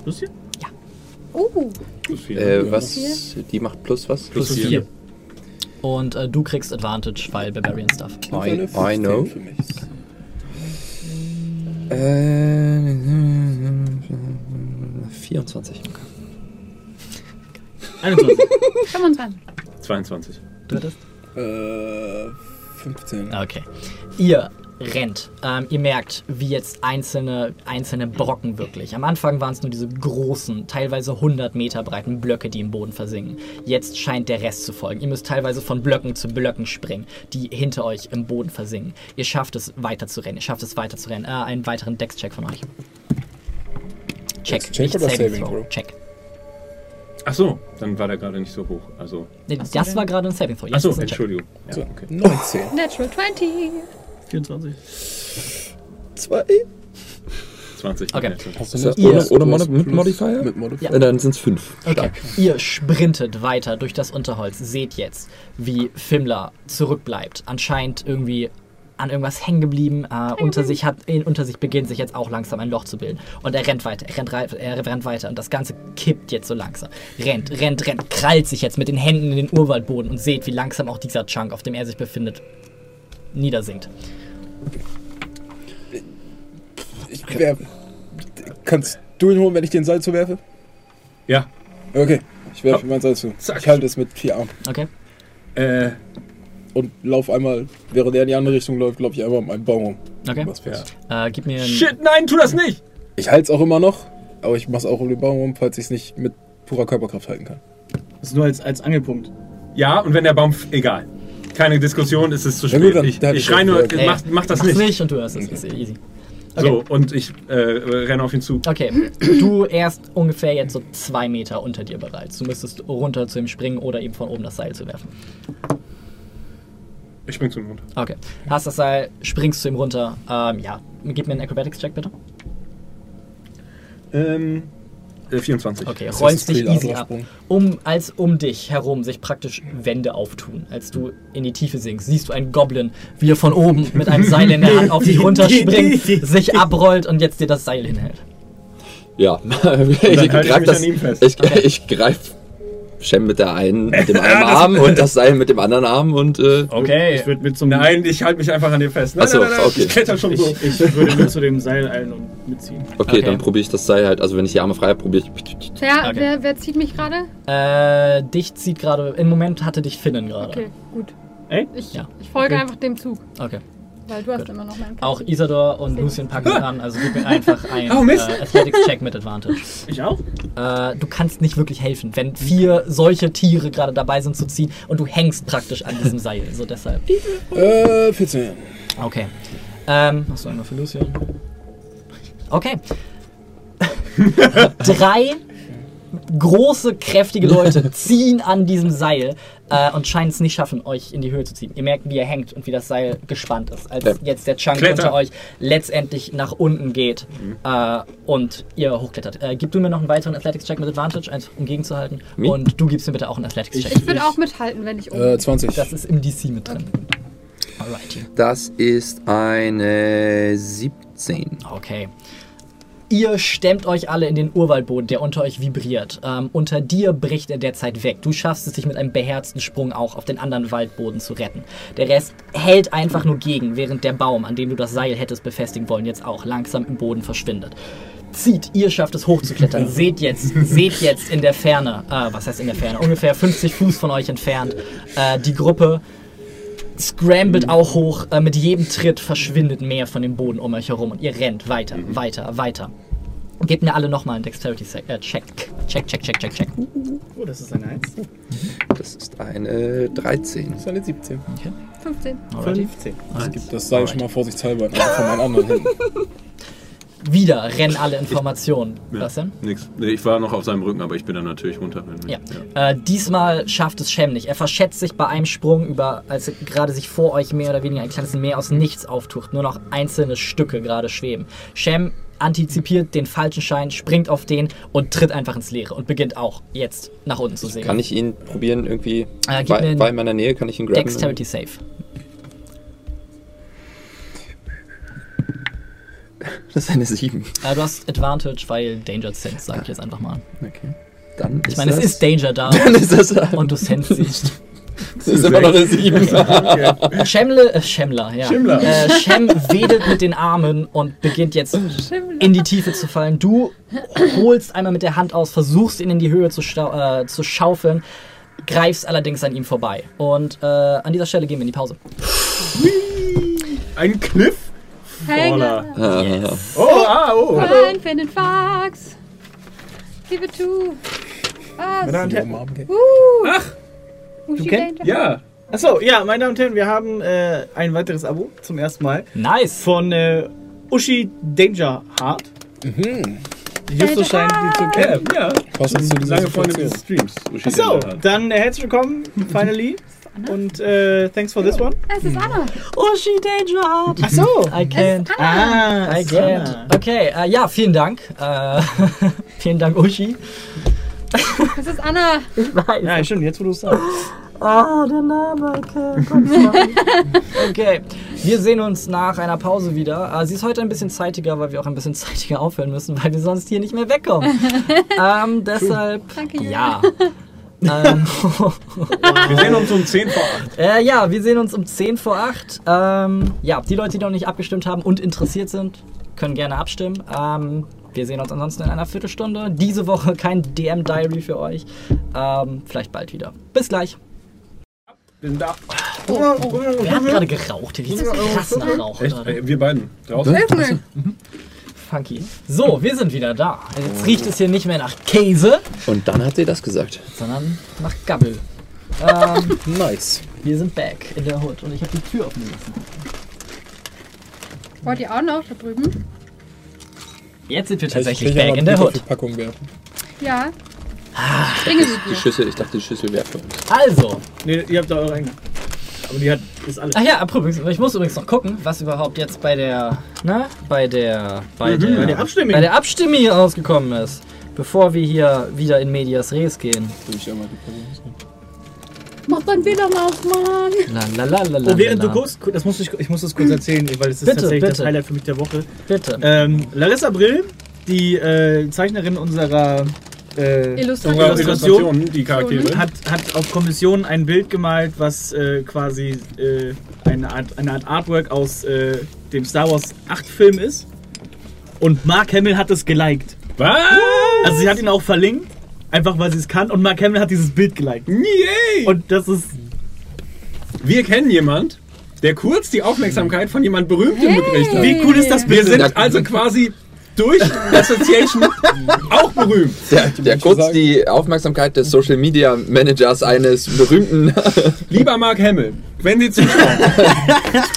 Lucien? Uh, Äh, was? Die macht plus was? Plus vier. Und äh, du kriegst Advantage, weil Barbarian Stuff. I, I know. Äh, 24. 21. 25. 22. Du hattest? Äh, 15. Okay. Ihr rennt. Ähm, ihr merkt, wie jetzt einzelne, einzelne Brocken wirklich. Am Anfang waren es nur diese großen, teilweise 100 Meter breiten Blöcke, die im Boden versinken. Jetzt scheint der Rest zu folgen. Ihr müsst teilweise von Blöcken zu Blöcken springen, die hinter euch im Boden versinken. Ihr schafft es weiter zu rennen. Ihr schafft es weiter zu rennen. Äh, einen weiteren Dex-Check von euch. Check. Dex-Check nicht oder Saving Saving Throw. Throw? Check. Ach so, dann war der gerade nicht so hoch. Also, Nee, das war gerade ein Saving Throw. ach so, Check. Entschuldigung. Ja, okay. 19. Natural 20. 24. 2? 20. Okay. Hast du Ist das ohne, ohne Mod mit Modifier? Mit Modifier. Äh, Dann sind es 5. Okay. Ihr sprintet weiter durch das Unterholz, seht jetzt, wie Fimmler zurückbleibt. Anscheinend irgendwie an irgendwas hängen geblieben. Äh, unter, sich hat, in, unter sich beginnt sich jetzt auch langsam ein Loch zu bilden. Und er rennt weiter, er rennt, er rennt weiter. Und das Ganze kippt jetzt so langsam. Rennt, rennt, rennt, krallt sich jetzt mit den Händen in den Urwaldboden und seht, wie langsam auch dieser Chunk, auf dem er sich befindet, niedersinkt. Ich werf, kannst du ihn holen, wenn ich den Seil zuwerfe? Ja. Okay, ich werfe ihm mein Seil zu. Zack. Ich halte es mit vier Armen. Okay? Äh, Und lauf einmal, während er in die andere Richtung läuft, glaube ich einmal um einen Baum rum. Okay. Was fest. Äh, gib mir ein. shit, nein, tu das nicht! Ich halte es auch immer noch, aber ich mache es auch um den Baum rum, falls ich es nicht mit purer Körperkraft halten kann. Das ist nur als, als Angelpunkt. Ja, und wenn der Baum. Egal. Keine Diskussion, es ist zu Ja spät. gut, dann- ich ich schreie nur, Ey, mach, mach das nicht. nicht und du hörst es. Ist easy. Okay. So, und ich äh, renne auf ihn zu. Okay, du erst ungefähr jetzt so zwei Meter unter dir bereits. Du müsstest runter zu ihm springen oder ihm von oben das Seil zu werfen. Ich spring zu ihm runter. Okay, hast das Seil, springst zu ihm runter. Ähm, ja, gib mir einen Acrobatics-Check bitte. Ähm, äh, 24. Okay, Das räumst dich easy ab. Um, als um dich herum sich praktisch Wände auftun. Als du in die Tiefe sinkst, siehst du einen Goblin, wie er von oben mit einem Seil in der Hand auf dich runterspringt, sich abrollt und jetzt dir das Seil hinhält. Ja, ich ich greif mich das. Ich, ich greife Shem mit der einen, mit dem einen Arm und das Seil mit dem anderen Arm und äh, Okay. Ich würde mit zum Nein, ich halte mich einfach an dir fest. Nein, Ach so, nein, nein, nein, okay. Ich kletter schon ich, so. ich würde mit zu dem Seil eilen und mitziehen. okay, Okay. dann probiere ich das Seil halt, also wenn ich die Arme frei habe, probiere ich. Wer, Okay. wer, wer zieht mich gerade? Äh, dich zieht gerade, im Moment hatte dich Finnen gerade. Okay, gut. Ey? Ich, Ja. ich folge Okay. einfach dem Zug, Okay. Weil du hast Gut. immer noch meinen Auch Isador und Lucien packen an, also gib mir einfach einen Oh, äh, Athletics-Check mit Advantage. Ich auch? Äh, du kannst nicht wirklich helfen, wenn vier solche Tiere gerade dabei sind zu ziehen und du hängst praktisch an diesem Seil. So deshalb. Äh, 14. Okay. Ähm, hast du einmal für Lucien? Okay. Drei große, kräftige Leute ziehen an diesem Seil äh, und scheinen es nicht schaffen, euch in die Höhe zu ziehen. Ihr merkt, wie ihr hängt und wie das Seil gespannt ist, als Ja. jetzt der Chunk Kletter. unter euch letztendlich nach unten geht äh, und ihr hochklettert. Äh, gib du mir noch einen weiteren Athletics-Check mit Advantage, eins, um gegenzuhalten. Mi? Und du gibst mir bitte auch einen Athletics-Check. Ich würde auch mithalten, wenn ich oben Äh, 20. Das ist im DC mit drin. Alrighty. Das ist eine 17. Okay. Ihr stemmt euch alle in den Urwaldboden, der unter euch vibriert. Ähm, unter dir bricht er derzeit weg. Du schaffst es, dich mit einem beherzten Sprung auch auf den anderen Waldboden zu retten. Der Rest hält einfach nur gegen, während der Baum, an dem du das Seil hättest befestigen wollen, jetzt auch langsam im Boden verschwindet. Zieht, ihr schafft es hochzuklettern. seht jetzt, seht jetzt in der Ferne, äh, was heißt in der Ferne, ungefähr 50 Fuß von euch entfernt, äh, die Gruppe scrambelt auch hoch. Äh, mit jedem Tritt verschwindet mehr von dem Boden um euch herum und ihr rennt weiter, weiter, weiter. Gebt mir alle nochmal einen Dexterity Check. Äh, check. Check, check, check, check, check. Oh, das ist eine 1. Das ist eine 13. Das ist eine 17. 15. Alrighty. 15. Das sage ich schon mal vorsichtshalber von meinen anderen Händen. Wieder rennen alle Informationen. Ja, Was denn? Nix. Nee, ich war noch auf seinem Rücken, aber ich bin dann natürlich runter. wenn- Ja. Äh, diesmal schafft es Shem nicht. Er verschätzt sich bei einem Sprung über, als er gerade sich vor euch mehr oder weniger ein kleines Meer aus nichts auftucht. Nur noch einzelne Stücke gerade schweben. Shem antizipiert den falschen Schein, springt auf den und tritt einfach ins Leere und beginnt auch jetzt nach unten zu sehen. Kann ich ihn probieren, irgendwie. Äh, war in meiner Nähe, kann ich ihn graben? Dexterity Save. Das ist eine 7. Äh, du hast Advantage, weil Danger Sense, sag ich jetzt einfach mal. Okay. Dann Ich meine, es ist Danger da Dann ist das. und du sensst sie. Das ist immer noch eine 7. Schemle, äh, Schemmler, ja. Schimmler. Äh, Shem wedelt mit den Armen und beginnt jetzt in die Tiefe zu fallen. Du holst einmal mit der Hand aus, versuchst ihn in die Höhe zu, stau- äh, zu schaufeln, greifst allerdings an ihm vorbei. Und äh, an dieser Stelle gehen wir in die Pause. Ein Cliff? Hänger. Oh, ah, oh. Ein Fan and Fox. Give it to. Was? Meine Damen und Herren. Uh. Ach. Du kennst- Ja. Achso, ja, meine Damen und Herren, wir haben äh, ein weiteres Abo zum ersten Mal Nice! von äh, Uschi Danger Heart. Justus scheint die zu kennen. Ja, ja. Passend zu dieser Lange Freunde Situation. des Streams. Achso, dann äh, herzlich willkommen, finally. Und äh, thanks for this one. Es ist Anna. Oh, she danger heart! Achso. I can't. Ah, I can't. Okay, äh, ja, vielen Dank. Äh, vielen Dank, Uschi. Es ist Anna. Ich weiß. Ja, stimmt, jetzt wo du es sagst. Ah, der Name, okay. Okay, wir sehen uns nach einer Pause wieder. Äh, sie ist heute ein bisschen zeitiger, weil wir auch ein bisschen zeitiger aufhören müssen, weil wir sonst hier nicht mehr wegkommen. ähm, deshalb, Danke, ja. Ähm, Wir sehen uns um 10 vor 8. äh, ja, wir sehen uns um 10 vor 8. Ähm, ja, die Leute, die noch nicht abgestimmt haben und interessiert sind, können gerne abstimmen. Ähm, wir sehen uns ansonsten in einer Viertelstunde. Diese Woche kein DM-Diary für euch. Ähm, vielleicht bald wieder. Bis gleich. Bin da. Wer hat gerade geraucht? Hier riecht krass nach Rauch. Echt? Äh, Wir beiden. Draußen? Funky. So, wir sind wieder da. Jetzt riecht es hier nicht mehr nach Käse, Und dann hat sie das gesagt. sondern nach Gabbel. Ähm, Nice. wir sind back in der Hood und ich habe die Tür offen gelassen. Wollt ihr auch noch da drüben? Jetzt sind wir Ich tatsächlich back in der Hood. Packung werfen. Ja. Ah. Bringe sie Die. Schüssel, ich dachte, die Schüssel wäre für uns. Also, Nee, ihr habt da eure eigene. Aber die hat, ist alles. ach ja, übrigens, ich muss übrigens noch gucken, was überhaupt jetzt bei der, na, bei der, bei der, bei der Abstimmung. bei der Abstimmung hier rausgekommen ist. Bevor wir hier wieder in Medias Res gehen. Mach dein WLAN aus, Mann. La, la, la, la, la, Oh, während du la. guckst, das muss ich, ich muss das kurz erzählen, weil es ist Bitte, tatsächlich das bitte. Highlight für mich der Woche. Bitte. Ähm, Larissa Brill, die äh, Zeichnerin unserer äh, Illustration, Illustrationen, die Charaktere. hat, hat auf Kommission ein Bild gemalt, was äh, quasi äh, eine, Art, eine Art Artwork aus äh, dem Star Wars 8 Film ist. Und Mark Hamill hat es geliked. Was? Also sie hat ihn auch verlinkt, einfach weil sie es kann. Und Mark Hamill hat dieses Bild geliked. Yay! Und das ist wir kennen jemand, der kurz die Aufmerksamkeit von jemand Berühmtem gekriegt hat. Wie cool ist das Wir sind also quasi durch Association auch berühmt. Der, der kurz sagen. die Aufmerksamkeit des Social Media Managers eines berühmten. Lieber Mark Hamill, wenn Sie zuschauen,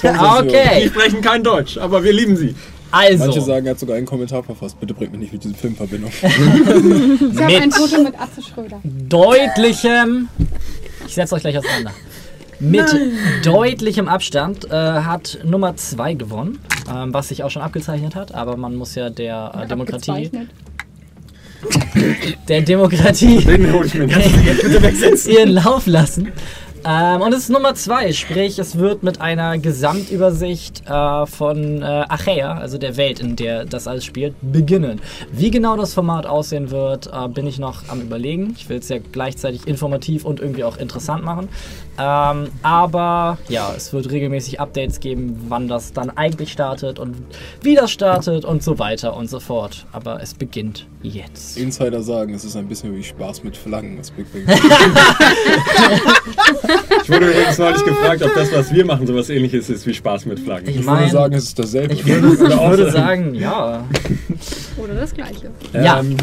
Okay, sprechen kein Deutsch, aber wir lieben Sie. Manche also, sagen, er hat sogar einen Kommentar verfasst. Bitte bringt mich nicht mit diesem Film in Verbindung. Ich habe Mit. ein Foto mit Atze Schröder. deutlichem. Ich setze euch gleich auseinander. Mit deutlichem Abstand äh, hat Nummer 2 gewonnen, ähm, was sich auch schon abgezeichnet hat, aber man muss ja der äh, Demokratie, der Demokratie Den hol ich mir nicht. ihren Lauf lassen. Ähm, und es ist Nummer 2, sprich es wird mit einer Gesamtübersicht äh, von äh, Achaea, also der Welt, in der das alles spielt, beginnen. Wie genau das Format aussehen wird, äh, bin ich noch am überlegen. Ich will es ja gleichzeitig informativ und irgendwie auch interessant machen. Ähm, aber ja, es wird regelmäßig Updates geben, wann das dann eigentlich startet und wie das startet und so weiter und so fort. Aber es beginnt jetzt. Insider sagen, es ist ein bisschen wie Spaß mit Flaggen, das Big Bang. Ich wurde übrigens neulich gefragt, ob das, was wir machen, sowas ähnliches ist wie Spaß mit Flaggen. Ich Ich würde meine, sagen, es ist dasselbe. ich würde, ich würde sagen, ja. Oder das gleiche. Ja. Ähm,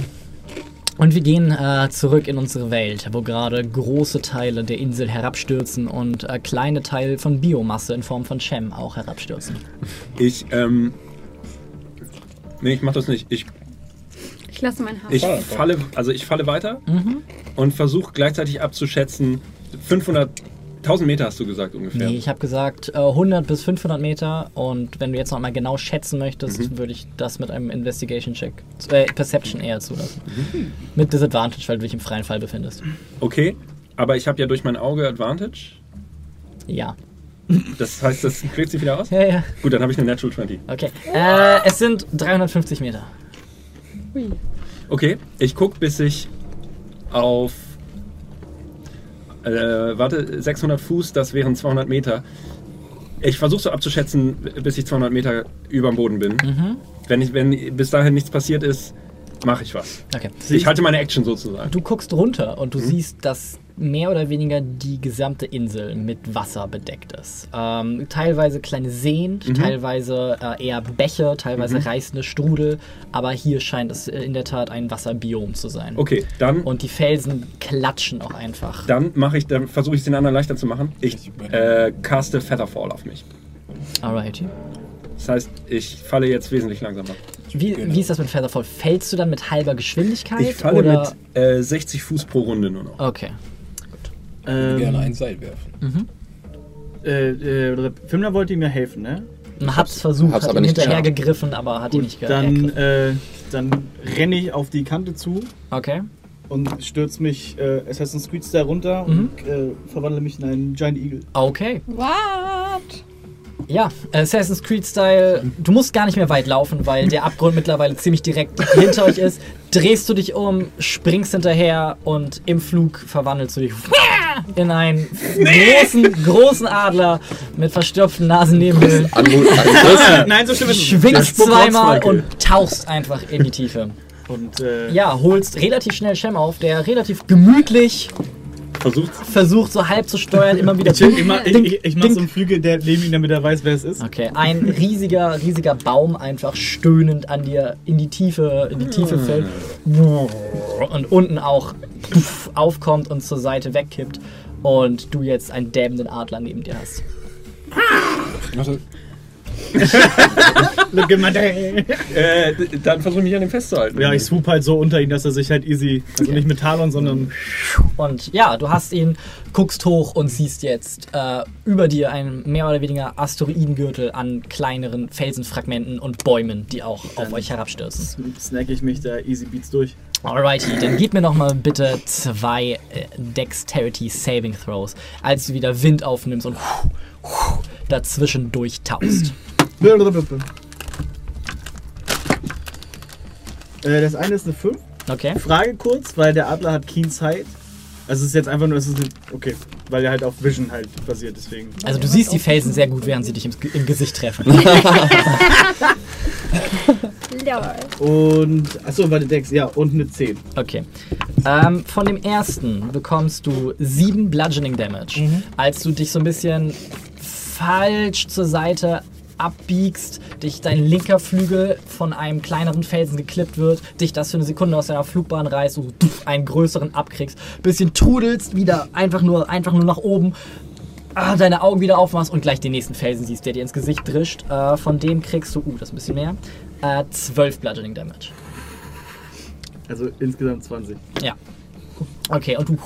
Und wir gehen äh, zurück in unsere Welt, wo gerade große Teile der Insel herabstürzen und äh, kleine Teile von Biomasse in Form von Chem auch herabstürzen. ich, ähm. Nee, ich mach das nicht. Ich, Ich lasse mein Haar. ich Falle. falle, also ich falle weiter Mhm. und versuche gleichzeitig abzuschätzen. 500, 1000 Meter hast du gesagt ungefähr. Nee, ich habe gesagt äh, 100 bis 500 Meter und wenn du jetzt noch mal genau schätzen möchtest, Mhm. würde ich das mit einem Investigation-Check, äh, Perception eher zulassen. Mhm. Mit Disadvantage, weil du dich im freien Fall befindest. Okay, aber ich habe ja durch mein Auge Advantage. Ja. Das heißt, das kriegt sich wieder aus? Ja, ja. Gut, dann habe ich eine Natural 20. Okay. Äh, es sind 350 Meter. Okay, ich guck, bis ich auf. Äh, warte, 600 Fuß, das wären 200 Meter. Ich versuche so abzuschätzen, bis ich 200 Meter über dem Boden bin. Mhm. Wenn, ich, wenn bis dahin nichts passiert ist, mache ich was. Okay. Ich halte meine Action sozusagen. Du guckst runter und du Mhm. siehst, dass mehr oder weniger die gesamte Insel mit Wasser bedeckt ist. Ähm, teilweise kleine Seen, Mhm. teilweise äh, eher Bäche, teilweise Mhm. reißende Strudel, aber hier scheint es in der Tat ein Wasserbiom zu sein. Okay, dann, Und die Felsen klatschen auch einfach. dann mache ich, dann versuche ich es den anderen leichter zu machen. Ich äh, caste Featherfall auf mich. Alrighty. Das heißt, ich falle jetzt wesentlich langsamer. Wie, Genau. wie ist das mit Featherfall? Fällst du dann mit halber Geschwindigkeit? Ich falle oder? mit äh, 60 Fuß pro Runde nur noch. Okay. Ich würde gerne ein Ähm, Seil werfen. Mhm. äh, äh, Fimler wollte ihm ja helfen, ne? Man hat es versucht, hab's hat aber ihm nicht hinterhergegriffen, aber hat ihn Gut, nicht ge dann, äh, dann renne ich auf die Kante zu Okay. und stürze mich äh, Assassin's Creed Style runter Mhm. und äh, verwandle mich in einen Giant Eagle. Okay. What? Ja, Assassin's Creed Style, du musst gar nicht mehr weit laufen, weil der Abgrund mittlerweile ziemlich direkt hinter euch ist. Drehst du dich um, springst hinterher und im Flug verwandelst du dich in einen großen, großen Adler mit verstopften Angriff. Nein, so schlimm ist es nicht. Schwingst zweimal und tauchst einfach in die Tiefe. Und äh, Ja, holst relativ schnell Shem auf, der relativ gemütlich Versucht versucht, so halb zu steuern, immer wieder. ich, ich, mach, ich, ich, ich mach ding. so einen Flügel, der neben ihm, damit er weiß, wer es ist. Okay, ein riesiger, riesiger Baum einfach stöhnend an dir in die Tiefe, in die Tiefe fällt. Und unten auch aufkommt und zur Seite wegkippt. Und du jetzt einen dämmenden Adler neben dir hast. Warte, Look at my day. Äh, dann versuche ich mich an dem festzuhalten. Ja, ich swoop halt so unter ihn, dass er sich halt easy, also nicht mit Talon, sondern Und ja, du hast ihn, guckst hoch und siehst jetzt äh, über dir einen mehr oder weniger Asteroidengürtel an kleineren Felsenfragmenten und Bäumen, die auch auf euch herabstürzen. snack ich mich da easy beats durch. Alrighty, dann gib mir noch mal bitte zwei äh, Dexterity Saving Throws, als du wieder Wind aufnimmst und dazwischen durchtauchst. Äh, das eine ist eine 5. Okay? Frage kurz, weil der Adler hat Keen Sight. Also es ist jetzt einfach nur, es ist eine, okay, weil er halt auf Vision halt basiert, deswegen. Also du siehst die Felsen sehr gut, während sie dich im, im Gesicht treffen. Lol. Und, achso, warte, Dex, ja, und eine 10. Okay. Ähm, von dem ersten bekommst du sieben Bludgeoning Damage, als du dich so ein bisschen falsch zur Seite abbiegst, dich dein linker Flügel von einem kleineren Felsen geklippt wird, dich das für eine Sekunde aus deiner Flugbahn reißt, du einen größeren abkriegst, bisschen trudelst, wieder einfach nur, einfach nur nach oben, ah, deine Augen wieder aufmachst und gleich den nächsten Felsen siehst, der dir ins Gesicht drischt. Äh, von dem kriegst du, uh, das ist ein bisschen mehr, äh, 12 Bludgeoning Damage. Also insgesamt 20. Ja. Okay, und du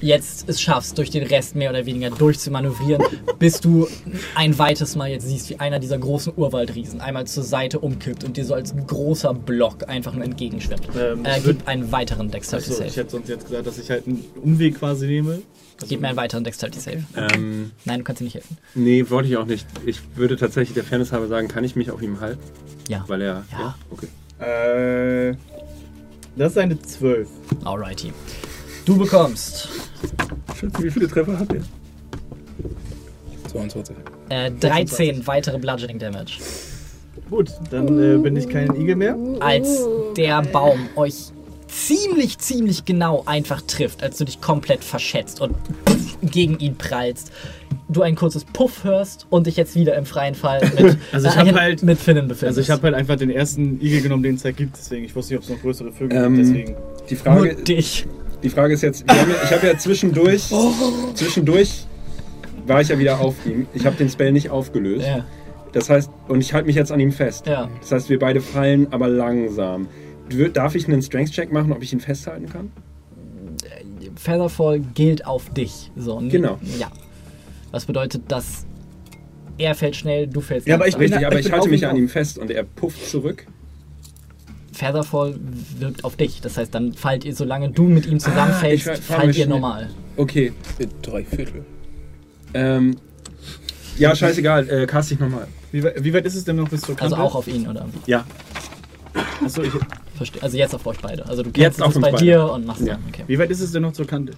jetzt es schaffst, durch den Rest mehr oder weniger durchzumanövrieren, bis du ein weites Mal jetzt siehst, wie einer dieser großen Urwaldriesen einmal zur Seite umkippt und dir so als großer Block einfach nur entgegenschwimmt. Ähm, äh, gib einen weiteren Dexterity Achso, ich Save. hätte sonst jetzt gesagt, dass ich halt einen Umweg quasi nehme. Also, Gib mir einen weiteren Dexterity Save. Ähm, Nein, du kannst dir nicht helfen. nee, wollte ich auch nicht. Ich würde tatsächlich der Fairness halber sagen, kann ich mich auf ihm halten? Ja. Weil er. Ja. okay. Äh, das ist eine 12. Alrighty. Du bekommst Schätze, wie viele Treffer hat er? 22. Äh, 13 weitere Bludgeoning Damage. Gut, dann äh, bin ich kein Igel mehr. Als der Baum euch ziemlich, ziemlich genau einfach trifft, als du dich komplett verschätzt und gegen ihn prallst. Du ein kurzes Puff hörst und dich jetzt wieder im freien Fall mit, Also ich äh, halt- mit Finnen befindest. Also ich habe halt einfach den ersten Igel genommen, den es da gibt, deswegen ich wusste nicht, ob es noch größere Vögel Ähm, gibt, deswegen. Die nur Frage, dich. Die Frage ist jetzt, ja, ich habe ja zwischendurch, zwischendurch war ich ja wieder auf ihm. Ich habe den Spell nicht aufgelöst. Ja, Das heißt, und ich halte mich jetzt an ihm fest. ja. Das heißt, wir beide fallen, aber langsam. Darf ich einen Strength-Check machen, ob ich ihn festhalten kann? Featherfall gilt auf dich. So, n- Genau. Ja. Was bedeutet, dass er fällt schnell, du fällst Ja, aber ich Richtig, aber ich ich, halte mich an ihm fest und er pufft zurück. Featherfall wirkt auf dich. Das heißt, dann fallt ihr, solange du mit ihm zusammenfällst, Ah, fallt ihr schnell. normal. Okay. Drei Viertel. Ähm, ja, scheißegal, äh, cast ich nochmal. Wie, weit- wie weit ist es denn noch bis zur Also Kante? auch auf ihn, oder? Ja. Achso, ich, Verste also jetzt auf euch beide. Also du Jetzt auf es bei beide. dir und machst Ja. dann. Okay. wie weit ist es denn noch zur Kante?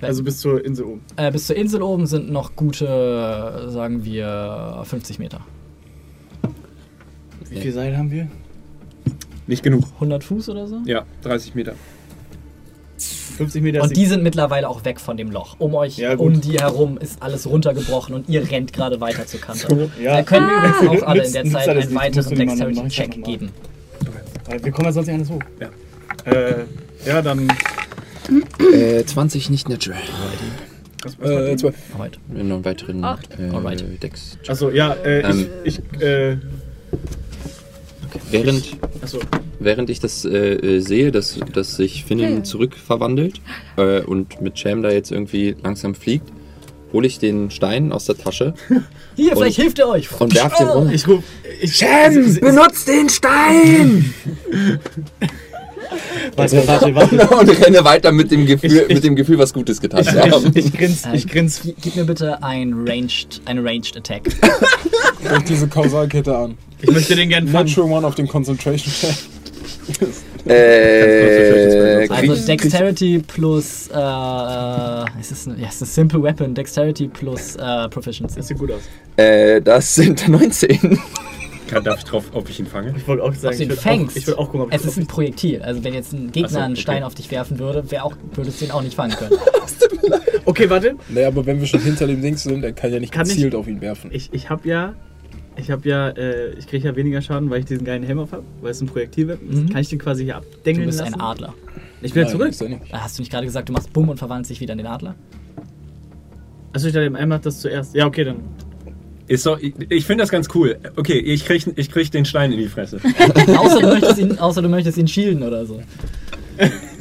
Also bis zur Insel oben. Äh, bis zur Insel oben sind noch gute, sagen wir, 50 Meter. Wie viel Seil haben wir? Nicht genug. 100 Fuß oder so? Ja, 30 Meter. 50 Meter. Und die sind mittlerweile auch weg von dem Loch. Um euch, Ja, um die herum ist alles runtergebrochen und ihr rennt gerade weiter zur Kante. ja, Da können wir übrigens auch alle in der Zeit einen weiteren Dexterity-Check geben. Weil wir kommen ja sonst nicht alles hoch. Ja. Äh, ja, dann. Äh, 20 nicht natural. Was, was Äh, 12. Heute. Wir haben noch einen weiteren Acht. äh, Alright. Dex. Achso, ja, äh, Ähm. ich. ich äh, Während, achso, während ich das äh, äh, sehe, dass, dass sich Finnen zurückverwandelt äh, und mit Sham da jetzt irgendwie langsam fliegt, hole ich den Stein aus der Tasche Hier, Und- vielleicht hilft er euch. und werf den um. ich ruf. Ich, Sham, benutzt den Stein! Warte, warte, warte. und renne weiter mit dem Gefühl, Ich- ich- mit dem Gefühl was Gutes getan zu haben. Ich, ich grins, Äh, ich grins. gi- Gib mir bitte ein Ranged, eine Ranged Attack. Guck diese Kausalkette an. Ich möchte den gern fangen. Natural One auf den Concentration Check. Äh, Also Dexterity plus, äh, äh, es ist, ein- ja, es ist ein Simple Weapon. Dexterity plus äh, Proficiency. Das sieht gut aus. äh, das sind 19. Kann, darf ich drauf, ob ich ihn fange? Ich wollte auch sagen, Ob du ich ihn würde auch, fängst. ich würd auch gucken, ob ich es ist ein Projektil. Also wenn jetzt ein Gegner so, einen okay. Stein auf dich werfen würde, wär auch, würdest du ihn auch nicht fangen können. Okay, warte. Naja, aber wenn wir schon hinter dem Dings sind, er kann ja nicht Kann ich- gezielt auf ihn werfen. Ich, ich habe ja. Ich habe ja. Äh, ich kriege ja weniger Schaden, weil ich diesen geilen Helm auf habe, weil es ein Projektilweapon ist. Mhm. Kann ich den quasi hier Du abdengeln bist lassen? ein Adler. Ich bin ja zurück. Äh, Hast du nicht gerade gesagt, du machst Bumm und verwandelst dich wieder in den Adler? Achso, ich dachte, im einmal das zuerst. Ja, okay, dann. Ist doch, ich ich finde das ganz cool. Okay, ich krieg, ich krieg den Stein in die Fresse. außer, du möchtest ihn, außer du möchtest ihn shielden oder so.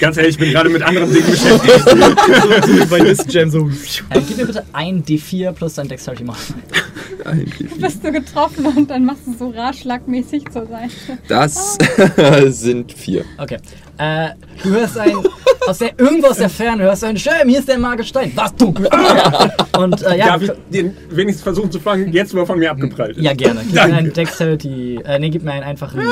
Ganz ehrlich, ich bin gerade mit anderen Dingen beschäftigt. so, so bei this Jam so. Äh, gib mir bitte ein D4 plus dein Dexterity Modifier. Bist du getroffen und dann machst du so ratschlagmäßig zur Seite. Das sind vier. Okay. Äh, du hörst ein. Aus der, irgendwo aus der Ferne hörst du ein Schirm, hier ist der magische Stein. Was dunkel? Und äh, ja, Darf du- ich den wenigstens versuchen zu fangen, jetzt wo er von mir abgeprallt ist? ja, gerne. Gib Danke. mir einen Dexterity. Äh, nee, gib mir einen einfachen.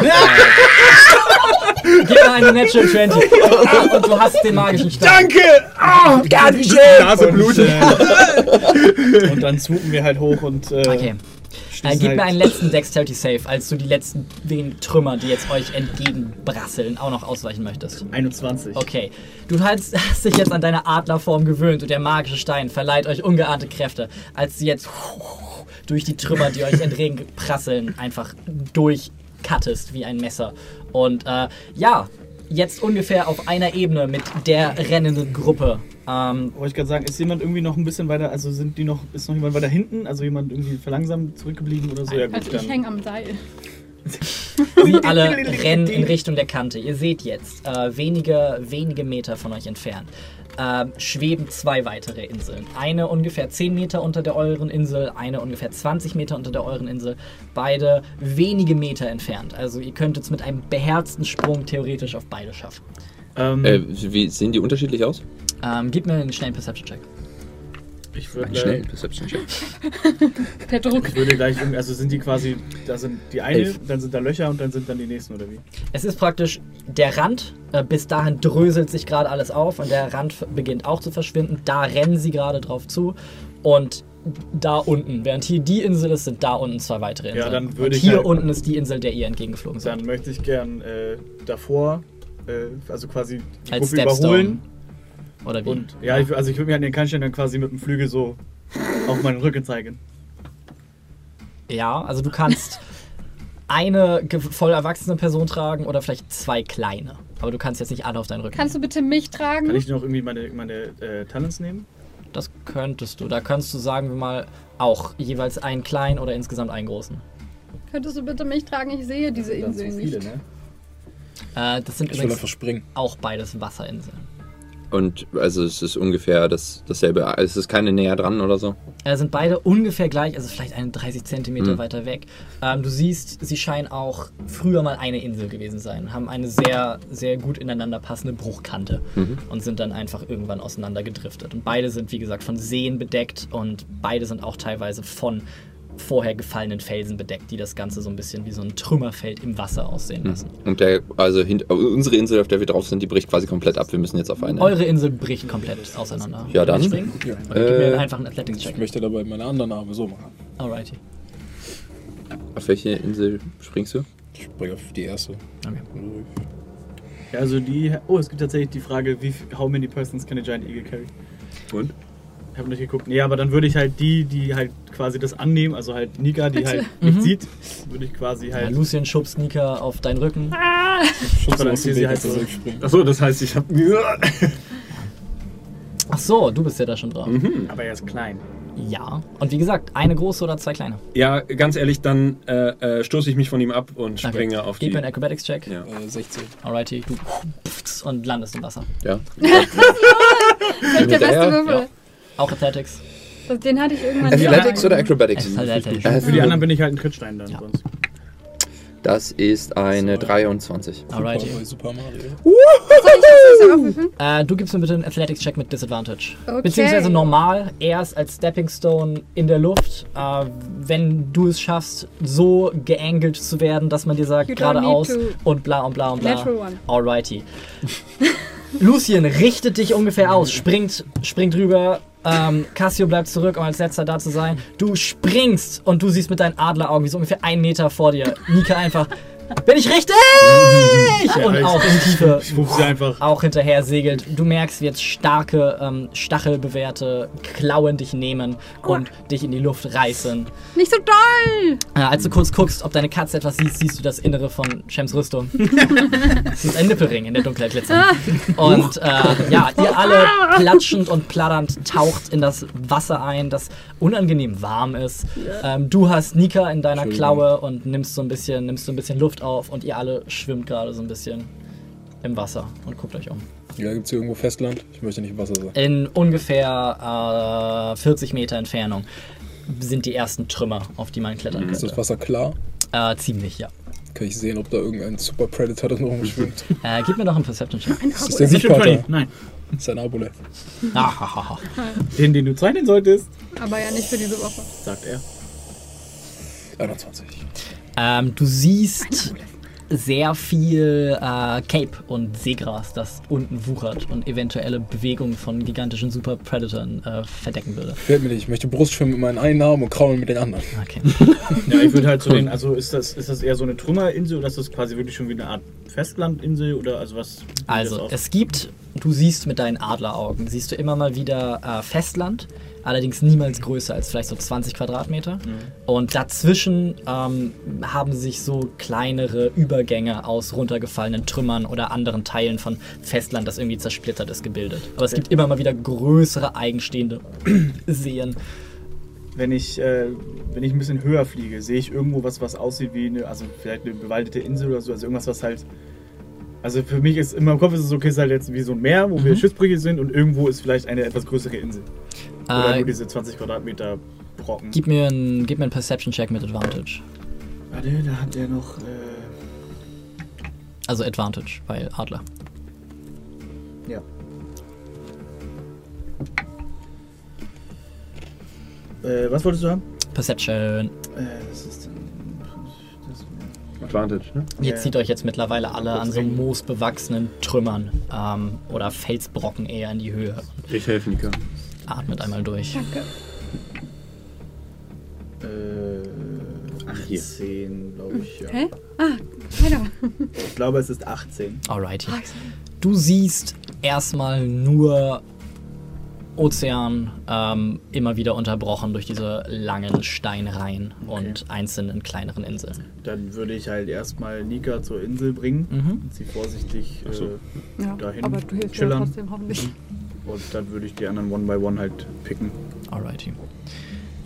Gib mir einen Natural 20. Und, und du hast den magischen Stein. Danke! Ah, Ganz schön! Nase Und, blutet. äh, und dann swoopen wir halt hoch und. Äh, Okay. Äh, gib mir halt- einen letzten Dexterity Save, als du die letzten wenigen Trümmer, die jetzt euch entgegenbrasseln, auch noch ausweichen möchtest. 21. Okay. Du hast, hast dich jetzt an deine Adlerform gewöhnt und der magische Stein verleiht euch ungeahnte Kräfte, als du jetzt durch die Trümmer, die euch entgegenprasseln, einfach durchcuttest wie ein Messer. Und äh, ja, jetzt ungefähr auf einer Ebene mit der rennenden Gruppe. Ähm, Wollte ich gerade sagen, ist jemand irgendwie noch ein bisschen weiter, also sind die noch, ist noch jemand weiter hinten? Also jemand irgendwie verlangsamt zurückgeblieben oder so? Ja, gut, Also ich dann. hänge am Seil. Sie alle rennen in Richtung der Kante. Ihr seht jetzt, äh, wenige, wenige Meter von euch entfernt, äh, schweben zwei weitere Inseln. Eine ungefähr 10 Meter unter der euren Insel, eine ungefähr 20 Meter unter der euren Insel. Beide wenige Meter entfernt. Also ihr könntet es mit einem beherzten Sprung theoretisch auf beide schaffen. Ähm, Äh, wie sehen die unterschiedlich aus? Ähm, gib mir einen schnellen Perception-Check. Ich würde Einen schnellen Perception Check. Der Druck. Ich würde gleich irgendwie, also sind die quasi, da sind die eine, Elf. dann sind da Löcher und dann sind dann die nächsten oder wie? Es ist praktisch der Rand. Äh, bis dahin dröselt sich gerade alles auf und der Rand beginnt auch zu verschwinden. Da rennen sie gerade drauf zu. Und da unten. Während hier die Insel ist, sind da unten zwei weitere Inseln. Ja, dann würde Und ich hier halt- unten ist die Insel, der ihr entgegengeflogen seid. Dann möchte ich gern äh, davor, äh, also quasi die Als Gruppe Stepstone. überholen. Oder wie? Und ja, ich, also ich würde mir an den Kannstein dann quasi mit dem Flügel so auf meinen Rücken zeigen. Ja, also du kannst eine voll erwachsene Person tragen oder vielleicht zwei kleine. Aber du kannst jetzt nicht alle auf deinen Rücken. Kannst du bitte mich tragen? Kann ich noch irgendwie meine, meine äh, Talents nehmen? Das könntest du. Da kannst du, sagen wir mal, auch jeweils einen kleinen oder insgesamt einen großen. Könntest du bitte mich tragen? Ich sehe diese Dann Insel zu nicht. viele, ne? Äh, das sind Ich übrigens auch beides Wasserinseln. Und also es ist ungefähr das, dasselbe. Es ist keine näher dran oder so. Äh, sind beide ungefähr gleich, also vielleicht eine 30 Zentimeter Mhm. weiter weg. Ähm, du siehst, sie scheinen auch früher mal eine Insel gewesen sein, haben eine sehr, sehr gut ineinander passende Bruchkante Mhm. und sind dann einfach irgendwann auseinander gedriftet. Und beide sind, wie gesagt, von Seen bedeckt und beide sind auch teilweise von vorher gefallenen Felsen bedeckt, die das Ganze so ein bisschen wie so ein Trümmerfeld im Wasser aussehen Mhm. lassen. Und der, also hint, unsere Insel, auf der wir drauf sind, die bricht quasi komplett ab. Wir müssen jetzt auf eine. Eure Insel bricht komplett auseinander. Ja, dann. Ja. Gib mir Äh, einfach einen Ich Athletics-Check. möchte dabei meine anderen Arme so machen. Alrighty. Auf welche Insel springst du? Ich springe auf die erste. Okay. Ja, also die. Oh, es gibt tatsächlich die Frage, wie how many persons can a giant eagle carry? Und? Ich habe nicht geguckt. Nee, aber dann würde ich halt die, die halt quasi das annehmen, also halt Nika, die Bitte. halt nicht Mhm. sieht, würde ich quasi Ja, halt. Lucien schubst Nika auf deinen Rücken. Schubst dann sie halt so. Achso, das heißt, ich habe. Ach so, du bist ja da schon drauf. aber er ist klein. Ja. Und wie gesagt, eine große oder zwei kleine. Ja, ganz ehrlich, dann äh, äh, stoße ich mich von ihm ab und Okay. springe auf Gib die. mir einen Acrobatics-Check. Ja. Äh, 16. Alrighty, du pfft und landest im Wasser. Ja. Das ist der beste? Würfel. Auch Athletics. Das- Den hatte ich irgendwann Athletics oder Acrobatics? Athletics. Für die anderen bin ich halt ein Trittstein dann Ja. sonst. Das ist eine 23. Alrighty. Super, Super Mario. Soll ich das? Äh, du gibst mir bitte einen Athletics-Check mit Disadvantage. Okay. Beziehungsweise normal, erst als Stepping Stone in der Luft. Äh, wenn du es schaffst, so geangelt zu werden, dass man dir sagt, geradeaus und bla und bla und bla. Natural one. Alrighty. Lucien richtet dich ungefähr aus, springt, springt rüber. Ähm, Cassio bleibt zurück, um als letzter da zu sein. Du springst und du siehst mit deinen Adleraugen, wie so ungefähr einen Meter vor dir, Nika einfach. Bin ich richtig? Und ich- auch in die Tiefe Ich sie einfach. auch hinterher segelt. Du merkst, wie jetzt starke, ähm, stachelbewehrte Klauen dich nehmen und dich in die Luft reißen. Nicht so doll! Äh, als du kurz guckst, ob deine Katze etwas siehst, siehst du das Innere von Shems Rüstung. Sie ist ein Nippelring in der Dunkelheit glitzern. Und äh, ja, ihr alle platschend und plappernd taucht in das Wasser ein, das unangenehm warm ist. Ähm, du hast Nika in deiner. Klaue und nimmst so ein bisschen, nimmst so ein bisschen Luft auf und ihr alle schwimmt gerade so ein bisschen im Wasser und guckt euch um. Ja, gibt es hier irgendwo Festland? Ich möchte nicht im Wasser sein. In ungefähr äh, 40 Meter Entfernung sind die ersten Trümmer, auf die man klettern Ist das. Wasser klar? Äh, ziemlich, ja. Kann ich sehen, ob da irgendein Super Predator drin rumschwimmt? Äh, gib mir noch einen Perception-Check. Ist das der? 20. Nein. Das ist ein. Ahahaha. Den, den du zeichnen solltest, Aber ja nicht für diese Woche. sagt er. 21. Ähm, du siehst sehr viel äh, Cape und Seegras, das unten wuchert und eventuelle Bewegungen von gigantischen Super Predatoren äh, verdecken würde. Fällt mir nicht. Ich möchte Brustschwimmen mit meinen einen Arm und kraulen mit den anderen. Okay. Ja, ich würde halt so den, also ist das, ist das eher so eine Trümmerinsel oder ist das quasi wirklich schon wie eine Art Festlandinsel oder also was? Also, es gibt, du siehst mit deinen Adleraugen, siehst du immer mal wieder äh, Festland, allerdings niemals größer als vielleicht so 20 Quadratmeter. Und dazwischen ähm, haben sich so kleinere Übergänge aus runtergefallenen Trümmern oder anderen Teilen von Festland, das irgendwie zersplittert ist, gebildet. Aber es gibt immer mal wieder größere eigenstehende Seen. wenn ich, äh, wenn ich ein bisschen höher fliege, sehe ich irgendwo was, was aussieht wie eine, also vielleicht eine bewaldete Insel oder so, also irgendwas, was halt. Also für mich ist in meinem Kopf ist es okay, es ist halt jetzt wie so ein Meer, wo wir Schiffbrüche sind und irgendwo ist vielleicht eine etwas größere Insel. Oder Äh, nur diese 20 Quadratmeter Brocken. gib, mir einen, gib mir einen Perception-Check mit Advantage. Warte, da hat er noch. Äh, Also Advantage bei Adler. ja. Äh, was wolltest du haben? Perception. Äh, das ist Advantage, ne? Ihr Ja. zieht euch jetzt mittlerweile alle an so moosbewachsenen Trümmern ähm, oder Felsbrocken eher in die Höhe. Ich helfe Nika. Atmet einmal durch. Danke. Äh, 18, glaube ich. Ja. Hä? Ah, weiter. Ich glaube, es ist 18. Alrighty. Du siehst erstmal nur Ozean, ähm, immer wieder unterbrochen durch diese langen Steinreihen und einzelnen kleineren Inseln. Dann würde ich halt erstmal Nika zur Insel bringen Mhm. und sie vorsichtig Ach so. äh, Ja, Dahin aber du hilfst ja chillern. trotzdem hoffentlich. und dann würde ich die anderen one by one halt picken. Alrighty.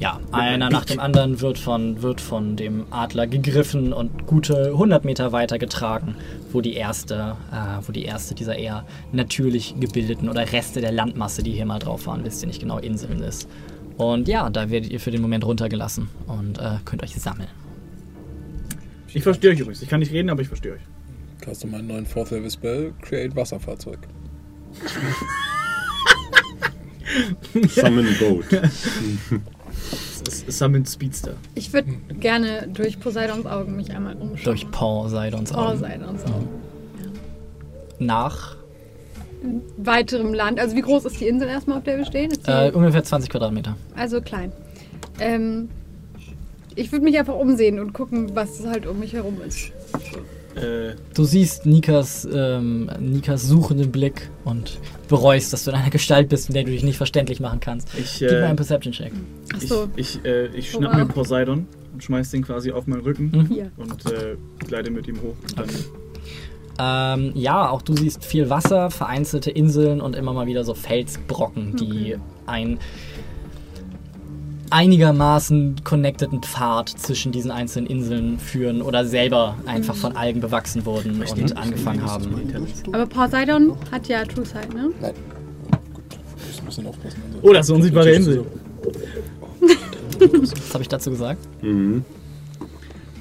Ja, einer nach dem anderen wird von, wird von dem Adler gegriffen und gute 100 Meter weiter getragen, wo die erste, äh, wo die erste dieser eher natürlich gebildeten oder Reste der Landmasse, die hier mal drauf waren, wisst ihr nicht genau, Inseln ist. Und ja, da werdet ihr für den Moment runtergelassen und äh, könnt euch sammeln. Ich verstehe euch übrigens. Ich kann nicht reden, aber ich verstehe euch. Hast du meinen neuen Fourth Level Spell? Create Wasserfahrzeug. Summon Boat. Es ist Summon Speedster. Ich würde gerne durch Poseidons Augen mich einmal umschauen. Durch Poseidons Augen. Poseidons Augen. Nach Weiterem Land. Also wie groß ist die Insel erstmal, auf der wir stehen? Ist äh, ungefähr 20 Quadratmeter. also klein. Ähm, ich würde mich einfach umsehen und gucken, was halt um mich herum ist. Äh, Du siehst Nikas, ähm, Nikas suchenden Blick und bereust, dass du in einer Gestalt bist, in der du dich nicht verständlich machen kannst. ich, Gib mir äh, einen Perception-Check. Achso, ich, ich, äh, ich Oh, schnapp mir wow. Poseidon und schmeiß den quasi auf meinen Rücken Mhm. und äh, gleite mit ihm hoch. Und dann Ähm, ja, auch du siehst viel Wasser, vereinzelte Inseln und immer mal wieder so Felsbrocken, die einen einigermaßen connecteden Pfad zwischen diesen einzelnen Inseln führen oder selber einfach von Algen bewachsen wurden und angefangen haben. Aber Poseidon hat ja True Sight, ne? Nein. Gut, muss ein aufpassen. Also, Oh, das ist eine unsichtbare Insel. Was habe ich dazu gesagt? Mhm.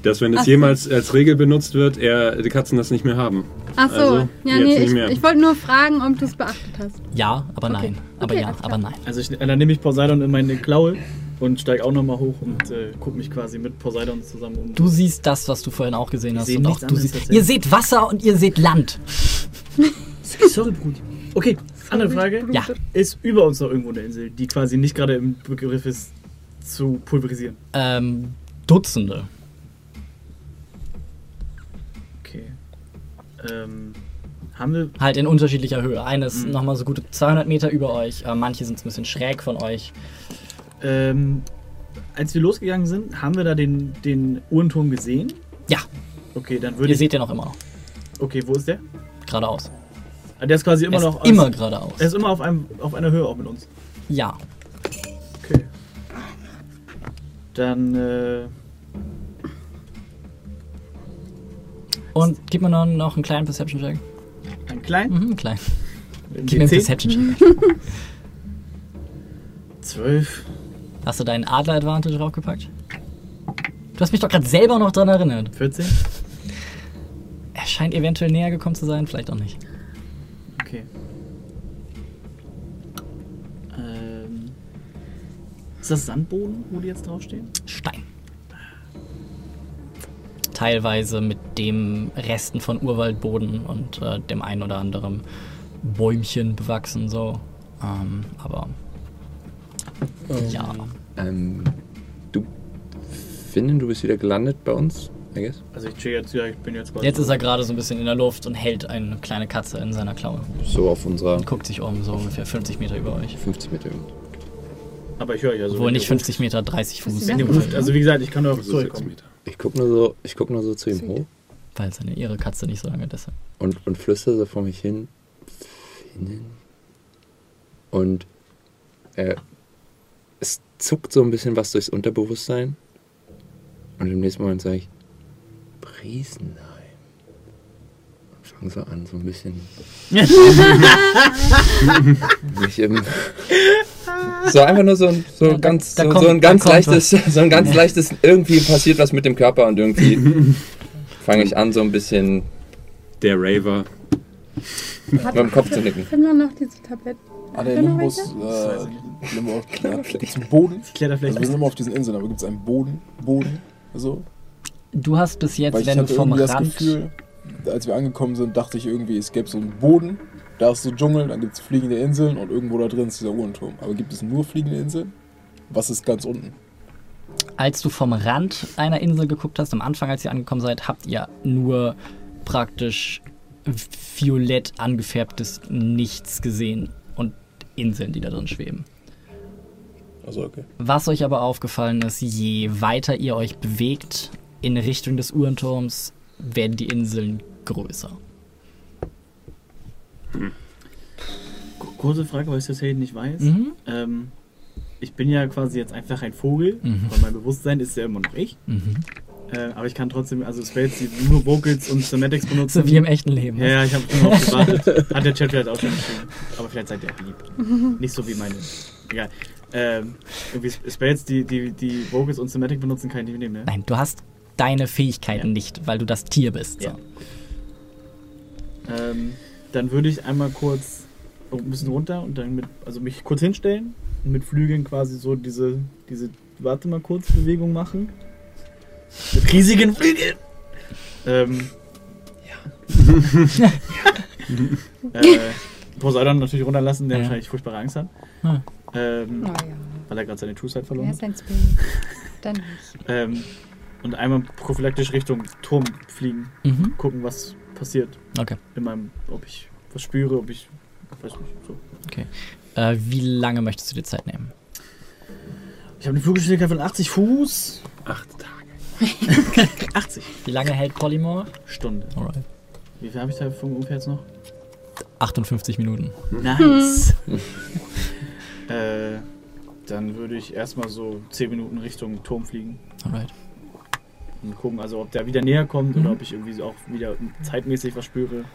Dass wenn es Ach so. jemals als Regel benutzt wird, er, die Katzen das nicht mehr haben. Achso, Also, ja, nee, ich, ich wollte nur fragen, ob du es beachtet hast. Ja, aber Okay. nein. Aber Okay, ja, aber nein. Also ich, dann nehme ich Poseidon in meine Klaue und steige auch nochmal hoch und äh, gucke mich quasi mit Poseidon zusammen um. Du siehst das, was du vorhin auch gesehen hast. sehe Und auch nichts du siehst, ihr seht Wasser und ihr seht Land. Sorry, Brudi. Okay, andere Frage. Ja. Ist über uns noch irgendwo eine Insel, die quasi nicht gerade im Begriff ist, zu pulverisieren? Ähm, Dutzende. Okay. Ähm, haben wir. Halt in unterschiedlicher Höhe. Eine ist Mhm. nochmal so gute 200 Meter über euch. Äh, manche sind ein bisschen schräg von euch. Ähm, als wir losgegangen sind, haben wir da den, den Uhrenturm gesehen? Ja, Okay, dann würde ihr ich. seht den auch immer noch. Okay, wo ist der? Geradeaus. Ah, Der ist quasi immer Er ist noch. immer aus- geradeaus. Er ist immer auf, einem, auf einer Höhe auch mit uns. Ja. Okay. Dann, äh. Und gib mir noch, noch einen kleinen Perception-Check. Ein klein. Mhm, klein. Ein Gib mir einen D10. Perception-Check. Zwölf. Hast du deinen Adler-Advantage draufgepackt? Du hast mich doch gerade selber noch dran erinnert. 14? Er scheint eventuell näher gekommen zu sein, vielleicht auch nicht. Okay. Ähm. Ist das Sandboden, wo die jetzt draufstehen? Stein. Teilweise mit dem Resten von Urwaldboden und äh, dem einen oder anderen Bäumchen bewachsen, so. Ähm, aber ja. Ähm, du, Finnen, du bist wieder gelandet bei uns, I guess? Also ich chill jetzt, ja, ich bin jetzt quasi. Jetzt ist er gerade so ein bisschen in der Luft und hält eine kleine Katze in seiner Klaue. So auf unserer Und guckt sich um, so ungefähr 50 Meter über euch. 50 Meter. Aber ich höre ja so. Obwohl wenn nicht ihr ruft- 50 Meter, 30 Fuß. Wenn ihr ruft, also wie gesagt, ich kann doch So sechs zurückkommen. Ich guck nur so, ich guck nur so zu ihm hoch Weil seine ihre Katze nicht so lange deshalb. und, und flüstere so vor mich hin. Finnen. Und äh, es zuckt so ein bisschen was durchs Unterbewusstsein. Und im nächsten Moment sage ich, Briesenheim. Und fange so an, so ein bisschen. mich im, so einfach nur so ein, so Ja, da- ganz, da so, kommt- so ein da ganz leichtes, so ein ganz leichtes, irgendwie passiert was mit dem Körper und irgendwie fange ich an, so ein bisschen Der Raver. mit dem Kopf zu nicken. Finden wir noch diese Tabletten? Ah, der Limbus, äh, Limbo, ja, gibt's einen Boden? Ich kletter vielleicht. Also wir sind immer auf diesen Inseln, aber gibt es einen Boden? Boden? So? Du hast bis jetzt, Weil ich wenn du hatte vom irgendwie das Rand. Gefühl, als wir angekommen sind, dachte ich irgendwie, es gäbe so einen Boden, da ist so Dschungel, dann gibt es fliegende Inseln und irgendwo da drin ist dieser Uhrenturm. Aber gibt es nur fliegende Inseln? Was ist ganz unten? als du vom Rand einer Insel geguckt hast, am Anfang, als ihr angekommen seid, habt ihr nur praktisch violett angefärbtes Nichts gesehen Inseln, die da drin schweben. Also okay. Was euch aber aufgefallen ist, je weiter ihr euch bewegt in Richtung des Uhrenturms, werden die Inseln größer. Kurze Frage, weil ich das tatsächlich nicht weiß. Mhm. Ähm, ich bin ja quasi jetzt einfach ein Vogel, Mhm. weil mein Bewusstsein ist ja immer noch ich. Mhm. Äh, aber ich kann trotzdem, also Spells, die nur Vocals und Cymatics benutzen. So wie im echten Leben. Ja, ja, ich habe nur auf gewartet. Hat der Chat vielleicht auch schon geschrieben. Aber vielleicht seid ihr lieb. Nicht so wie meine. Egal. Ähm, irgendwie Spells, die, die, die Vocals und Cymatic benutzen, kann ich nicht nehmen, ne? Nein, du hast deine Fähigkeiten Ja. nicht, weil du das Tier bist. So. Ja. Ähm, dann würde ich einmal kurz oh, ein bisschen runter und dann mit, also mich kurz hinstellen und mit Flügeln quasi so diese, diese, warte mal kurz, Bewegung machen. Mit riesigen Flügeln! Ähm, ja. äh, Poseidon natürlich runterlassen, der Ja. wahrscheinlich furchtbare Angst hat. Hm. Ähm, Naja, weil er gerade seine True Side er verloren hat. ist ein Spirit. Dann nicht. Ähm, und einmal prophylaktisch Richtung Turm fliegen, Mhm. gucken, was passiert. Okay. In meinem, ob ich was spüre, ob ich, weiß nicht, so. Äh, wie lange möchtest du dir Zeit nehmen? Ich habe eine Fluggeschwindigkeit von 80 Fuß. Acht Tage. 80 Wie lange hält Polymorph? Stunden. Alright. Wie viel habe ich da für ungefähr jetzt noch? 58 Minuten. Nice. äh, dann würde ich erstmal so 10 Minuten Richtung Turm fliegen Alright. und gucken, also ob der wieder näher kommt Mhm. oder ob ich irgendwie auch wieder zeitmäßig was spüre.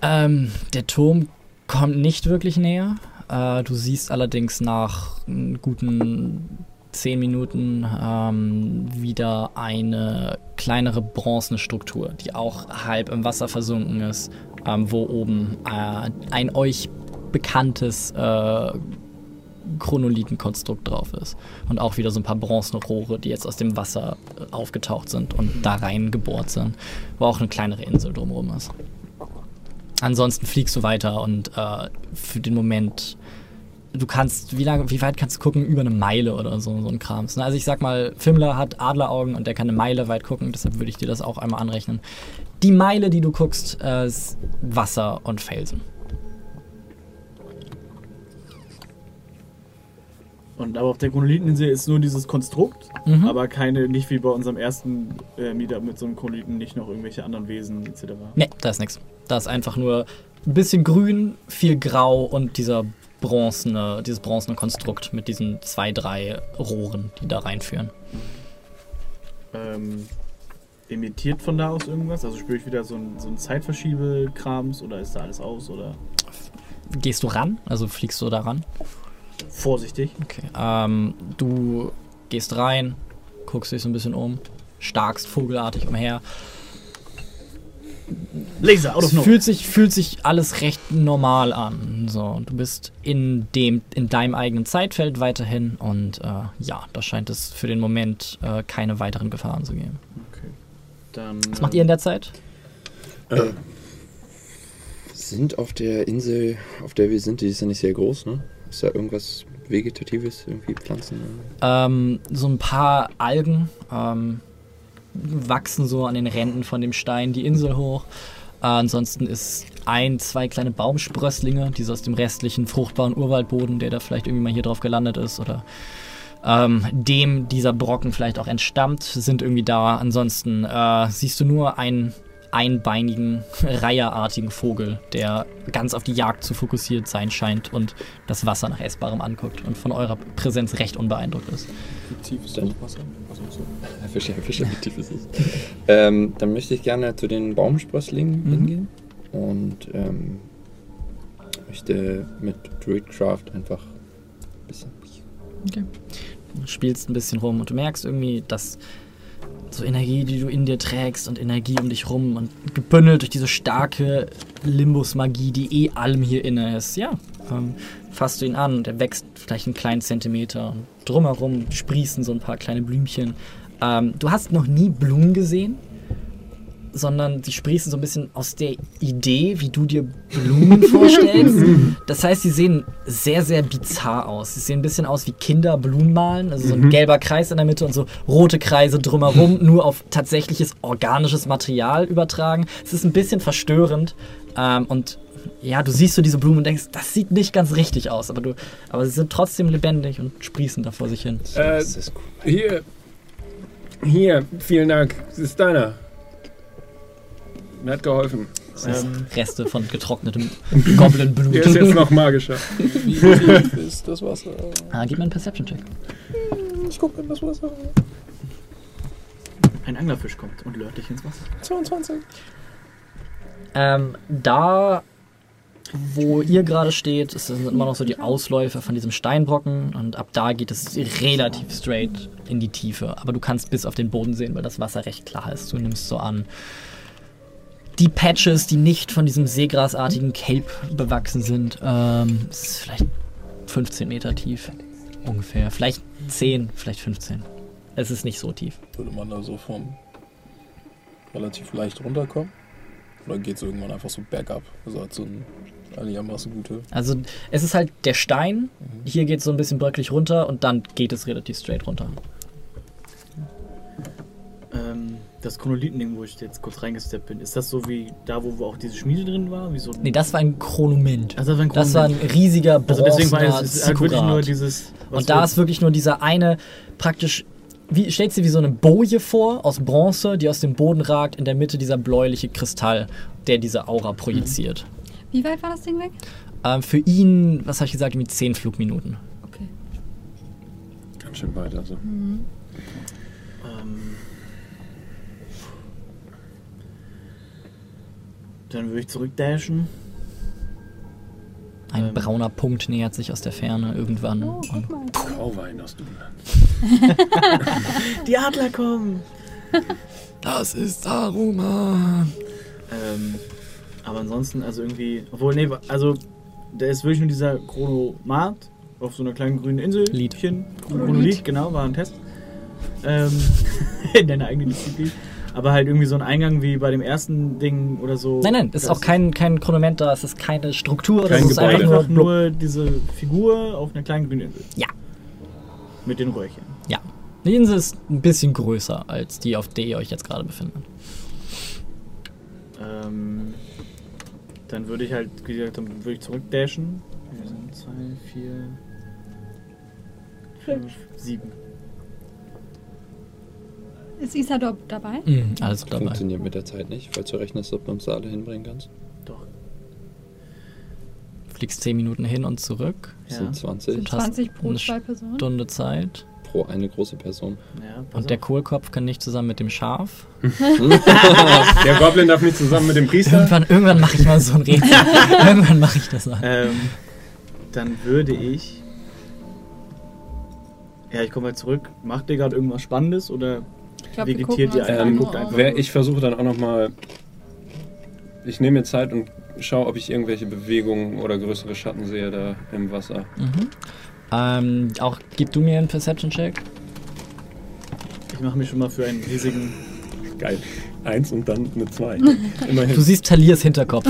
Ähm, der Turm kommt nicht wirklich näher. Äh, du siehst allerdings nach guten 10 Minuten ähm, wieder eine kleinere bronzene Struktur, die auch halb im Wasser versunken ist, ähm, wo oben äh, ein euch bekanntes äh, Chronolithenkonstrukt drauf ist. Und auch wieder so ein paar bronzene Rohre, die jetzt aus dem Wasser äh, aufgetaucht sind und da rein gebohrt sind, wo auch eine kleinere Insel drumherum ist. Ansonsten fliegst du weiter und äh, für den Moment, du kannst, wie lange, wie weit kannst du gucken? Über eine Meile oder so, so ein Krams. Ne? Also ich sag mal, Fimmler hat Adleraugen und der kann eine Meile weit gucken, deshalb würde ich dir das auch einmal anrechnen. Die Meile, die du guckst, äh, ist Wasser und Felsen. Und aber auf der Chronolitheninsel ist nur dieses Konstrukt, Mhm. aber keine, nicht wie bei unserem ersten äh, Meetup mit so einem Chronolithen, nicht noch irgendwelche anderen Wesen etc. Ne, da ist nichts. Da ist einfach nur ein bisschen grün, viel grau und dieser bronzene, dieses bronzene Konstrukt mit diesen zwei, drei Rohren, die da reinführen. Ähm, emittiert von da aus irgendwas? Also spüre ich wieder so ein, so ein Zeitverschiebe-Krams oder ist da alles aus oder Gehst du ran? Also fliegst du da ran? vorsichtig? Okay. Ähm, du gehst rein, guckst dich so ein bisschen um, starkst vogelartig umher. Laser, out of Es no. fühlt sich, fühlt sich alles recht normal an. So, du bist in dem, in deinem eigenen Zeitfeld weiterhin und äh, ja, da scheint es für den Moment äh, keine weiteren Gefahren zu geben. Dann, Was macht ihr in der Zeit? Äh, sind auf der Insel, auf der wir sind, die ist ja nicht sehr groß, ne? Ist da irgendwas Vegetatives, irgendwie Pflanzen? Ähm, so ein paar Algen ähm, wachsen so an den Rändern von dem Stein die Insel hoch. Äh, ansonsten ist ein, zwei kleine Baumsprösslinge, die so aus dem restlichen fruchtbaren Urwaldboden, der da vielleicht irgendwie mal hier drauf gelandet ist oder ähm, dem dieser Brocken vielleicht auch entstammt, sind irgendwie da. Ansonsten äh, siehst du nur einen einbeinigen, reiherartigen Vogel, der ganz auf die Jagd zu fokussiert sein scheint und das Wasser nach Essbarem anguckt und von eurer Präsenz recht unbeeindruckt ist. Wie tief ist Dann- das Wasser? Also so. Fische, Fische, wie tief ist es? ähm, dann möchte ich gerne zu den Baumsprösslingen Mhm. hingehen und ähm, möchte mit Druidcraft einfach ein bisschen. Du spielst ein bisschen rum und du merkst irgendwie, dass so Energie, die du in dir trägst und Energie um dich rum und gebündelt durch diese starke Limbus-Magie, die eh allem hier inne ist, ja, ähm, fasst du ihn an und er wächst vielleicht einen kleinen Zentimeter und drumherum sprießen so ein paar kleine Blümchen. Ähm, du hast noch nie Blumen gesehen, sondern sie sprießen so ein bisschen aus der Idee, wie du dir Blumen vorstellst. Das heißt, sie sehen sehr, sehr bizarr aus. Sie sehen ein bisschen aus wie Kinder Blumen malen, also so ein gelber Kreis in der Mitte und so rote Kreise drumherum, nur auf tatsächliches organisches Material übertragen. Es ist ein bisschen verstörend ähm, und ja, du siehst so diese Blumen und denkst, das sieht nicht ganz richtig aus, aber du, aber sie sind trotzdem lebendig und sprießen da vor sich hin. Äh, Das ist cool. hier. Hier, vielen Dank. Das ist deiner. Mir hat geholfen. Ähm, Reste von getrocknetem Goblin-Blut. Der ist jetzt noch magischer. Wie tief ist das Wasser? Ah, gib mir einen Perception-Check. Ich gucke in das Wasser. ein Anglerfisch kommt und lört dich ins Wasser. 22. Ähm, da, wo ihr gerade steht, ist- sind immer noch so die Ausläufer von diesem Steinbrocken und ab da geht es relativ straight in die Tiefe. Aber du kannst bis auf den Boden sehen, weil das Wasser recht klar ist. Du nimmst so an. Die Patches, die nicht von diesem seegrasartigen Cape bewachsen sind, ähm, es ist vielleicht 15 Meter tief. Ungefähr. Vielleicht 10, vielleicht 15. Es ist nicht so tief. Würde man da so vom relativ leicht runterkommen? Oder geht es irgendwann einfach so bergab? Also hat so ein einigermaßen gute. Also es ist halt der Stein, hier geht es so ein bisschen bröckelig runter und dann geht es relativ straight runter. Ähm, das Chronolithen-Ding, wo ich jetzt kurz reingesteppt bin, ist das so wie da, wo auch diese Schmiede drin war? Wie so Nee, das war ein Chronoment. Also das war ein Das war ein Chronoment. riesiger Also deswegen war bronzener es, es halt wirklich nur dieses. Und da ist wirklich nur dieser eine praktisch, wie, stellst dir wie so eine Boje vor aus Bronze, die aus dem Boden ragt, in der Mitte dieser bläuliche Kristall, der diese Aura projiziert. Wie weit war das Ding weg? Ähm, für ihn, was habe ich gesagt, irgendwie 10 Flugminuten. Okay. Ganz schön weit, also. Ähm, dann würde ich zurückdashen. Ein Ähm. brauner Punkt nähert sich aus der Ferne irgendwann. Oh, und guck mal. Grauwein aus Dunland. Die Adler kommen! Das ist Aroma. Ähm, aber ansonsten, also irgendwie. Obwohl, nee, also der ist wirklich nur dieser Chronomat auf so einer kleinen grünen Insel. Lied. Chronolith, genau, war ein Test. Ähm, in deiner eigenen Disziplin. Aber halt irgendwie so ein Eingang wie bei dem ersten Ding oder so. Nein, nein, ist Das auch kein, kein Chronoment da, es ist keine Struktur, Kein das ist Gebäude. einfach nur, nur diese Figur auf einer kleinen grünen Insel. Ja. Mit den Röhrchen. Ja. Die Insel ist ein bisschen größer als die, auf der ihr euch jetzt gerade befindet. Ähm, dann würde ich halt, wie gesagt, dann würde ich zurückdashen. Wir sind zwei, vier, fünf, sieben. Ist Isador dabei? Mhm, alles dabei. Funktioniert mit der Zeit nicht, falls du rechnest, ob du uns da alle hinbringen kannst. Doch. Fliegst 10 Minuten hin und zurück. Das Ja. sind 20 Und hast 20 pro eine zwei Personen. Stunde Zeit. pro eine große Person. Ja, Und der. Kohlkopf kann nicht zusammen mit dem Schaf. Der Goblin darf nicht zusammen mit dem Priester. Irgendwann, irgendwann mache ich mal so ein Rätsel. irgendwann mache ich das mal. Ähm, dann würde ich. Ja, ich komme halt zurück. Macht ihr gerade irgendwas Spannendes oder glaub, vegetiert ihr einfach? Ähm, guckt einfach. Wer, ich versuche dann auch nochmal. Ich nehme mir Zeit und schaue, ob ich irgendwelche Bewegungen oder größere Schatten sehe da im Wasser. Mhm. Ähm, auch gib du mir einen Perception-Check. Ich mache mich schon mal für einen riesigen. Geil. Eins und dann eine zwei. Du Immerhin. siehst Taliers Hinterkopf,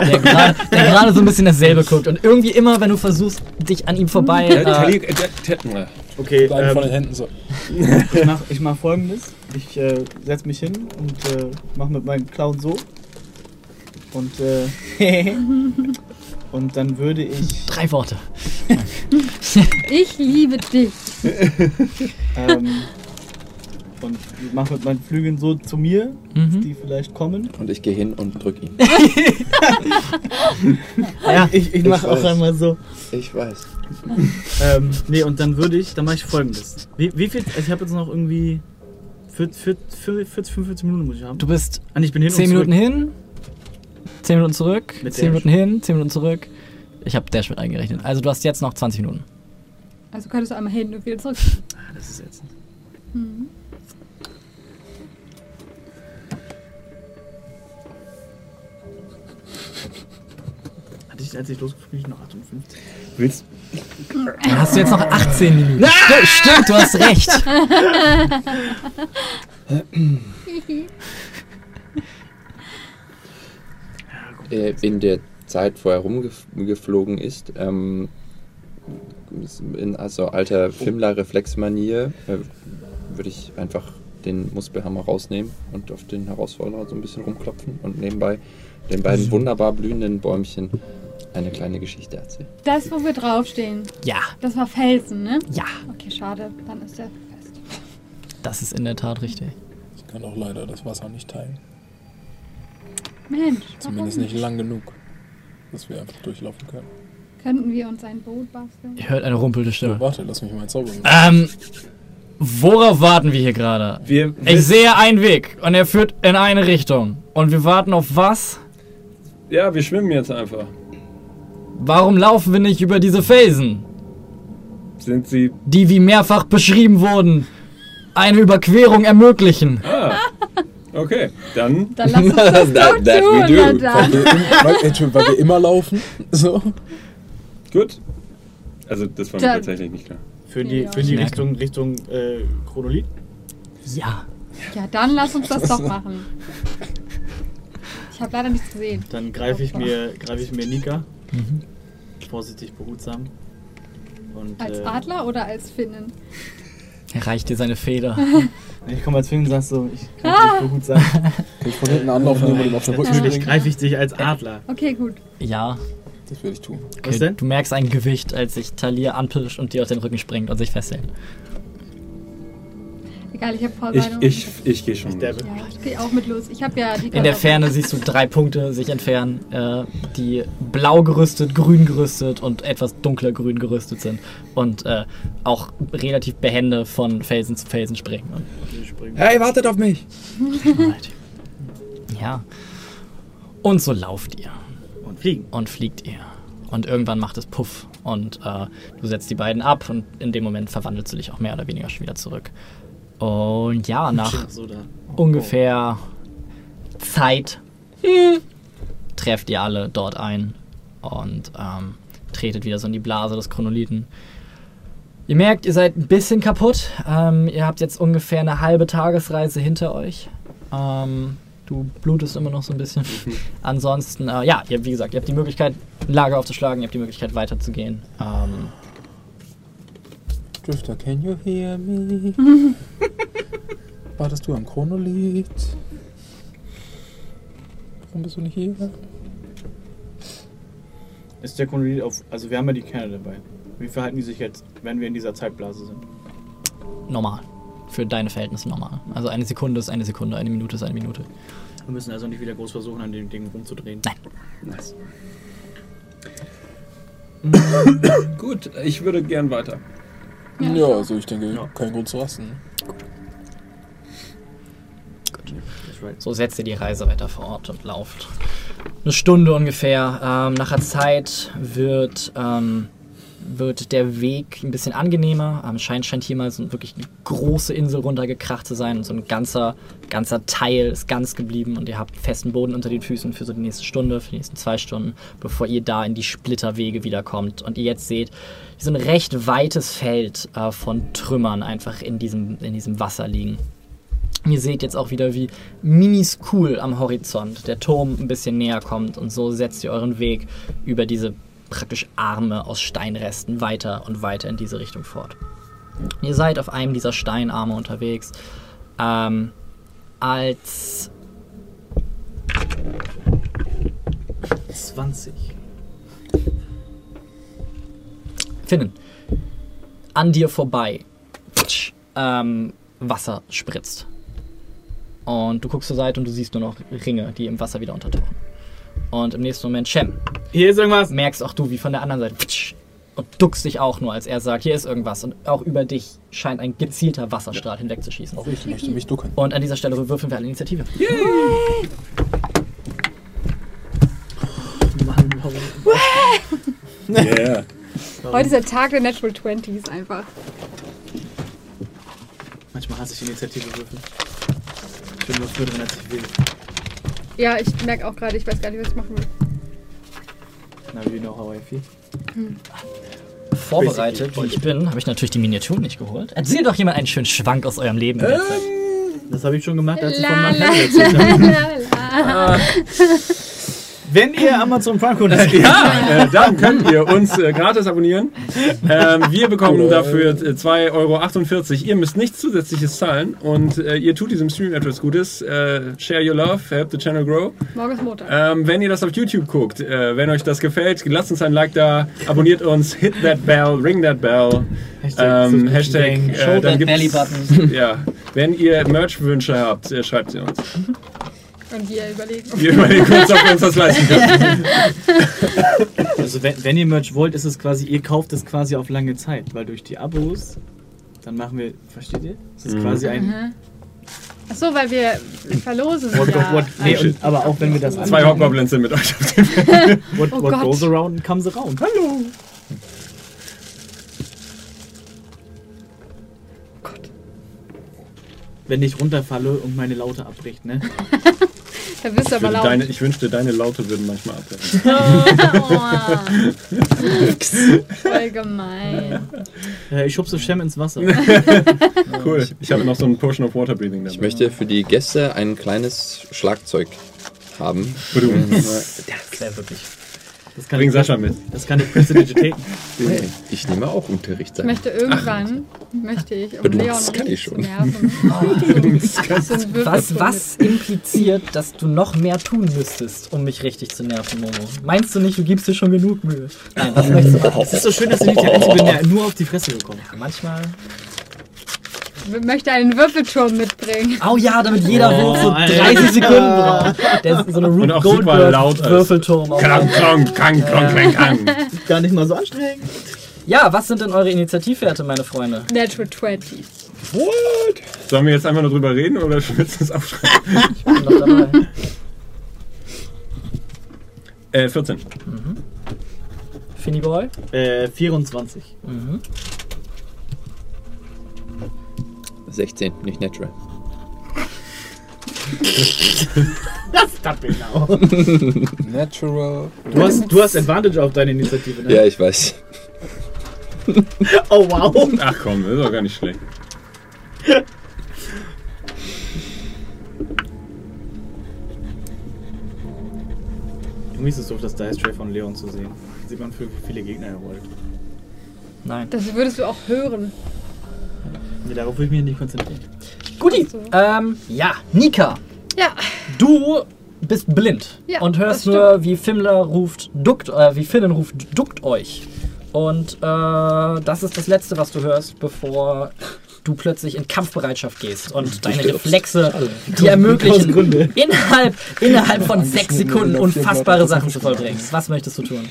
der gerade so ein bisschen dasselbe guckt. Und irgendwie immer, wenn du versuchst, dich an ihm vorbei. Äh, Äh, Tali- äh, Okay, Bleiben von den ähm, Händen so. ich mache ich mach folgendes. Ich äh, setze mich hin und äh, mache mit meinen Klauen so. Und, äh, und dann würde ich. drei Worte. Ich liebe dich. Ähm, und mache mit meinen Flügeln so zu mir, dass Mhm. die vielleicht kommen. Und ich gehe hin und drück ihn. Ja, ich, ich mache weiß. auch einmal so. Ich weiß. Ähm, nee, und dann würde ich, dann mache ich folgendes. Wie, wie viel, also ich habe jetzt noch irgendwie 40, 40, 40, 45 Minuten muss ich haben. Du bist Ah, nee, ich bin hin 10 und zurück. Minuten hin, 10 Minuten zurück, Mit 10 Dash. Minuten hin, 10 Minuten zurück. Ich habe Dash mit eingerechnet. Also du hast jetzt noch 20 Minuten. Also könntest du einmal hin und wieder zurück. Ah, das ist jetzt. Mhm. Ich, als ich losgeflogen bin, noch 58. Willst, Dann hast du jetzt noch 18 Minuten. Stimmt, stimmt, du hast recht. in der Zeit, wo er rumgeflogen ist, ähm, in also alter Fimmler-Reflexmanier, äh, würde ich einfach den Muspelhammer rausnehmen und auf den Herausforderer so ein bisschen rumklopfen und nebenbei den beiden wunderbar blühenden Bäumchen eine kleine Geschichte erzählen. Das, wo wir draufstehen. Ja, Das war Felsen, ne? ja, Okay, schade. Dann ist der fest. das ist in der Tat richtig. Ich kann auch leider das Wasser nicht teilen. Mensch, Zumindest warum nicht lang genug, dass wir einfach durchlaufen können. Könnten wir uns ein Boot basteln? Ihr hört eine rumpelte Stimme. warte, lass mich mal zaubern. Ähm, worauf warten wir hier gerade? Wir, Ich sehe einen Weg und er führt in eine Richtung. Und wir warten auf was? ja, wir schwimmen jetzt einfach. Warum laufen wir nicht über diese Felsen, Sind sie. die wie mehrfach beschrieben wurden, eine Überquerung ermöglichen? Ah. Okay, dann. Dann lass uns das That- doch that we tun, do. Weil wir, im, weil, Entschuldigung, weil wir immer laufen. So. Gut. Also, das war mir Dann- tatsächlich nicht klar. Für die, für die Ich Richtung, Richtung äh, Chronolit. Ja. Ja, dann lass uns das doch machen. Ich habe leider nichts gesehen. Dann greife ich mir, greife ich mir Nika. Vorsichtig, behutsam. Und, Als äh, Adler oder als Finnen? Er reicht dir seine Feder. Ich komme als Film und sag so, ich greife Ah! dich behutsam. Kann ich von hinten anlaufen nehmen und ihm auf den Rücken Natürlich springen? greife ich dich als Adler. Okay, gut. Ja. Das werde ich tun. Okay, Was denn? Du merkst ein Gewicht, als sich Talia anpirscht und dir auf den Rücken springt und sich festhält. Egal, ich habe Ich, Vorbereitung. ich, ich gehe schon. Ich. Ja, ich gehe auch mit los. Ich habe ja die In der Ferne siehst du drei Punkte sich entfernen, äh, die blau gerüstet, grün gerüstet und etwas dunkler grün gerüstet sind. Und äh, auch relativ behende von Felsen zu Felsen springen. Hey, wartet auf mich! Ja. Und so lauft ihr Und fliegen. und fliegt ihr. Und irgendwann macht es Puff und äh, du setzt die beiden ab und in dem Moment verwandelst du dich auch mehr oder weniger schon wieder zurück. Und ja, nach da. ungefähr Zeit trefft ihr alle dort ein und ähm, tretet wieder so in die Blase des Chronolithen. Ihr merkt, ihr seid ein bisschen kaputt. Ähm, ihr habt jetzt ungefähr eine halbe Tagesreise hinter euch. Ähm, du blutest immer noch so ein bisschen. Ansonsten, äh, ja, ihr, wie gesagt, ihr habt die Möglichkeit, ein Lager aufzuschlagen, ihr habt die Möglichkeit, weiterzugehen. Ähm, Drifter, can you hear me? Wartest du am Chronolied? Warum bist du nicht hier? Ist der Chronolit auf. Also, wir haben ja die Kerne dabei. Wie verhalten die sich jetzt, wenn wir in dieser Zeitblase sind? normal. Für deine Verhältnisse normal. Also eine Sekunde ist eine Sekunde, eine Minute ist eine Minute. Wir müssen also nicht wieder groß versuchen, an dem Ding rumzudrehen. Nein. Nice. Gut, ich würde gern weiter. Ja, Ja, so. also ich denke, Ja. kein Grund zu rasten. Right. So setzt ihr die Reise weiter fort und lauft. Eine Stunde ungefähr. Ähm, nach der Zeit wird, ähm, wird der Weg ein bisschen angenehmer. Ähm, scheint, scheint hier mal so wirklich eine große Insel runtergekracht zu sein und so ein ganzer, ganzer Teil ist ganz geblieben und ihr habt festen Boden unter den Füßen für so die nächste Stunde, für die nächsten zwei Stunden, bevor ihr da in die Splitterwege wiederkommt und ihr jetzt seht, so ein recht weites Feld äh, von Trümmern einfach in diesem, in diesem Wasser liegen. Ihr seht jetzt auch wieder, wie miniscool am Horizont der Turm ein bisschen näher kommt und so setzt ihr euren Weg über diese praktisch Arme aus Steinresten weiter und weiter in diese Richtung fort. Ihr seid auf einem dieser Steinarme unterwegs, ähm, als 20. Finnen an dir vorbei ähm, Wasser spritzt. Und du guckst zur Seite und du siehst nur noch Ringe, die im Wasser wieder untertauchen. Und im nächsten Moment Shem, Hier ist irgendwas. merkst auch du, wie von der anderen Seite und duckst dich auch nur, als er sagt, hier ist irgendwas. Und auch über dich scheint ein gezielter Wasserstrahl hinwegzuschießen. Auch ich möchte mich ducken. Und an dieser Stelle würfeln wir alle Initiative. Mann, warum? Yeah. Heute ist der Tag der Natural 20s einfach. Manchmal hasse ich Initiative würfeln. Ich bin nur für drin, als ich will. Ja, ich merke auch gerade, ich weiß gar nicht, was ich machen will. Na, wie know how I feel. Vorbereitet, wie ich bin, habe ich natürlich die Miniaturen nicht geholt. Erzähl doch jemand einen schönen Schwank aus eurem Leben. in der Zeit. Das habe ich schon gemacht, als ich von Hamill erzählt habe. Wenn ihr Amazon Prime Kunde seid, Ja, äh, dann könnt ihr uns äh, gratis abonnieren. Ähm, wir bekommen dafür äh, 2,48 Euro. Ihr müsst nichts zusätzliches zahlen und äh, ihr tut diesem Stream etwas Gutes. Äh, share your love, help the channel grow. Morgen ist Montag. Ähm, wenn ihr das auf YouTube guckt, äh, wenn euch das gefällt, lasst uns ein Like da, abonniert uns, hit that bell, ring that bell. Ähm, Hashtag, äh, Show dann that gibt's, belly button. Ja, wenn ihr Merch-Wünsche habt, äh, schreibt sie uns. Und wir überlegen. Wir überlegen uns, ob wir uns das leisten können. also wenn, wenn ihr Merch wollt, ist es quasi, ihr kauft es quasi auf lange Zeit, weil durch die Abos, dann machen wir, versteht ihr? Es ist Mhm. quasi ein Mhm. Achso, weil wir verlosen. What, ja. what, nee, und, aber auch wenn wir das Zwei Hobgoblins sind mit euch auf dem what, Oh what Gott. goes around comes around. Hallo! Wenn ich runterfalle und meine Laute abbricht, ne? Da bist du Ich, aber laut. deine, ich wünschte, deine Laute würden manchmal abbrechen. Oh. Voll gemein. Äh, ich schubse Shem ins Wasser. Cool. Ich habe noch so einen Potion of Water Breathing dabei. Ich möchte für die Gäste ein kleines Schlagzeug haben. Das wäre wirklich. Das kann Bring ich- Sascha mit. Das kann ich Prestidigitate. Hey, ich nehme auch Unterricht Ich sein. möchte irgendwann, möchte ich, um du- Leon das kann ich zu schon. Was, was impliziert, dass du noch mehr tun müsstest, um mich richtig zu nerven, Momo? Meinst du nicht, du gibst dir schon genug Mühe? Nein, was möchtest du machen? Es ist so schön, dass ich nicht bin, der nur auf die Fresse gekommen ist. Manchmal. Ich möchte einen Würfelturm mitbringen. Oh ja, damit jeder Oh, Wurf so Alter. 30 Sekunden braucht. Der ist so eine Und Rube auch super Goldberg laut ist. Würfelturm. auf Klang, klang, klang, klang, klang. Gar nicht mal so anstrengend. Ja, was sind denn eure Initiativwerte, meine Freunde? Natural 20. Sollen wir jetzt einfach nur drüber reden oder willst du es aufschreiben? Ich bin noch dabei. Äh, 14. Finny Boy? Äh, 24. Mhm. 16, nicht natural. Das genau. Natural. Du hast, du hast Advantage auf deine Initiative, ne? Ja, ich weiß. Oh wow. Ach komm, das ist doch gar nicht schlecht. Irgendwie ist es doof, das Dice Tray von Leon zu sehen. Sieht man für wie viele Gegner er rollt. Nein. Das würdest du auch hören. Nee, darauf will ich mich nicht konzentrieren. Guti. So. Ähm, ja, Nika. Ja, Du bist blind Ja, und hörst nur, wie Fimmler ruft, duckt, äh, wie Finnen ruft, duckt euch. Und äh, das ist das Letzte, was du hörst, bevor du plötzlich in Kampfbereitschaft gehst und deine stirbst. Reflexe dir ermöglichen, innerhalb, innerhalb von sechs Sekunden unfassbare. Sachen zu vollbringen. Was möchtest du tun?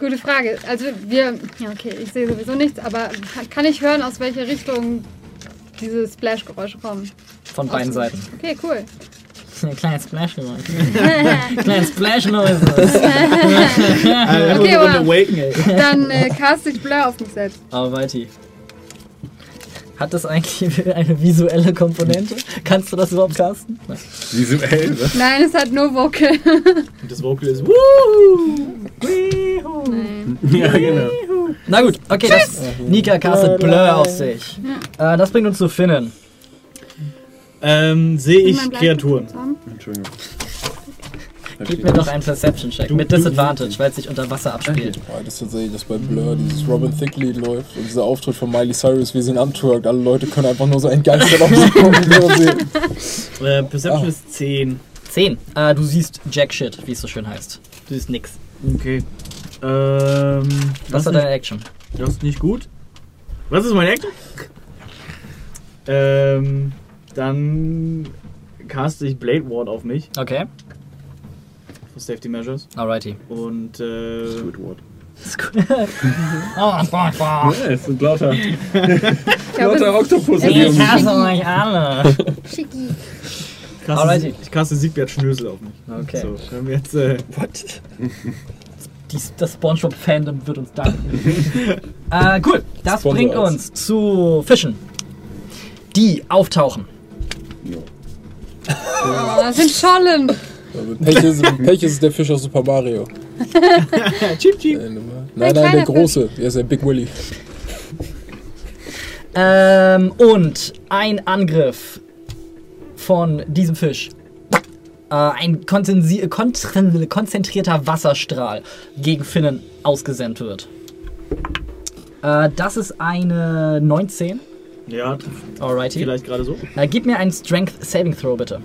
Gute Frage. Also wir, ja okay, ich sehe sowieso nichts, aber kann ich hören, aus welcher Richtung diese Splash-Geräusche kommen? Von beiden Aus- Seiten. Okay, cool. Ein kleines Splash gemacht. Kleines Splash Noises. Äh, Okay, aber- Awaken, ey. Dann äh, cast ich Blur auf mich selbst. Alrighty. Hat das eigentlich eine visuelle Komponente? Kannst du das überhaupt casten? Nein. Visuell, was? Nein, es hat nur Vocal. Und das Vocal ist! Nein. Ja, genau. Na gut, okay, das Nika castet Blur auf sich. Äh, das bringt uns zu Finnen. Ähm, sehe ich Kreaturen. zusammen. Entschuldigung. Gib mir doch einen Perception-Check Du- mit Disadvantage, weil es sich unter Wasser abspielt. Ja, das ist tatsächlich, dass bei Blur dieses Robin Thicke-Lied läuft und dieser Auftritt von Miley Cyrus, wie sie ihn antwerkt. Alle Leute können einfach nur so entgeistert auf sie gucken sehen. Äh, Perception Ah. ist 10. 10. Äh, du siehst Jack Shit, wie es so schön heißt. Du siehst nix. Okay. Ähm, Was war deine Action? das ist nicht gut. Was ist meine Action? Ähm, dann caste ich Blade Ward auf mich. Okay, Safety Measures. alrighty. Und, äh, Squidward. oh, boah, boah. Ja, es sind lauter, lauter Oktopus Ich hasse euch alle. schicki. Alrighty. ich caste Siegbert Schnösel auf mich. Okay. So, können wir jetzt, äh, Dies, das Spongebob-Fandom wird uns danken. äh, cool, das Sponsor bringt aus. uns zu Fischen, die auftauchen. Oh, das sind Schollen. Also Pech, ist, Pech ist der Fisch aus Super Mario. Cheep Cheep. Nein, nein, nein, der große. Der ist der Big Willy. Ähm, und ein Angriff von diesem Fisch äh, ein konzentrierter Wasserstrahl gegen Finnen ausgesendet wird. Äh, das ist eine 19. Ja, Alrighty. vielleicht gerade so. Äh, gib mir einen Strength Saving Throw bitte.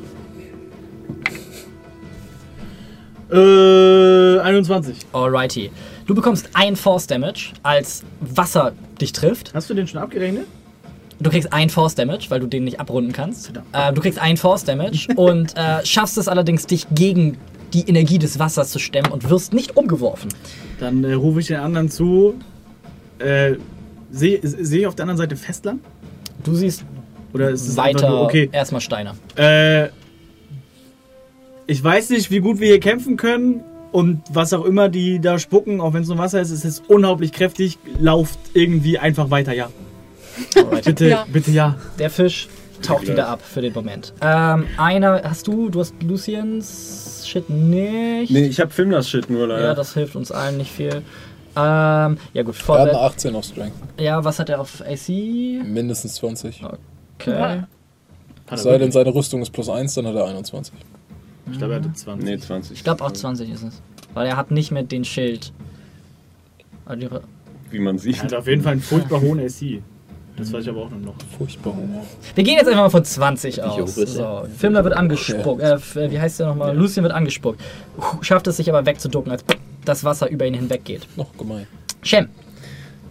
Äh, 21. Alrighty. Du bekommst ein Force Damage, als Wasser dich trifft. Hast du den schon abgerechnet? Du kriegst ein Force Damage, weil du den nicht abrunden kannst. Äh, du kriegst ein Force Damage und äh, schaffst es allerdings, dich gegen die Energie des Wassers zu stemmen und wirst nicht umgeworfen. Dann äh, rufe ich den anderen zu. Äh, sehe seh ich auf der anderen Seite Festland? Du siehst Oder ist es weiter nur, okay. erstmal Steine. Äh, ich weiß nicht, wie gut wir hier kämpfen können. Und was auch immer die da spucken, auch wenn es nur Wasser ist, es ist unglaublich kräftig. Lauft irgendwie einfach weiter, ja. Bitte, Ja. bitte, ja. Der Fisch taucht wieder ab für den Moment. Ähm, einer, hast du, du hast Luciens Shit nicht. Nee, ich hab Filmnas Shit nur leider. Ja, das hilft uns allen nicht viel. Ähm, ja gut, Er hat eine Vorwärts. 18 auf Strength. Ja, was hat er auf AC? Mindestens 20. Okay. Er Sei denn, seine Rüstung ist plus 1, dann hat er 21. Ich glaube, er hatte 20. nee, 20. Ich glaube auch 20 ist es. Weil er hat nicht mehr den Schild. Also Wie man Er sieht. hat auf jeden Fall einen furchtbar hohen AC. Das weiß ich aber auch noch. Furchtbar. Wir gehen jetzt einfach mal von 20 aus. hoch So, Fimmler wird angespuckt. Äh, wie heißt der nochmal? Lucien wird angespuckt. Schafft es sich aber wegzuducken, als das Wasser über ihn hinweggeht. Noch gemein. Shem,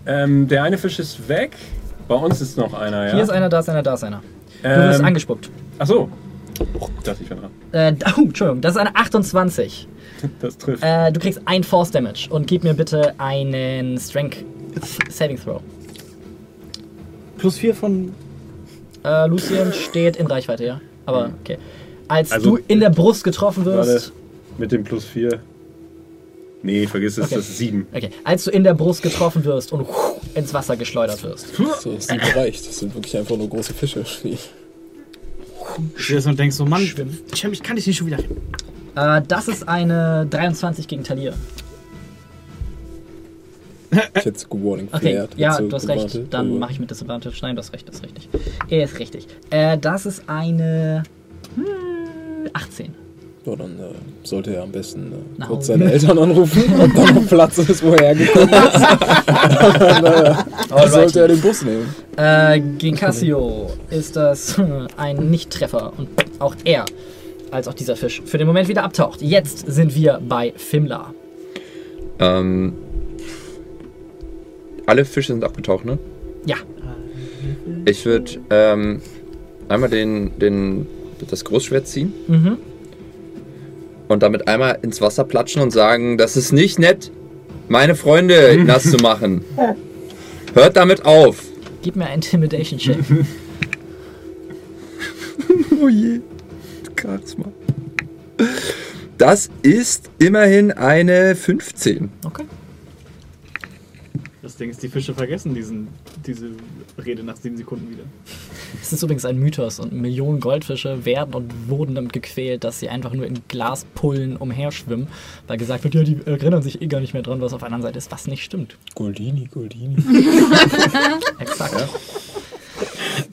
Ähm, der eine Fisch ist weg. Bei uns ist noch einer, ja. hier ist einer, da ist einer, da ist einer. Du wirst ähm, angespuckt. Achso. Ich dachte, ich dran. Äh, oh, Entschuldigung, das ist eine 28. Das trifft. Äh, du kriegst ein Force Damage und gib mir bitte einen Strength Saving Throw. Plus 4 von. Äh, Lucien steht in Reichweite, ja. Aber okay. Als Also- du in der Brust getroffen Warte, wirst. mit dem plus 4. Nee, vergiss es, Okay. das ist 7. Okay, als du in der Brust getroffen wirst und ins Wasser geschleudert wirst. So, das sind reicht. Das sind wirklich einfach nur große Fische. Stehst und denkst so, Mann, Cem, ich kann dich nicht schon wieder. Äh, das ist eine 23 gegen Talir. Ich hätte Good Warning Okay, ja, du hast gewartet, recht. Dann mache ich mit Disadvantage. Nein, du hast recht, das ist richtig. Er ist richtig. Äh, das ist eine hm, 18. Ja, dann äh, sollte er am besten äh, kurz seine Eltern anrufen, ob da noch Platz ist, wo er hergekommen ist. dann äh, sollte er den Bus nehmen. Äh, gegen Cassio ist das ein Nicht-Treffer und auch er, als auch dieser Fisch, für den Moment wieder abtaucht. Jetzt sind wir bei Fimla. Ähm, alle Fische sind abgetaucht, ne? Ja, Ich würde ähm, einmal den, den, das Großschwert ziehen mhm. Und damit einmal ins Wasser platschen und sagen, das ist nicht nett, meine Freunde nass zu machen. Hört damit auf. gib mir einen Intimidation-Check. Oh je. Charisma. Das ist immerhin eine 15. Okay. Das Ding ist, die Fische vergessen diesen, diese Rede nach 7 Sekunden wieder. Es ist übrigens ein Mythos und Millionen Goldfische werden und wurden damit gequält, dass sie einfach nur in Glaspullen umherschwimmen, weil gesagt wird, ja, die erinnern sich eh gar nicht mehr dran, was auf der anderen Seite ist, was nicht stimmt. Goldini, Goldini. Exakt.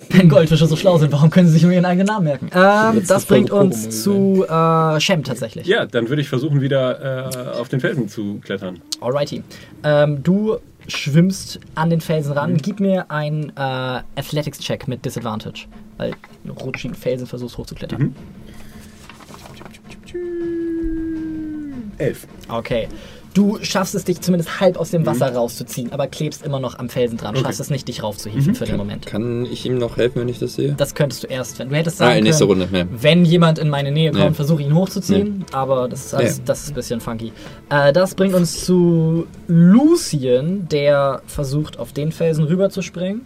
Wenn Goldfische so schlau sind, warum können sie sich nur ihren eigenen Namen merken? Ähm, das bringt uns Pokémon zu äh, Shem tatsächlich. Ja, dann würde ich versuchen, wieder äh, auf den Felsen zu klettern. Alrighty. Ähm, du schwimmst an den Felsen ran. Gib mir einen äh, Athletics-Check mit Disadvantage, weil du rutschigen Felsen versuchst hochzuklettern. Mhm. Elf. Okay. Du schaffst es, dich zumindest halb aus dem Wasser rauszuziehen, aber klebst immer noch am Felsen dran. Okay. Schaffst es nicht, dich raufzuhieven für den Moment. Kann ich ihm noch helfen, wenn ich das sehe? Das könntest du erst, wenn du hättest Ah, sagen nächster können, Runde. Ja. wenn jemand in meine Nähe kommt, Nee. versuche ihn hochzuziehen, aber das ist, alles, Nee. das ist ein bisschen funky. Äh, das bringt uns zu Lucien, der versucht, auf den Felsen rüber zu springen.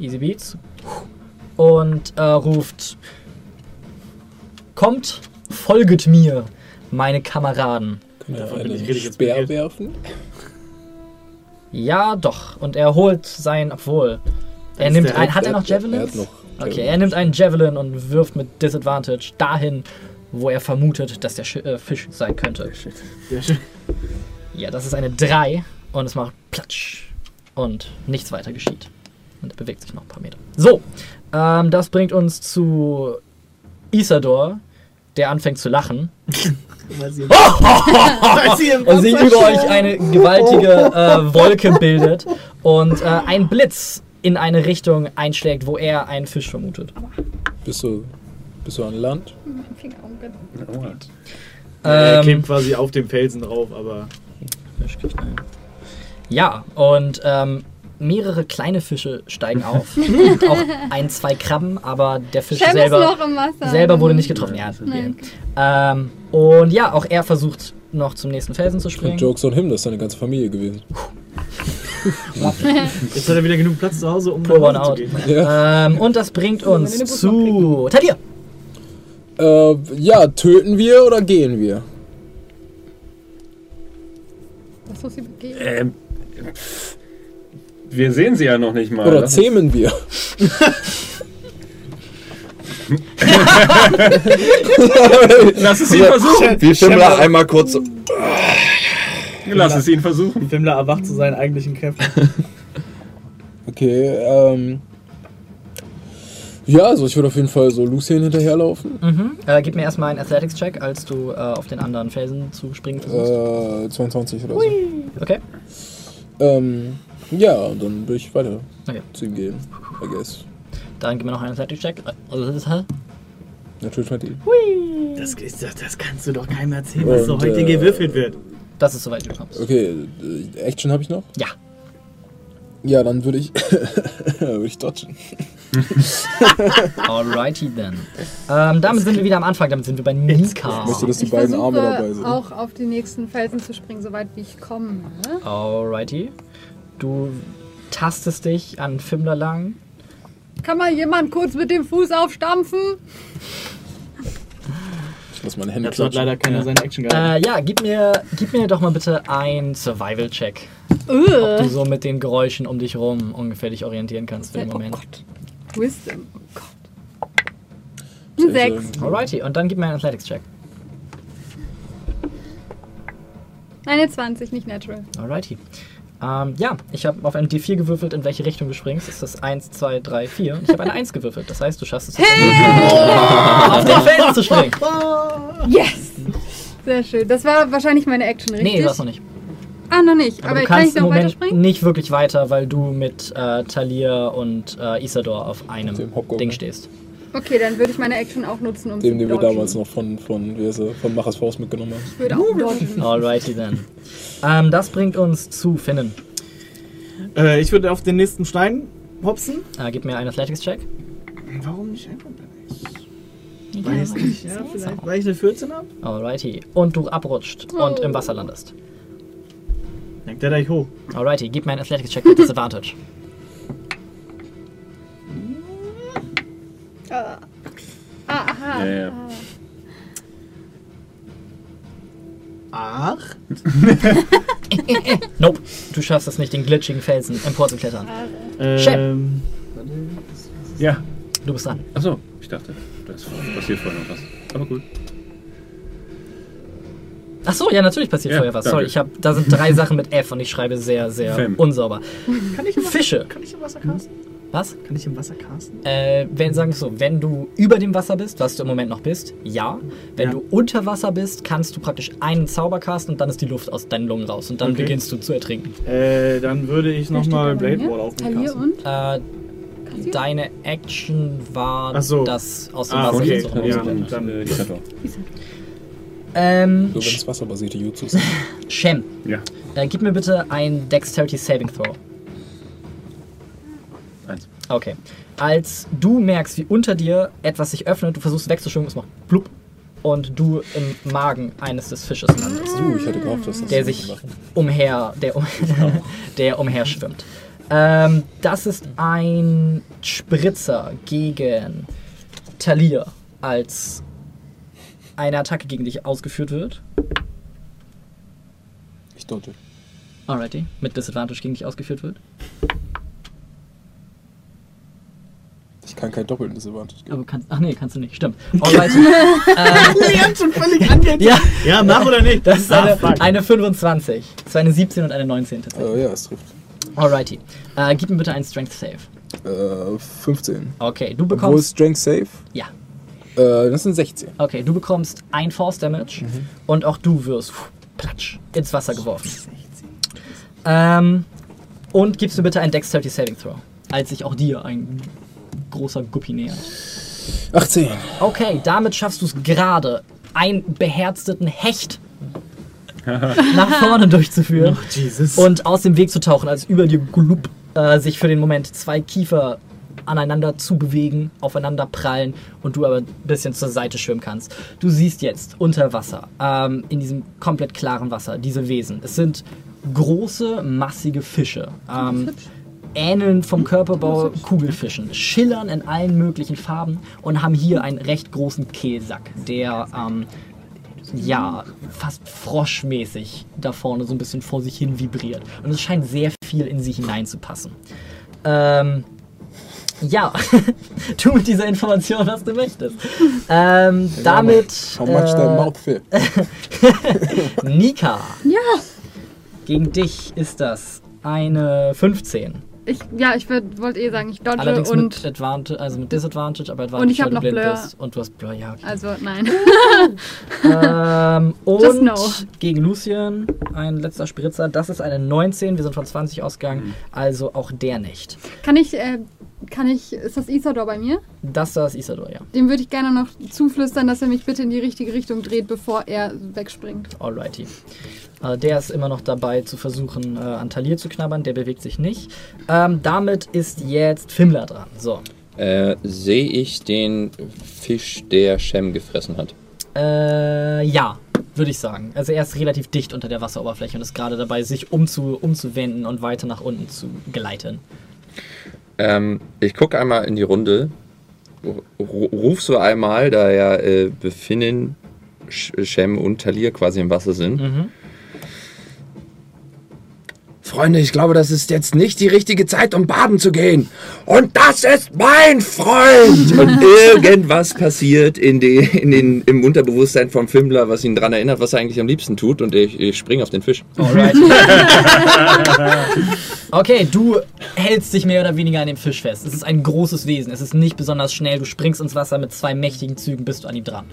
Easy Beats. Und äh, ruft: Kommt, folget mir, meine Kameraden. Kann er Davon bin ich einen richtig Speer inspiriert. werfen? Ja, doch. Und er holt sein, obwohl. Er nimmt der ein, hat er noch hat- er Javelins? hat noch Okay, Javelins. er nimmt einen Javelin und wirft mit Disadvantage dahin, wo er vermutet, dass der Sch äh, Fisch sein könnte. Sehr schön. Ja, das ist eine 3 und es macht Platsch. Und nichts weiter geschieht. Und er bewegt sich noch ein paar Meter. So, ähm, das bringt uns zu Isador, der anfängt zu lachen und sich über euch eine gewaltige äh, Wolke bildet und äh, ein Blitz in eine Richtung einschlägt, wo er einen Fisch vermutet. Bist du, bist du an Land? Mein Finger umgedreht. Aua. er Ähm, kämpft quasi auf dem Felsen drauf, aber Fisch kriegt einen. Ja, und ähm, mehrere kleine Fische steigen auf. Und auch ein, zwei Krabben, aber der Fisch selber, selber wurde nicht getroffen. Ja, okay. ähm, und ja, auch er versucht noch zum nächsten Felsen zu springen. Jokes on him, das ist seine ganze Familie gewesen. jetzt hat er wieder genug Platz zu Hause, um Pull one nach Hause out. zu gehen. Ja. Ähm, und das bringt uns zu Tadir. Äh, ja, töten wir oder gehen wir? Was muss sie begehen? Ähm, pff, wir sehen sie ja noch nicht mal. Oder zähmen wir? Lass es ihn versuchen. Wie Schimmler einmal kurz so. Lass es ihn versuchen. Fimmler erwacht zu seinen eigentlichen Kräften. Okay, ähm. Ja, also ich würde auf jeden Fall so Lucien hinterherlaufen. Mhm. Äh, gib mir erstmal einen Athletics-Check, als du äh, auf den anderen Felsen zu springen versuchst. Äh, 22 oder so. Okay. Ähm, ja, und dann würde ich weiter Okay. zu ihm gehen, I guess. Dann gib mir noch einen Athletics-Check. Also das ist halt. Natürlich mit ihm. Das, ist- das, kannst du doch keinem erzählen, was so heute äh, gewürfelt wird. Das ist soweit du kommst. Okay, äh, Action habe ich noch? Ja. Ja, dann würde ich. würde ich dodgen. Alrighty then. Ähm, damit sind wir wieder am Anfang, damit sind wir bei Nika. Ich möchte, dass die Ich beiden Arme dabei sind. auch auf die nächsten Felsen zu springen, soweit wie ich komme. Alrighty. Du tastest dich an Fimmler lang. Kann mal jemand kurz mit dem Fuß aufstampfen? Ich lasse meine Hände Dazu hat leider keiner seine Action gehabt. Äh, ja, gib mir, gib mir doch mal bitte ein Survival-Check. Ob du so mit den Geräuschen um dich rum ungefähr dich orientieren kannst für den Oh Moment. Gott. Wisdom. Oh Gott. Ein Sechs. Alrighty, und dann gib mir einen Athletics-Check. Eine 20, nicht natural. Alrighty. Ähm, ja, ich habe auf einen D4 gewürfelt, in welche Richtung du springst. Das ist 1, 2, 3, 4. Und ich habe eine 1 gewürfelt. Das heißt, du schaffst es, auf den Felsen zu springen. Yes! Sehr schön. Das war wahrscheinlich meine Action, richtig? Nee, das noch nicht. Ah, noch nicht. Aber, Aber, du kann kannst ich im noch Moment weiterspringen? nicht wirklich weiter, weil du mit äh, Talir und äh, Isador auf einem. Ding stehst. Okay, dann würde ich meine Action auch nutzen, um Dem, zu den wir dodgen. damals noch von, von, wie heißt er, von Machers Faust mitgenommen haben. Ich würde auch dodgen. Alrighty then. Ähm, das bringt uns zu Finnen. Äh, ich würde auf den nächsten Stein hopsen. Äh, gib mir einen Athletics-Check. Warum nicht einfach Ich weiß nicht, ja, vielleicht, weil ich eine 14 habe. Alrighty. Und du abrutscht und im Wasser landest. Denkt der gleich hoch. Alrighty, gib mir einen Athletics-Check mit Disadvantage. Ah, aha. Ja, ja. Acht. Nope, du schaffst es nicht, den glitschigen Felsen emporzuklettern. Ähm, Ja. Du bist dran. Achso, ich dachte, da passiert vorher noch was. Aber gut. Ach so, ja, natürlich passiert Ja, vorher was. danke. Sorry, ich hab, da sind drei Sachen mit F und ich schreibe sehr, sehr Fem. unsauber. kann, ich im Wasser, Fische. kann ich im Wasser casten? Was? Kann ich im Wasser casten? Äh, wenn, sagen wir so, wenn du über dem Wasser bist, was du im Moment noch bist, ja. Wenn Ja. du unter Wasser bist, kannst du praktisch einen Zauber casten und dann ist die Luft aus deinen Lungen raus und dann Okay. beginnst du zu ertrinken. Äh, dann würde ich nochmal Blade? Wall auf mich casten. und? Äh, deine Action war so. das aus dem Ah, Wasser okay. zu Ja. rausbrennen. dann- äh. Ähm, So, wenn es wasserbasierte Jutsus sind. Shem, Ja, äh, gib mir bitte ein Dexterity Saving Throw. Okay. Als du merkst, wie unter dir etwas sich öffnet, du versuchst wegzuschwimmen, es macht blub und du im Magen eines des Fisches landest, Uh, ich hätte gehofft, dass das der so sich machen. umher, der, um, der umher schwimmt. Ähm, das ist ein Spritzer gegen Talir, als eine Attacke gegen dich ausgeführt wird. Ich dodge. Alrighty. Mit Disadvantage gegen dich ausgeführt wird. Ich kann kein doppelten Disadvantage geben. Aber kannst. Ach nee, kannst du nicht. Stimmt. Alrighty. ähm, Leon schon völlig angeht. ja, Ja, mach oder nicht? das ist Ah, eine, fuck. eine 25. Das war eine 17 und eine 19 tatsächlich. Äh, ja, es trifft. Alrighty. Äh, gib mir bitte einen Strength Save. Äh, 15. Okay, du Obwohl bekommst. Strength Save? Ja. Äh, das sind 16. Okay, du bekommst ein Force Damage und auch du wirst puh, platsch ins Wasser geworfen. Ähm, und gibst mir bitte einen Dexterity Saving Throw, als sich auch dir ein großer Guppi nähert. 18. Okay, damit schaffst du es gerade, einen beherzten Hecht nach vorne durchzuführen Jesus. und aus dem Weg zu tauchen, als über dir glub, äh, sich für den Moment zwei Kiefer aneinander zu bewegen, aufeinander prallen und du aber ein bisschen zur Seite schwimmen kannst. Du siehst jetzt unter Wasser, ähm, in diesem komplett klaren Wasser, diese Wesen. Es sind große, massige Fische. Ähm, ähneln vom Körperbau Kugelfischen, schillern in allen möglichen Farben und haben hier einen recht großen Kehlsack, der ähm, ja fast froschmäßig da vorne so ein bisschen vor sich hin vibriert. Und es scheint sehr viel in sie hineinzupassen. Ähm, ja, tu mit dieser Information, was du möchtest. Ähm, damit. How much Äh, mouth fit? Nika, Ja, gegen dich ist das eine 15. ich, ja, ich wollte eh sagen, ich dodge Allerdings und. mit Advantage, also mit Disadvantage, aber Advantage, Und ich hab weil du noch blind Blur. bist. Und du hast Blur, ja. Okay. Also, nein. ähm, und know. gegen Lucian ein letzter Spritzer. Das ist eine 19. Wir sind von 20 ausgegangen, also auch der nicht. Kann ich, äh, kann ich, ist das Isador bei mir? Das da ist Isador, ja. Dem würde ich gerne noch zuflüstern, dass er mich bitte in die richtige Richtung dreht, bevor er wegspringt. Alrighty. Äh, der ist immer noch dabei zu versuchen, äh, an Talir zu knabbern. Der bewegt sich nicht. Ähm, damit ist jetzt Fimmler dran. So. Äh, Sehe ich den Fisch, der Shem gefressen hat? Äh, ja, würde ich sagen. Also er ist relativ dicht unter der Wasseroberfläche und ist gerade dabei, sich umzu, umzuwenden und weiter nach unten zu gleiten. Ähm, ich gucke einmal in die Runde, ru- ruf so einmal, da ja äh, Befinnen, Sch- Shem und Talir quasi im Wasser sind. Mhm. Freunde, ich glaube, das ist jetzt nicht die richtige Zeit, um baden zu gehen. Und das ist mein Freund! Und irgendwas passiert in den, in den, im Unterbewusstsein vom Fimmler, was ihn daran erinnert, was er eigentlich am liebsten tut. Und ich, ich springe auf den Fisch. Alright. okay, du hältst dich mehr oder weniger an dem Fisch fest. Es ist ein großes Wesen. Es ist nicht besonders schnell. Du springst ins Wasser mit zwei mächtigen Zügen, bist du an ihm dran.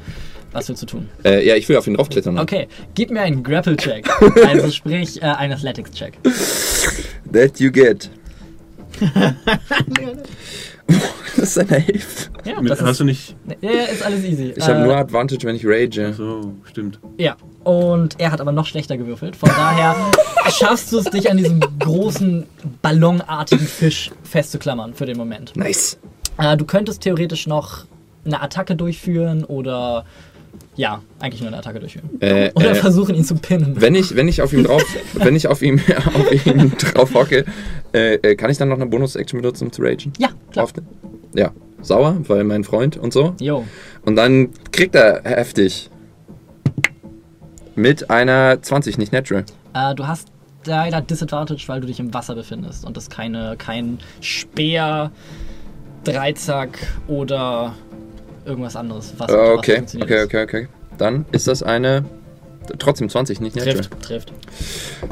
Was willst du tun? Äh, ja, ich will auf ihn draufklettern. Okay, gib mir einen Grapple-Check. Also sprich, äh, einen Athletics-Check. That you get. das ist eine Elf. Ja, das hast ist, du nicht. ja, ja, ist alles easy. Ich habe Äh, nur Advantage, wenn ich rage. So, stimmt. Ja, und er hat aber noch schlechter gewürfelt. Von daher schaffst du es, dich an diesem großen, ballonartigen Fisch festzuklammern für den Moment. Nice. Äh, du könntest theoretisch noch eine Attacke durchführen oder. Ja, eigentlich nur eine Attacke durchführen. Äh, Oder äh, versuchen, ihn zu pinnen. wenn ich, wenn ich auf ihm drauf, wenn ich auf ihm, auf ihn drauf hocke, äh, äh, kann ich dann noch eine Bonus-Action benutzen, um zu ragen? Ja, klar. Auf, ja, sauer, weil mein Freund und so. Jo. Und dann kriegt er heftig. Mit einer 20, nicht natural. Äh, du hast leider Disadvantage, weil du dich im Wasser befindest und das keine, kein Speer, Dreizack oder irgendwas anderes. Was unter Wasser okay, funktioniert okay, ist. okay, okay. Dann ist das eine. Trotzdem 20, nicht natural. Trifft, trifft.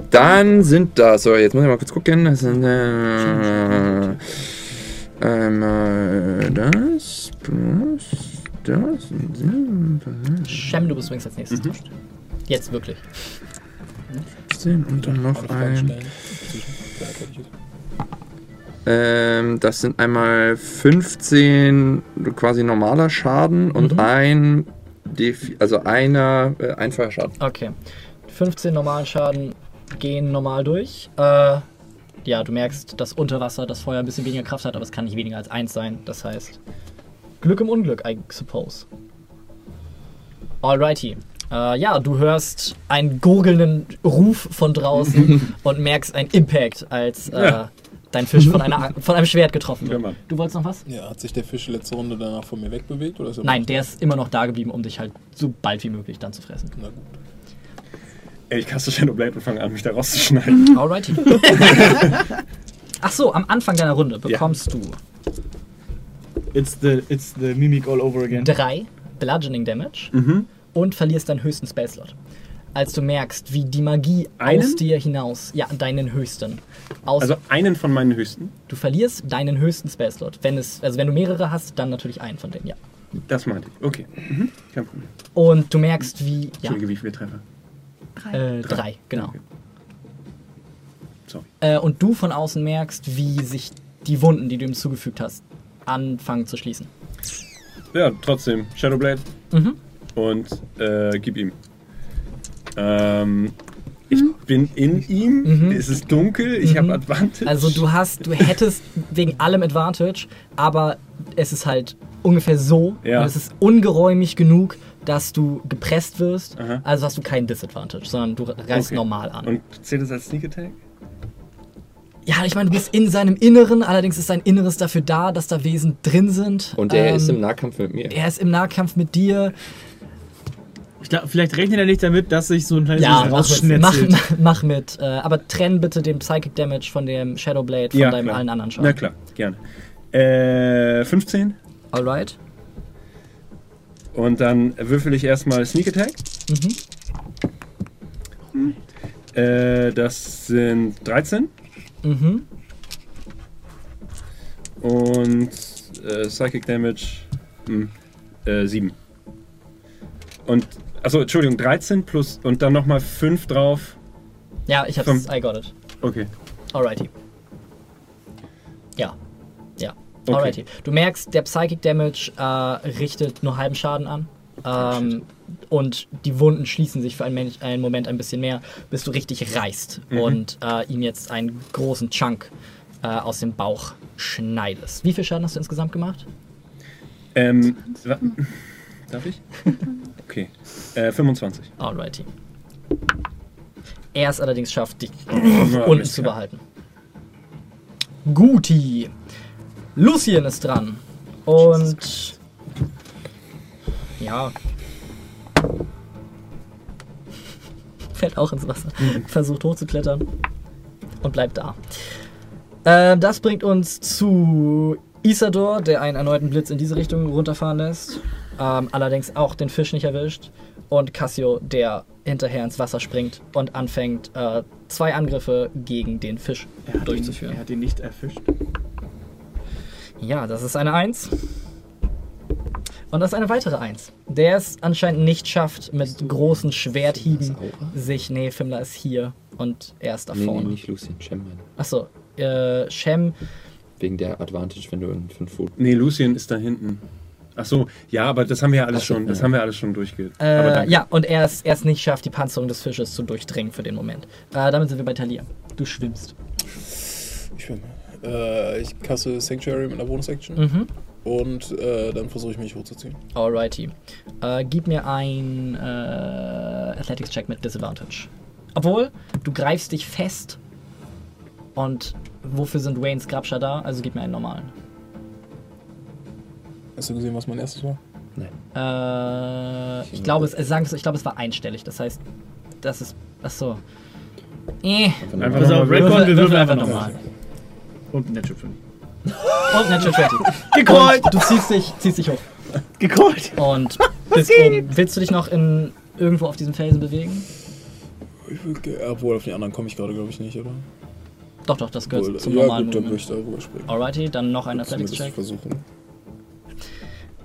Dann sind das, so jetzt muss ich mal kurz gucken. Das sind äh, einmal das plus das. Shem, du bist übrigens als nächstes. dran. Jetzt wirklich. 10 und dann noch ein. Ähm, das sind einmal 15 quasi normaler Schaden und Mhm. ein, Defi also einer äh, einfacher Schaden. Okay. 15 normalen Schaden gehen normal durch. Äh, ja, du merkst, dass unter Wasser das Feuer ein bisschen weniger Kraft hat, aber es kann nicht weniger als 1 sein. Das heißt, Glück im Unglück, I suppose. Alrighty. Äh, ja, du hörst einen gurgelnden Ruf von draußen und merkst einen Impact, als äh, Ja. Dein Fisch von, einer, von einem Schwert getroffen Ja, wird. Du wolltest noch was? Ja, hat sich der Fisch letzte Runde danach von mir wegbewegt? Oder ist er Nein, der ist immer noch da geblieben, um dich halt so bald wie möglich dann zu fressen. Na gut. Ey, ich kaste Shadowblade und fange an, mich da rauszuschneiden. Alrighty. Ach so, am Anfang deiner Runde bekommst du It's the, it's the mimic all over again. drei Bludgeoning Damage Mhm. und verlierst deinen höchsten Spellslot. Als du merkst, wie die Magie aus Einen? dir hinaus, ja, deinen höchsten, aus, Also einen von meinen höchsten. du verlierst deinen höchsten Spellslot. Wenn es, also wenn du mehrere hast, dann natürlich einen von denen, ja. Das meinte ich. Okay. Mhm. Kein Problem. Und du merkst, wie. Ja, Entschuldige, wie viele Treffer? Drei. äh, drei, genau. Okay. Sorry. Äh, und du von außen merkst, wie sich die Wunden, die du ihm zugefügt hast, anfangen zu schließen. Ja, trotzdem. Shadowblade Mhm. und äh, gib ihm. Ähm, ich bin in ihm. Mhm. Es ist dunkel. Ich Mhm. habe Advantage. Also du hast, du hättest wegen allem Advantage, aber es ist halt ungefähr so Ja. und es ist ungeräumig genug, dass du gepresst wirst. Aha. Also hast du keinen Disadvantage, sondern du reißt Okay. normal an. Und zählt das als Sneak Attack? ja, ich meine, du bist in seinem Inneren, allerdings ist sein Inneres dafür da, dass da Wesen drin sind. Und er Ähm, ist im Nahkampf mit mir. Er ist im Nahkampf mit dir. Ich glaub, vielleicht rechnet er nicht damit, dass sich so ein kleines Ja, Wesen mach mit. Mach, rausschnetzelt. mach mit. Äh, aber trenn bitte den Psychic Damage von dem Shadowblade von deinem klar. allen anderen Schaden. Na klar, gerne. Äh, 15. Alright. Und dann würfel ich erstmal Sneak Attack. Mhm. Äh, das sind 13. Mhm. Und äh, Psychic Damage hm, äh, 7. Und, achso, Entschuldigung, 13 plus und dann nochmal 5 drauf. Ja, ich hab's. Fünf. I got it. Okay. Alrighty. Ja. Ja. Okay. Alrighty. Du merkst, der Psychic Damage äh, richtet nur halben Schaden an. Ähm, und die Wunden schließen sich für einen, einen Moment ein bisschen mehr, bis du richtig reißt Mhm. und äh, ihm jetzt einen großen Chunk äh, aus dem Bauch schneidest. Wie viel Schaden hast du insgesamt gemacht? Ähm, darf ich? Okay. Äh, 25. Alrighty. Er es allerdings schafft, dich unten zu behalten. Guti. Lucien ist dran. Und. Ja. Fällt auch ins Wasser. Versucht hochzuklettern. Und bleibt da. Äh, das bringt uns zu Isador, der einen erneuten Blitz in diese Richtung runterfahren lässt. Ähm, allerdings auch den Fisch nicht erwischt. Und Cassio, der hinterher ins Wasser springt und anfängt, äh, zwei Angriffe gegen den Fisch Er hat durchzuführen. Ihn, er hat ihn nicht erfischt. Ja, das ist eine 1. Und das ist eine weitere 1. Der es anscheinend nicht schafft, mit großen Schwerthieben sich. Nee, Fimmler ist hier und er ist da Nee, nee, vorne. nicht Lucien, Shem. Achso, äh, Shem. Wegen der Advantage, wenn du in 5 Fuß. Nee, Lucien ist da hinten. Ach so, ja, aber das haben wir ja alles so, schon, das ja. haben wir alles schon durchge... Äh, ja, und er es, er nicht schafft, die Panzerung des Fisches zu durchdringen für den Moment. Äh, damit sind wir bei Talia. Du schwimmst. Ich schwimme. Äh, ich kasse Sanctuary mit einer Bonus-Action Mhm. und äh, dann versuche ich mich hochzuziehen. Alrighty. Äh, gib mir ein äh, Athletics-Check mit Disadvantage. Obwohl, du greifst dich fest und wofür sind Waynes Grabscher da? Also gib mir einen normalen. Hast du gesehen, was mein erstes war? Äh, ich glaube, es, äh, sagen ich glaube, es war einstellig. Das heißt, das ist. Achso. Eh. Einfach Pass auf, Redcon, wir würfel würfeln einfach nochmal. Und ein Natural 5. Und Natural 20. Gecallt! Und du ziehst dich, ziehst dich hoch. Gecallt! Und bist oben. Willst du dich noch in irgendwo auf diesem Felsen bewegen? Ich will, ge- obwohl, auf die anderen komme ich gerade, glaube ich, nicht, oder? Doch, doch, das gehört Obwohl, zum ja, normalen gut, dann würde Movement. ich da rüber springen. Alrighty, dann noch ein Athletics-Check. versuchen.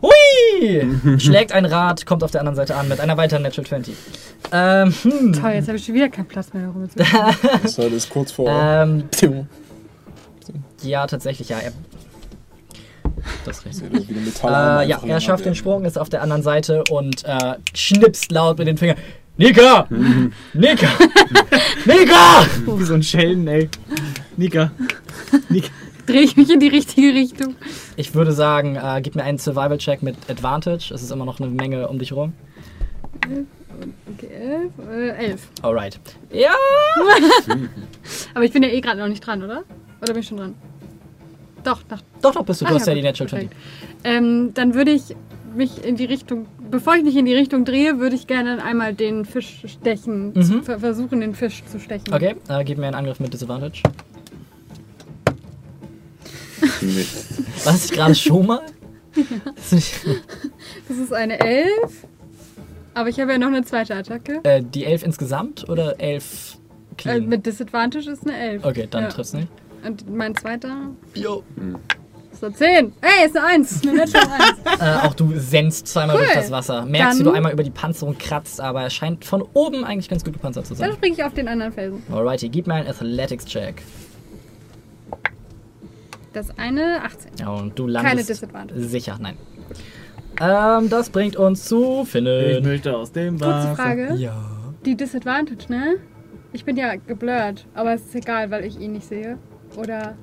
Hui! Schlägt ein Rad, kommt auf der anderen Seite an mit einer weiteren Natural 20. Ähm, hm. Toll, jetzt habe ich schon wieder keinen Platz mehr zu Das halt ist kurz vor. ähm, ja, tatsächlich, ja. Er, das ist richtig. Äh, ja, er schafft den. Sprung, ist auf der anderen Seite und äh, schnipst laut mit den Fingern. Nika! Nika! Nika! Wie so ein Schelden, ey. Nika. Nika. Drehe ich mich in die richtige Richtung. Ich würde sagen, äh, gib mir einen Survival-Check mit Advantage. Es ist immer noch eine Menge um dich rum. Okay, elf, äh, elf. Alright. Ja! Aber ich bin ja eh gerade noch nicht dran, oder? Oder bin ich schon dran? Doch, nach, Doch, doch, bist du. Du Ah, hast ja ja, die Natural 20. perfekt. ähm, dann würde ich mich in die Richtung, bevor ich mich in die Richtung drehe, würde ich gerne einmal den Fisch stechen, Mhm. zu, ver- versuchen den Fisch zu stechen. Okay, äh, gib mir einen Angriff mit Disadvantage. Mist. War das nicht gerade schon mal? Das ist nicht- Das ist eine elf. Aber ich habe ja noch eine zweite Attacke. äh, die 11 insgesamt oder 11 Äh, clean? mit Disadvantage ist eine elf. okay, dann ja. triffst du nicht. Und mein zweiter Jo. ist eine 10. Ey, ist eine 1. Eine 1. Äh, auch du sennst zweimal Cool. durch das Wasser. Merkst, wie Dann- du einmal über die Panzerung kratzt, aber er scheint von oben eigentlich ganz gut gepanzert zu Dann sein. springe ich auf den anderen Felsen. Alrighty, gib mir einen Athletics-Check. Das eine 18. Ja, und du Keine landest Disadvantage. sicher, nein. Ähm, das bringt uns zu Ich Finn. möchte aus dem Kurze Wasser. Frage. Ja. Die Disadvantage, ne? Ich bin ja geblurrt, aber es ist egal, weil ich ihn nicht sehe. Oder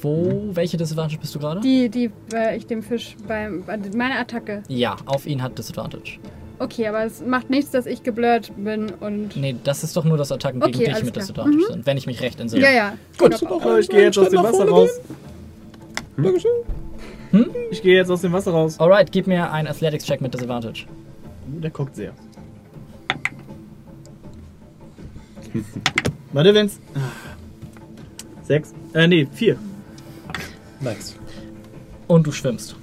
Wo, welche Disadvantage bist du gerade? die, die, weil ich dem Fisch beim. bei- Meine Attacke. Ja, auf ihn hat Disadvantage. Okay, aber es macht nichts, dass ich geblurrt bin und. Nee, das ist doch nur das Attacken gegen Okay, dich mit. Disadvantage Mhm. sind, wenn ich mich recht entsinne. Ja, ja. Gut. Oh, ich gehe jetzt aus dem Wasser raus. Dankeschön. Ich gehe jetzt aus dem Wasser raus. Alright, gib mir einen Athletics-Check mit Disadvantage. Uh, der guckt sehr. Warte, wenn's. Ah. Sechs. Äh, nee, vier. Nice. Und du schwimmst.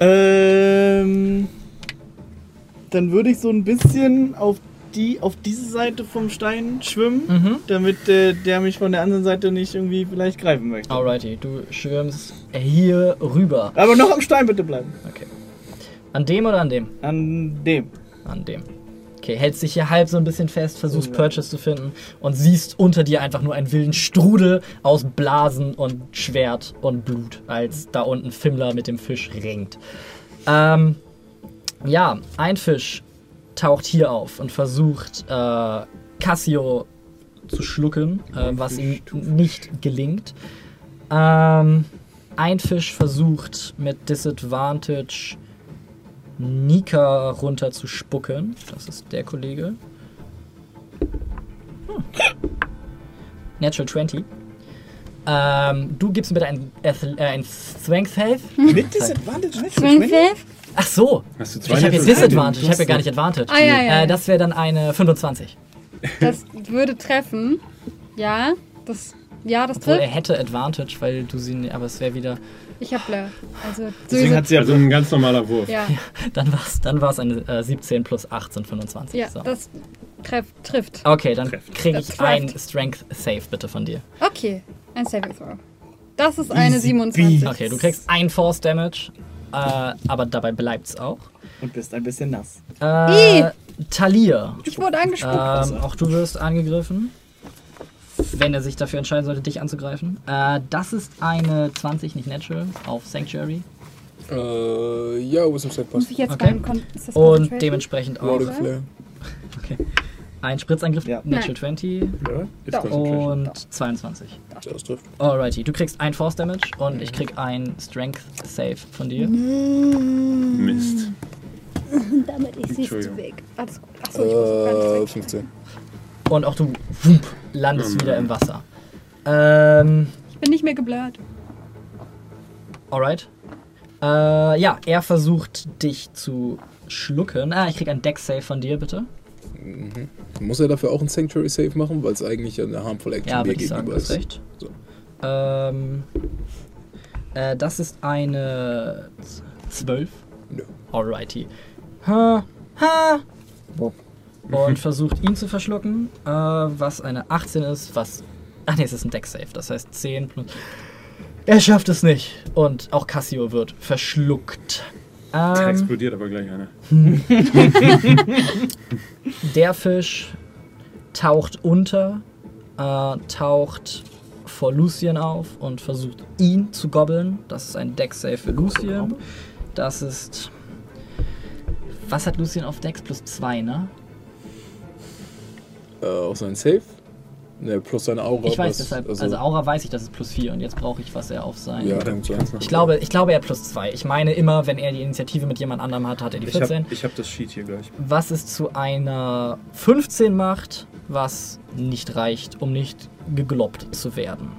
Ähm. Dann würde ich so ein bisschen auf die, auf diese Seite vom Stein schwimmen, Mhm. damit äh, der mich von der anderen Seite nicht irgendwie vielleicht greifen möchte. Alrighty, du schwimmst hier rüber. Aber noch am Stein bitte bleiben. Okay. An dem oder an dem? An dem. An dem. Okay, hältst dich hier halb so ein bisschen fest, versuchst Purchase zu finden und siehst unter dir einfach nur einen wilden Strudel aus Blasen und Schwert und Blut, als da unten Fimmler mit dem Fisch ringt. Ähm, ja, ein Fisch taucht hier auf und versucht äh, Cassio zu schlucken, äh, was ihm nicht gelingt. Ähm, ein Fisch versucht mit Disadvantage Nika runter zu spucken. Das ist der Kollege. Hm. Natural 20. Ähm, du gibst mir bitte ein, äh, ein Strength Save. Mit Disadvantage? Swing Save? Ach so. Hast du Ich habe jetzt Disadvantage. Ich habe ja gar nicht Advantage. Ah, ja, ja. Äh, das wäre dann eine 25. Das würde treffen. Ja, das. Ja, das Obwohl er trifft. hätte Advantage, weil du sie. ne- Aber es wäre wieder. Ich hab Blur. Also, Deswegen hat sie ja Also ein ganz normaler Wurf. ja, Dann war es dann war's eine äh, 17 plus 8 sind 25. ja, so. das treff, trifft. Okay, dann Trifft. kriege ich trifft. ein Strength Save bitte von dir. Okay, ein Saving Throw. Das ist eine 27. Okay, du kriegst ein Force Damage, äh, aber dabei bleibt's auch. Und bist ein bisschen nass. Äh, Talia, Ich wurde angespuckt. ähm, auch du wirst angegriffen. Wenn er sich dafür entscheiden sollte, dich anzugreifen. Äh, das ist eine 20, nicht natural, auf Sanctuary. Äh, ja, Wisdom Save Muss passt. ich jetzt okay. ist das Und dementsprechend auch Flare. Ein Spritzangriff, Ja. natural 20 Ja, und 22. Das trifft. Alrighty, du kriegst ein Force Damage und ich krieg ein Strength Save von dir. Mist. Damit ist sie zu weg. Alles gut. Achso, ich muss Äh, weg. 15. Und auch du wump, landest wieder im Wasser. Ähm, Ich bin nicht mehr geblurrt. alright. Äh, ja, er versucht dich zu schlucken. Ah, ich krieg ein Deck-Save von dir, bitte. Muss er dafür auch ein Sanctuary Save machen, weil es eigentlich eine Harmful Action Ja, mir gegenüber ist. recht. So. Ähm, äh, das ist eine 12. Ja. Alrighty. Ha, ha. Und versucht ihn zu verschlucken, äh, was eine 18 ist, was. Ach nee, es ist ein Deck-Save, das heißt 10 plus. Er schafft es nicht. Und auch Cassio wird verschluckt. Da Ähm, explodiert aber gleich einer. der Fisch taucht unter, äh, taucht vor Lucien auf und versucht ihn zu gobbeln. Das ist ein Deck-Save für Lucien. Das ist. Was hat Lucien auf Dex? Plus 2, ne? Äh, auch sein Save? Ne, plus seine Aura. Ich weiß was- deshalb. Also, Aura weiß ich, das ist plus 4 und jetzt brauche ich, was er auf sein. Ja, sein. Ich glaube, ich glaube, er plus 2. Ich meine immer, wenn er die Initiative mit jemand anderem hat, hat er die Ich 14. habe hab das Sheet hier gleich. was es zu einer 15 macht, was nicht reicht, um nicht gegloppt zu werden.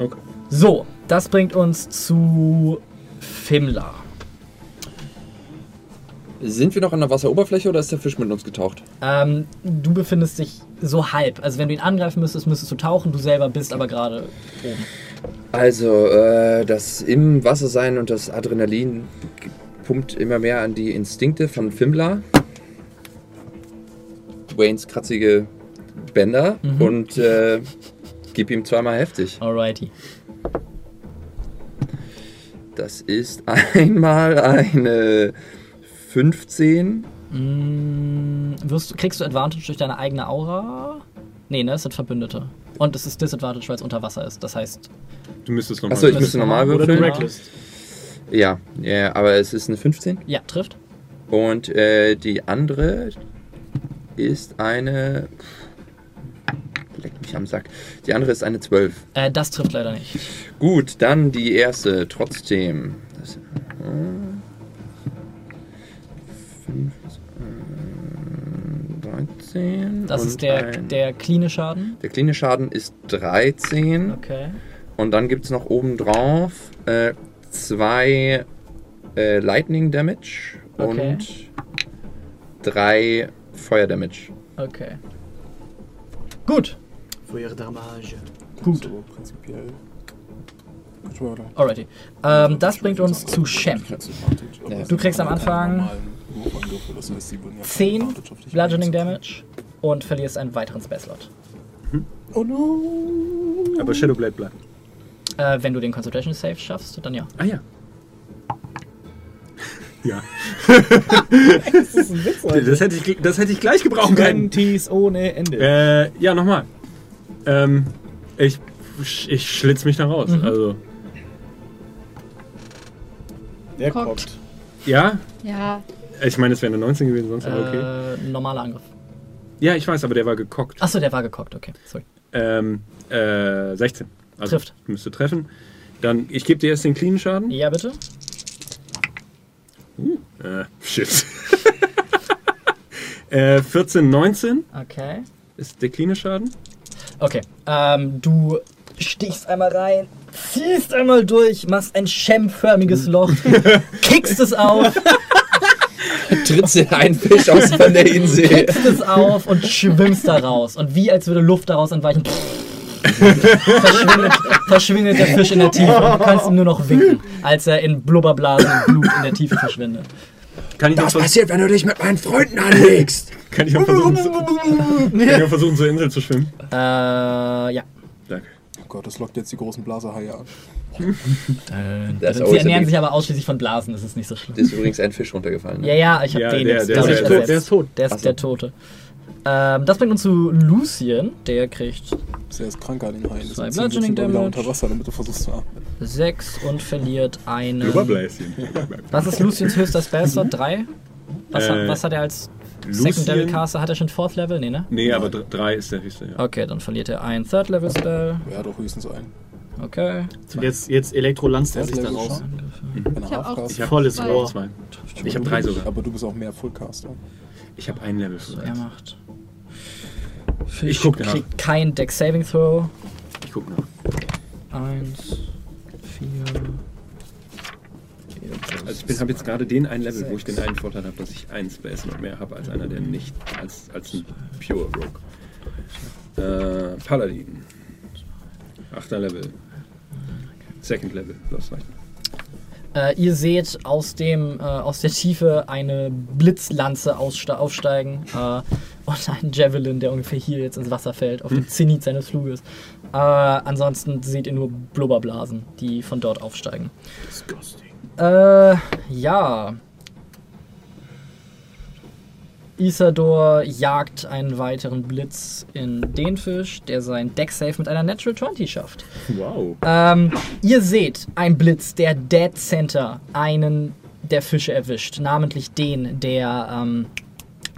Okay. So, das bringt uns zu Fimla. Sind wir noch an der Wasseroberfläche oder ist der Fisch mit uns getaucht? Ähm, du befindest dich so halb. Also wenn du ihn angreifen müsstest, müsstest du tauchen. Du selber bist aber gerade oben. Also, äh, das im Wasser sein und das Adrenalin pumpt immer mehr an die Instinkte von Fimmler. Waynes kratzige Bänder und äh, gib ihm zweimal heftig. Alrighty. Das ist einmal eine 15. Mm, wirst, kriegst du Advantage durch deine eigene Aura? Nee, ne? Es sind Verbündete. Und es ist Disadvantage, weil es unter Wasser ist. Das heißt, Du müsstest nochmal. Achso, ich müsste normal normal. Oder du würfeln. reckless. Ja, ja, aber es ist eine 15. ja, trifft. Und äh, die andere ist eine. Leck mich am Sack. Die andere ist eine 12. Äh, das trifft leider nicht. Gut, dann die erste trotzdem. Das, äh, fünf, äh, 13. Das ist der, ein- der cleane Schaden. der kleine Schaden ist 13. Okay. Und dann gibt es noch obendrauf äh, zwei äh, Lightning Damage Okay. und drei Feuer Damage. Okay. Gut. Ihre Damage. Gut. So, prinzipiell. Alrighty. Ähm, das bringt uns zu Shem. Du kriegst am Anfang 10 Bludgeoning Damage und verlierst einen weiteren Spellslot. Oh no! Aber Shadowblade bleibt. Äh, wenn du den Concentration Save schaffst, dann ja. Ah ja. Ja. Das ist ein Witz. Das hätte ich, das hätte ich gleich gebrauchen können. Twenties ohne Ende. Äh, ja, nochmal. Ähm, ich, ich schlitz mich da raus. Mhm. Also, Der cockt. ja. Ja, Ich meine, es wäre eine 19 gewesen, sonst aber okay. Äh, normaler Angriff. Ja, ich weiß, aber der war gekockt. Achso, der war gekocht, okay. Sorry. Ähm, äh, 16. Also Trifft. Müsste treffen. Dann, ich gebe dir erst den cleanen Schaden. Ja, bitte. Äh, shit. äh, 14, 19 Okay. ist der cleane Schaden. Okay. Ähm, du stichst einmal rein, ziehst einmal durch, machst ein schemmförmiges Loch, kickst es auf, Trittst in einen Fisch aus von der Insel. kickst es auf und schwimmst da raus. Und wie als würde Luft daraus entweichen, verschwindet, verschwindet der Fisch in der Tiefe. Und du kannst ihm nur noch winken, als er in Blubberblasen und Blut in der Tiefe verschwindet. Kann ich, vers passiert, wenn du dich mit meinen Freunden anlegst? kann ich auch versuchen, zu, kann ich auch versuchen, zur Insel zu schwimmen? Äh, ja. Danke. Oh Gott, das lockt jetzt die großen Blaserhaie an. Das Sie ernähren sich aber ausschließlich von Blasen, das ist nicht so schlimm. ist übrigens ein Fisch runtergefallen. Ne? Ja, ja, ich habe Ja, den der- jetzt der- der- ersetzt. der ist tot. Der ist so. der Tote. Ähm, das bringt uns zu Lucien. Der kriegt Ist ja das krank an den Haien. Zwei Bludgeoning Damage. unter Wasser, damit du versuchst zu atmen. 6 und verliert einen. Überbläschen. Was ist Luciens höchster Spellslot? 3? Was, hat, Äh, was hat er als Lucien- Secondary Caster? Hat er schon Fourth Level? Nee, ne? Nee, aber 3 ist der höchste, ja. Okay, dann verliert er einen Third Level Spell. Er hat doch höchstens einen. Okay. Jetzt, jetzt Elektrolanzt er sich da raus. er Ich hab auch Ich habe Volles Zwei. Rohr. zwei. Ich habe drei sogar. Aber du bist auch mehr Fullcaster. Ich habe ein Level. So, für er eins. macht. Fisch Ich guck nach. kriegt kein Deck Saving Throw. Ich guck nach. 1, 4. Also ich habe jetzt gerade den einen Level, wo ich den einen Vorteil habe, dass ich ein Space noch mehr habe als einer, der nicht als, als ein Pure Rogue. Äh, Paladin. Achter Level. Second Level. Das reicht. Äh, ihr seht aus, dem, äh, aus der Tiefe eine Blitzlanze aufsteigen äh, und einen Javelin, der ungefähr hier jetzt ins Wasser fällt, auf dem Zenit seines Fluges. Äh, ansonsten seht ihr nur Blubberblasen, die von dort aufsteigen. Disgusting. Äh, ja. Isador jagt einen weiteren Blitz in den Fisch, der sein Deck-Save mit einer Natural 20 schafft. Wow. Ähm, ihr seht ein Blitz, der Dead Center einen der Fische erwischt, namentlich den, der ähm,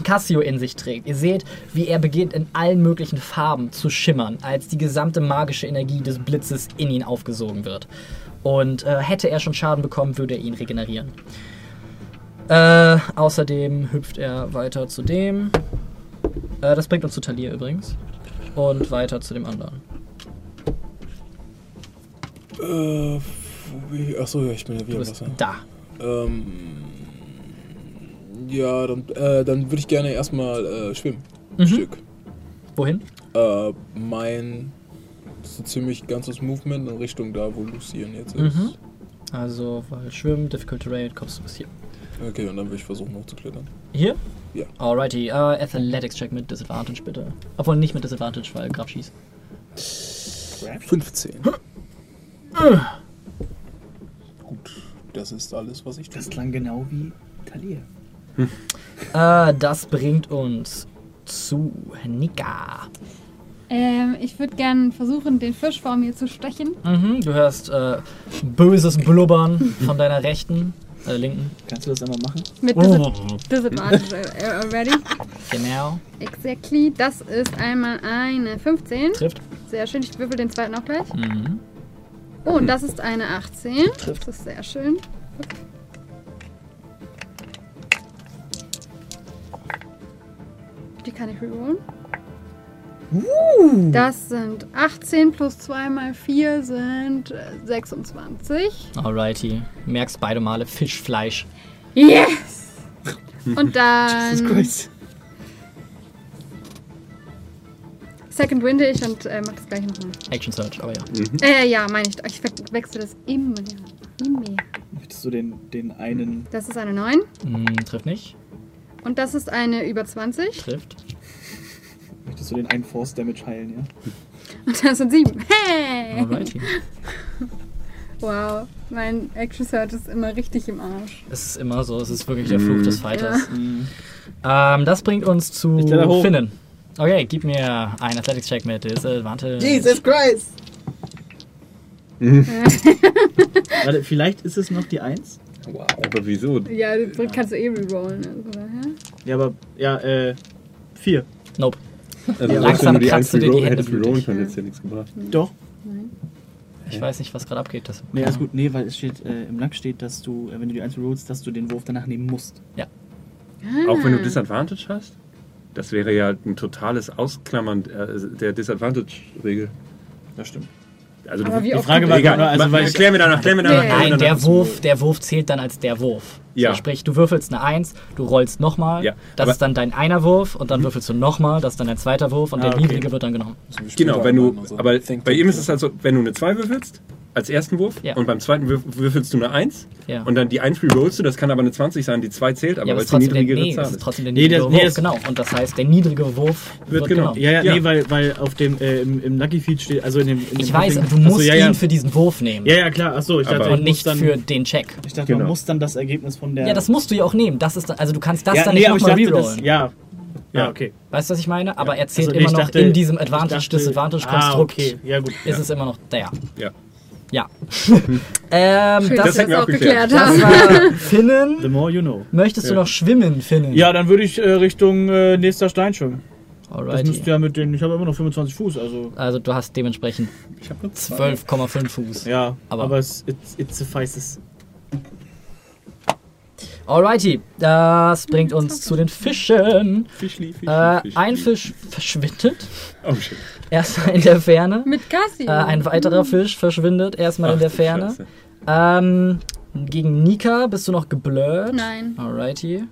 Cassio in sich trägt. Ihr seht, wie er beginnt in allen möglichen Farben zu schimmern, als die gesamte magische Energie des Blitzes in ihn aufgesogen wird. Und äh, hätte er schon Schaden bekommen, würde er ihn regenerieren. Äh, außerdem hüpft er weiter zu dem. Äh, das bringt uns zu Talir übrigens. Und weiter zu dem anderen. Äh, wie, achso, ja, ich bin ja Du wieder im bist Wasser. da. Ähm, ja, dann, äh, dann würde ich gerne erstmal äh, schwimmen. Ein Mhm. Stück. Wohin? Äh, mein so ziemlich ganzes Movement in Richtung da, wo Lucien jetzt ist. Mhm. Also, weil Schwimmen, Difficult Terrain, kommst du bis hier. Okay, und dann würde ich versuchen hochzuklettern. Hier? Ja. Alrighty, äh, Athletics Check mit Disadvantage bitte. Obwohl nicht mit Disadvantage, weil Grab schießt. 15. Gut. Das ist alles, was ich tue. Das klang genau wie Talir. Äh, das bringt uns zu Nika. Ähm, ich würde gerne versuchen, den Fisch vor mir zu stechen. Mhm, du hörst äh, böses Blubbern von deiner rechten, äh, linken. Kannst du das einmal machen? Mit Oh. Disadvantage äh, already. Genau. Exactly. Das ist einmal eine 15. Trifft. Sehr schön. Ich würfel den zweiten auch gleich. Mhm. Oh, und das ist eine 18. Trifft. Das ist sehr schön. Die kann ich rerollen. Das sind 18 plus 2 mal 4 sind äh, 26. Alrighty. Merkst beide Male Fischfleisch. Yes! Und dann Christ. Second Winde ich und äh, mach das gleiche nochmal. Action Search, aber ja. Äh, ja, meine ich. Ich wechsle das immer. Immer. Möchtest du den, den einen. Das ist eine 9. Mhm, trifft nicht. Und das ist eine über 20. Trifft. Möchtest du den einen Force Damage heilen, ja? Und das sind 7. Hey! Alrighty. Wow, mein Action Search ist immer richtig im Arsch. Es ist immer so, es ist wirklich der Fluch des Fighters. Mhm. Ähm, das bringt uns zu. Finnen. Okay, gib mir einen Athletics-Check mit Disadvantage. Christ! Warte, vielleicht ist es noch die 1? Wow. Aber wieso? Ja, du kannst du eh rerollen. Also. Ja, aber. Ja, äh. 4. Nope. Also, Langsam kratzt 1 du dir die Hände blutig. können, hättest ja nichts gebracht. Doch. Ich weiß nicht, was gerade abgeht. Das Nee, alles gut. Nee, weil es steht, äh, im Lack steht, dass du, äh, wenn du die 1 rollst, dass du den Wurf danach nehmen musst. Auch wenn du Disadvantage hast? Das wäre ja ein totales Ausklammern äh, der Disadvantage-Regel. Das stimmt. Also Aber du, oft Frage war Egal, nur, also, weil ich, klär mir danach, klär mir danach. Nee. Nein, der danach. Wurf, der Wurf zählt dann als der Wurf. Ja. So, sprich, du würfelst eine 1, du rollst nochmal, Ja, das aber- ist dann dein einer Wurf und dann würfelst du nochmal, das ist dann dein zweiter Wurf und Ah, der okay. niedrige wird dann genommen. Genau, wenn du, Also, aber bei ihm ist es halt so, wenn du eine 2 würfelst, als ersten Wurf, Ja. und beim zweiten Würf würfelst du eine 1, Ja. und dann die 1 rerollst du, das kann aber eine 20 sein, die 2 zählt, aber ja, weil es es die ist trotzdem der, niedrigere nee, Zahl das ist trotzdem der Nee, niedrige das- nee, Wurf, das- genau. Und das heißt, der niedrige Wurf wird, Wird genommen. ja, ja, Ja. nee, weil, weil auf dem, äh, im, im Lucky Feed steht, also in dem. In Ich dem weiß, aber du Achso, musst ja, ja. ihn für diesen Wurf nehmen Ja, ja, klar. Achso, ich dachte, Aber- ich und nicht dann, für den Check. Ich dachte, Genau. man muss dann das Ergebnis von der. Ja, das musst du ja auch nehmen. Das ist, also du kannst das ja, dann nee, nicht nochmal rerollen. das, ja. Ja, Ja. okay. Weißt du, was ich meine? Aber er zählt Also, nee, immer noch dachte- in diesem Advantage-Disadvantage-Konstrukt. Ah, okay, ja gut. Ist es immer noch der. Ja. Ja. ähm, Schön, das, dass wir das auch geklärt. das haben. war The Finnen. more you know. Möchtest du noch schwimmen, Finnen? Ja, dann würde ich äh, Richtung äh, nächster Stein schwimmen. Das Alrighty. müsste ja mit den. Ich habe immer noch 25 Fuß, also. Also du hast dementsprechend Ich habe nur 12,5 Fuß. Ja, Aber- aber, es it, it suffices. Alrighty, das bringt uns zu den Fischen. Fischli, Fischli, Äh, Fischli. ein Fisch verschwindet, Oh shit. Erstmal in der Ferne. Mit Cassie. Äh, ein weiterer Fisch verschwindet erstmal in Ach, der du Ferne. Ähm, gegen Nika bist du noch geblurrt. Nein. Alrighty.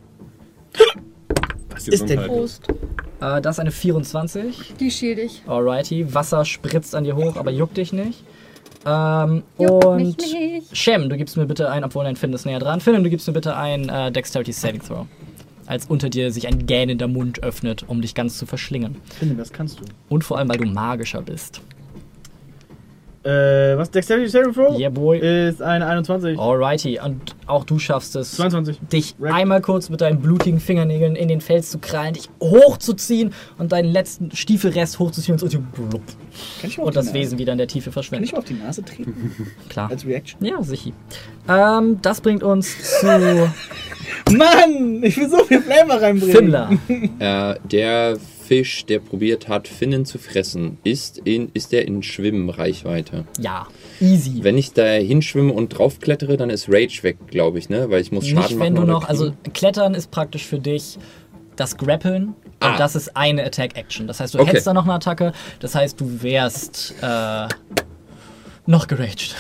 Was Ist denn. Prost. Äh, das ist eine 24. Die shield ich. Alrighty. Wasser spritzt an dir hoch, aber juckt dich nicht. Ähm, Juckt und mich nicht. Shem, du gibst mir bitte ein, obwohl dein Finn ist näher dran. Finn, du gibst mir bitte ein äh, Dexterity Saving Throw. Als unter dir sich ein gähnender Mund öffnet, um dich ganz zu verschlingen. Finde, das kannst du. Und vor allem, weil du magischer bist. Äh, was? Dexterity Saving Throw? Yeah, boy. Ist eine 21. Alrighty. Und auch du schaffst es, 22. dich Right. einmal kurz mit deinen blutigen Fingernägeln in den Fels zu krallen, dich hochzuziehen und deinen letzten Stiefelrest hochzuziehen und, so blub, Kann ich mal auf und die das Nase? Wesen wieder in der Tiefe Kann ich mal auf die Nase treten? Klar. Als Reaction? Ja, sicher. Ähm, das bringt uns zu Mann! Ich will so viel Flavor reinbringen. Fimmler. Äh, der Fisch, der probiert hat, Finnen zu fressen, ist, in, ist der in Schwimmreichweite. Ja, easy. Wenn ich da hinschwimme und draufklettere, dann ist Rage weg, glaube ich, ne? Weil ich muss Schaden Nicht, machen. wenn du noch, also. Klettern ist praktisch für dich das Grappeln. Ah. Und das ist eine Attack-Action. Das heißt, du Okay. hättest da noch eine Attacke. Das heißt, du wärst äh, noch geraged.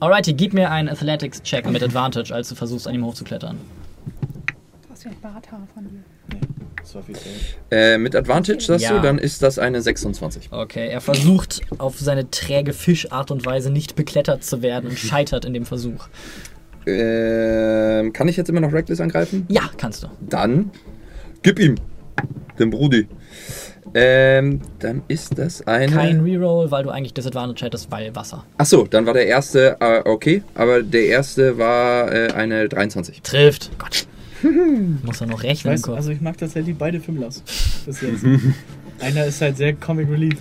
Alrighty, gib mir einen Athletics-Check mit Advantage, als du versuchst, an ihm hochzuklettern. Du hast ja ein Barthaar von dir. Das war viel. Äh, mit Advantage, sagst Ja. du, dann ist das eine 26. Okay, er versucht auf seine träge Fischart und Weise nicht beklettert zu werden und scheitert in dem Versuch. Ähm, kann ich jetzt immer noch Reckless angreifen? Ja, kannst du. Dann gib ihm den Brudi. Ähm, dann ist das eine. Kein Reroll, weil du eigentlich Disadvantage hättest, weil Wasser. Achso, dann war der erste, äh, okay, aber der erste war äh, eine 23. Trifft. Gott. Muss er noch rechnen im weiß, Kopf. also ich mag tatsächlich beide jetzt. Einer ist halt sehr Comic Relief.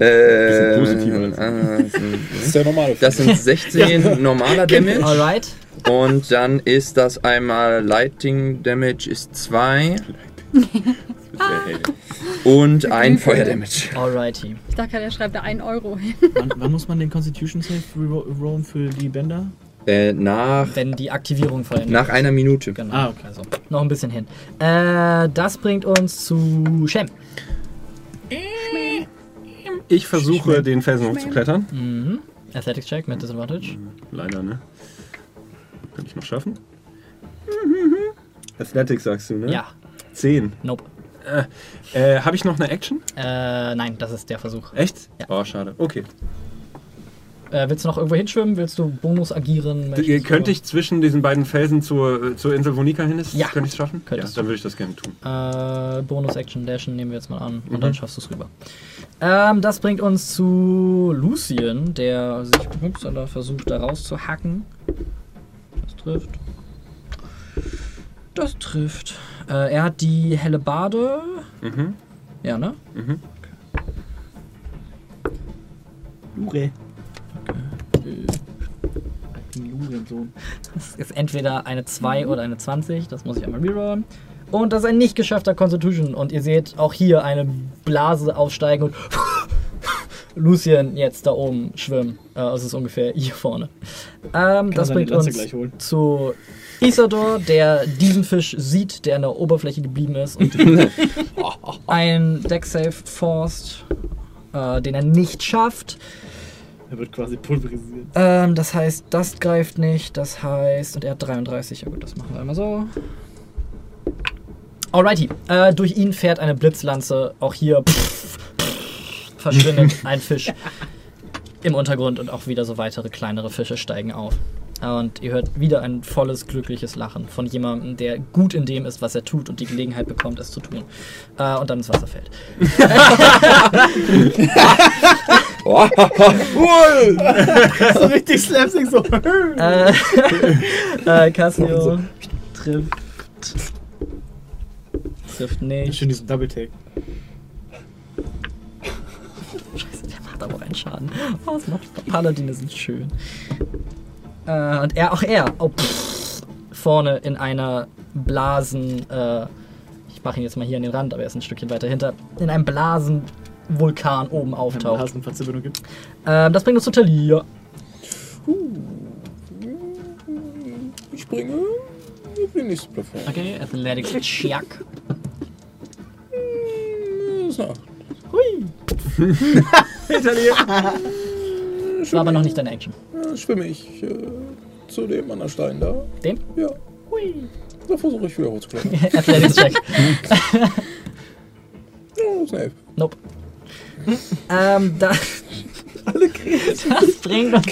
Äh, äh, Das ist der normale das sind 16 normaler Damage. Alright. Und dann ist das einmal Lighting Damage ist 2 und ein Feuer Damage. Alrighty. Ich dachte er schreibt da 1 Euro hin. Wann, wann muss man den Constitution Save rollen für die Bänder? Äh, nach, Wenn die Aktivierung vollendet nach einer Minute. Genau. Ah, okay. Also noch ein bisschen hin. Äh, das bringt uns zu Shem. Ich versuche, den Felsen hochzuklettern. Mhm. Athletics Check mit Disadvantage. Leider, ne? Kann ich noch schaffen? Athletics sagst du, ne? Ja. 10. Nope. Äh, habe ich noch eine Action? Äh, nein, das ist der Versuch. Echt? Ja. Oh, schade. Okay. Äh, willst du noch irgendwo hinschwimmen? Willst du Bonus agieren? Möchtest könnte ich zwischen diesen beiden Felsen zur, zur Insel, wo Nika hin ist? Ja. Könnte ich es schaffen? Könntest ja, dann würde ich das gerne tun. Äh, Bonus Action Dashen nehmen wir jetzt mal an und Mhm. dann schaffst du es rüber. Ähm, das bringt uns zu Lucien, der sich ups, oder versucht da rauszuhacken. Das trifft. Das trifft. Äh, er hat die helle Bade. Mhm. Ja, ne? Mhm. Lure. Lurensohn. Das ist entweder eine 2 oder eine 20. Das muss ich einmal rerollen. Und das ist ein nicht geschaffter Constitution. Und ihr seht auch hier eine Blase aufsteigen und Lucien jetzt da oben schwimmen. Äh, also es ist ungefähr hier vorne. Ähm, das bringt uns zu Isador, der diesen Fisch sieht, der an der Oberfläche geblieben ist und ein Deck-Save forst, äh, den er nicht schafft. Er wird quasi pulverisiert. Ähm, das heißt, das greift nicht. Das heißt, und er hat 33. Ja gut, das machen wir einmal so. Alrighty. Äh, durch ihn fährt eine Blitzlanze. Auch hier pff, pff, verschwindet ein Fisch im Untergrund und auch wieder so weitere kleinere Fische steigen auf. Und ihr hört wieder ein volles, glückliches Lachen von jemandem, der gut in dem ist, was er tut und die Gelegenheit bekommt, es zu tun. Äh, und dann ins Wasser fällt. so richtig slapstick so. Äh, äh, Cassio trifft. Trifft nicht. Schön diesen Double Take. Scheiße, der macht aber auch einen Schaden. Oh, es macht Paladine sind schön. Äh, und er, auch er, oh, pff, vorne in einer Blasen, äh, ich mache ihn jetzt mal hier an den Rand, aber er ist ein Stückchen weiter hinter, in einem Blasenvulkan oben auftaucht. Verzögerung gibt. Ähm, das bringt uns zu Talia. Ich springe auf die nächste Plattform. Okay, Athletics Check. Das ist eine Acht. War aber noch nicht deine Action. Ja, schwimme ich äh, zu dem anderen Stein da. Den? Ja. Da versuche ich wieder hochzuklettern. Athletics Check. Eine Elf. Nope. ähm, da, Alle Krebs. das bringt uns.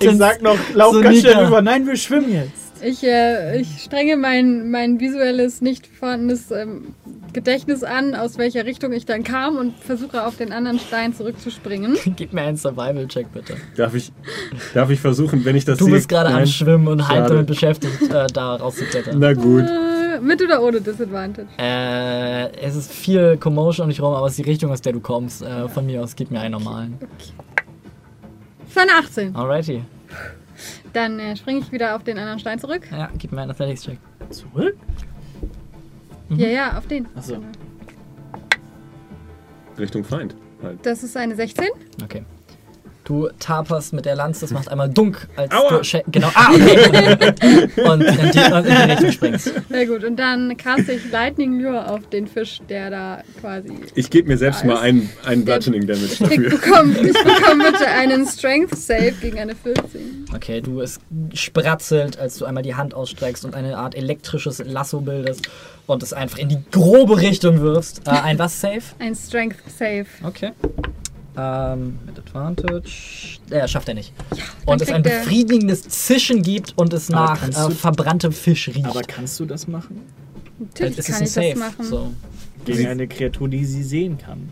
Ich sag noch, lauf So ganz schnell rüber. Nein, wir schwimmen jetzt. Ich, äh, ich strenge mein, mein visuelles, nicht vorhandenes ähm, Gedächtnis an, aus welcher Richtung ich dann kam und versuche auf den anderen Stein zurückzuspringen. Gib mir einen Survival-Check, bitte. Darf ich, darf ich versuchen, wenn ich das Du sehe? bist gerade am. Schwimmen und Schade. damit beschäftigt, äh, da rauszuklettern. Na gut. Äh, mit oder ohne Disadvantage? Äh, es ist viel Commotion um dich rum, aber es ist die Richtung, aus der du kommst. Äh, von mir aus, gib mir einen normalen. Für eine 18. Alrighty. Dann äh, springe ich wieder auf den anderen Stein zurück. Ja, gib mir einen Athletics-Check. Zurück? Ja, ja, auf den. Achso. Richtung Feind. Halt. Das ist eine 16. Okay. Du taperst mit der Lanze, das macht einmal dunk, als Aua. du... Genau, ah, okay. und in die, und in die Richtung springst. Sehr gut. Und dann caste ich Lightning Lure auf den Fisch, der da quasi. Ich gebe mir selbst mal einen, einen Bludgeoning Damage Ich dafür. bekomme, ich bekomme bitte einen Strength Save gegen eine 14. Okay, du, es spratzelt, als du einmal die Hand ausstreckst und eine Art elektrisches Lasso bildest und es einfach in die grobe Richtung wirfst. Äh, ein was safe? Ein Strength Save. Okay. Ähm, mit Advantage. Äh, schafft er nicht. und es ein befriedigendes Zischen gibt und es Aber nach äh, verbranntem Fisch riecht. Aber kannst du das machen? Natürlich es kann ist ich ein das Safe. machen. So. Gegen eine Kreatur, die sie sehen kann.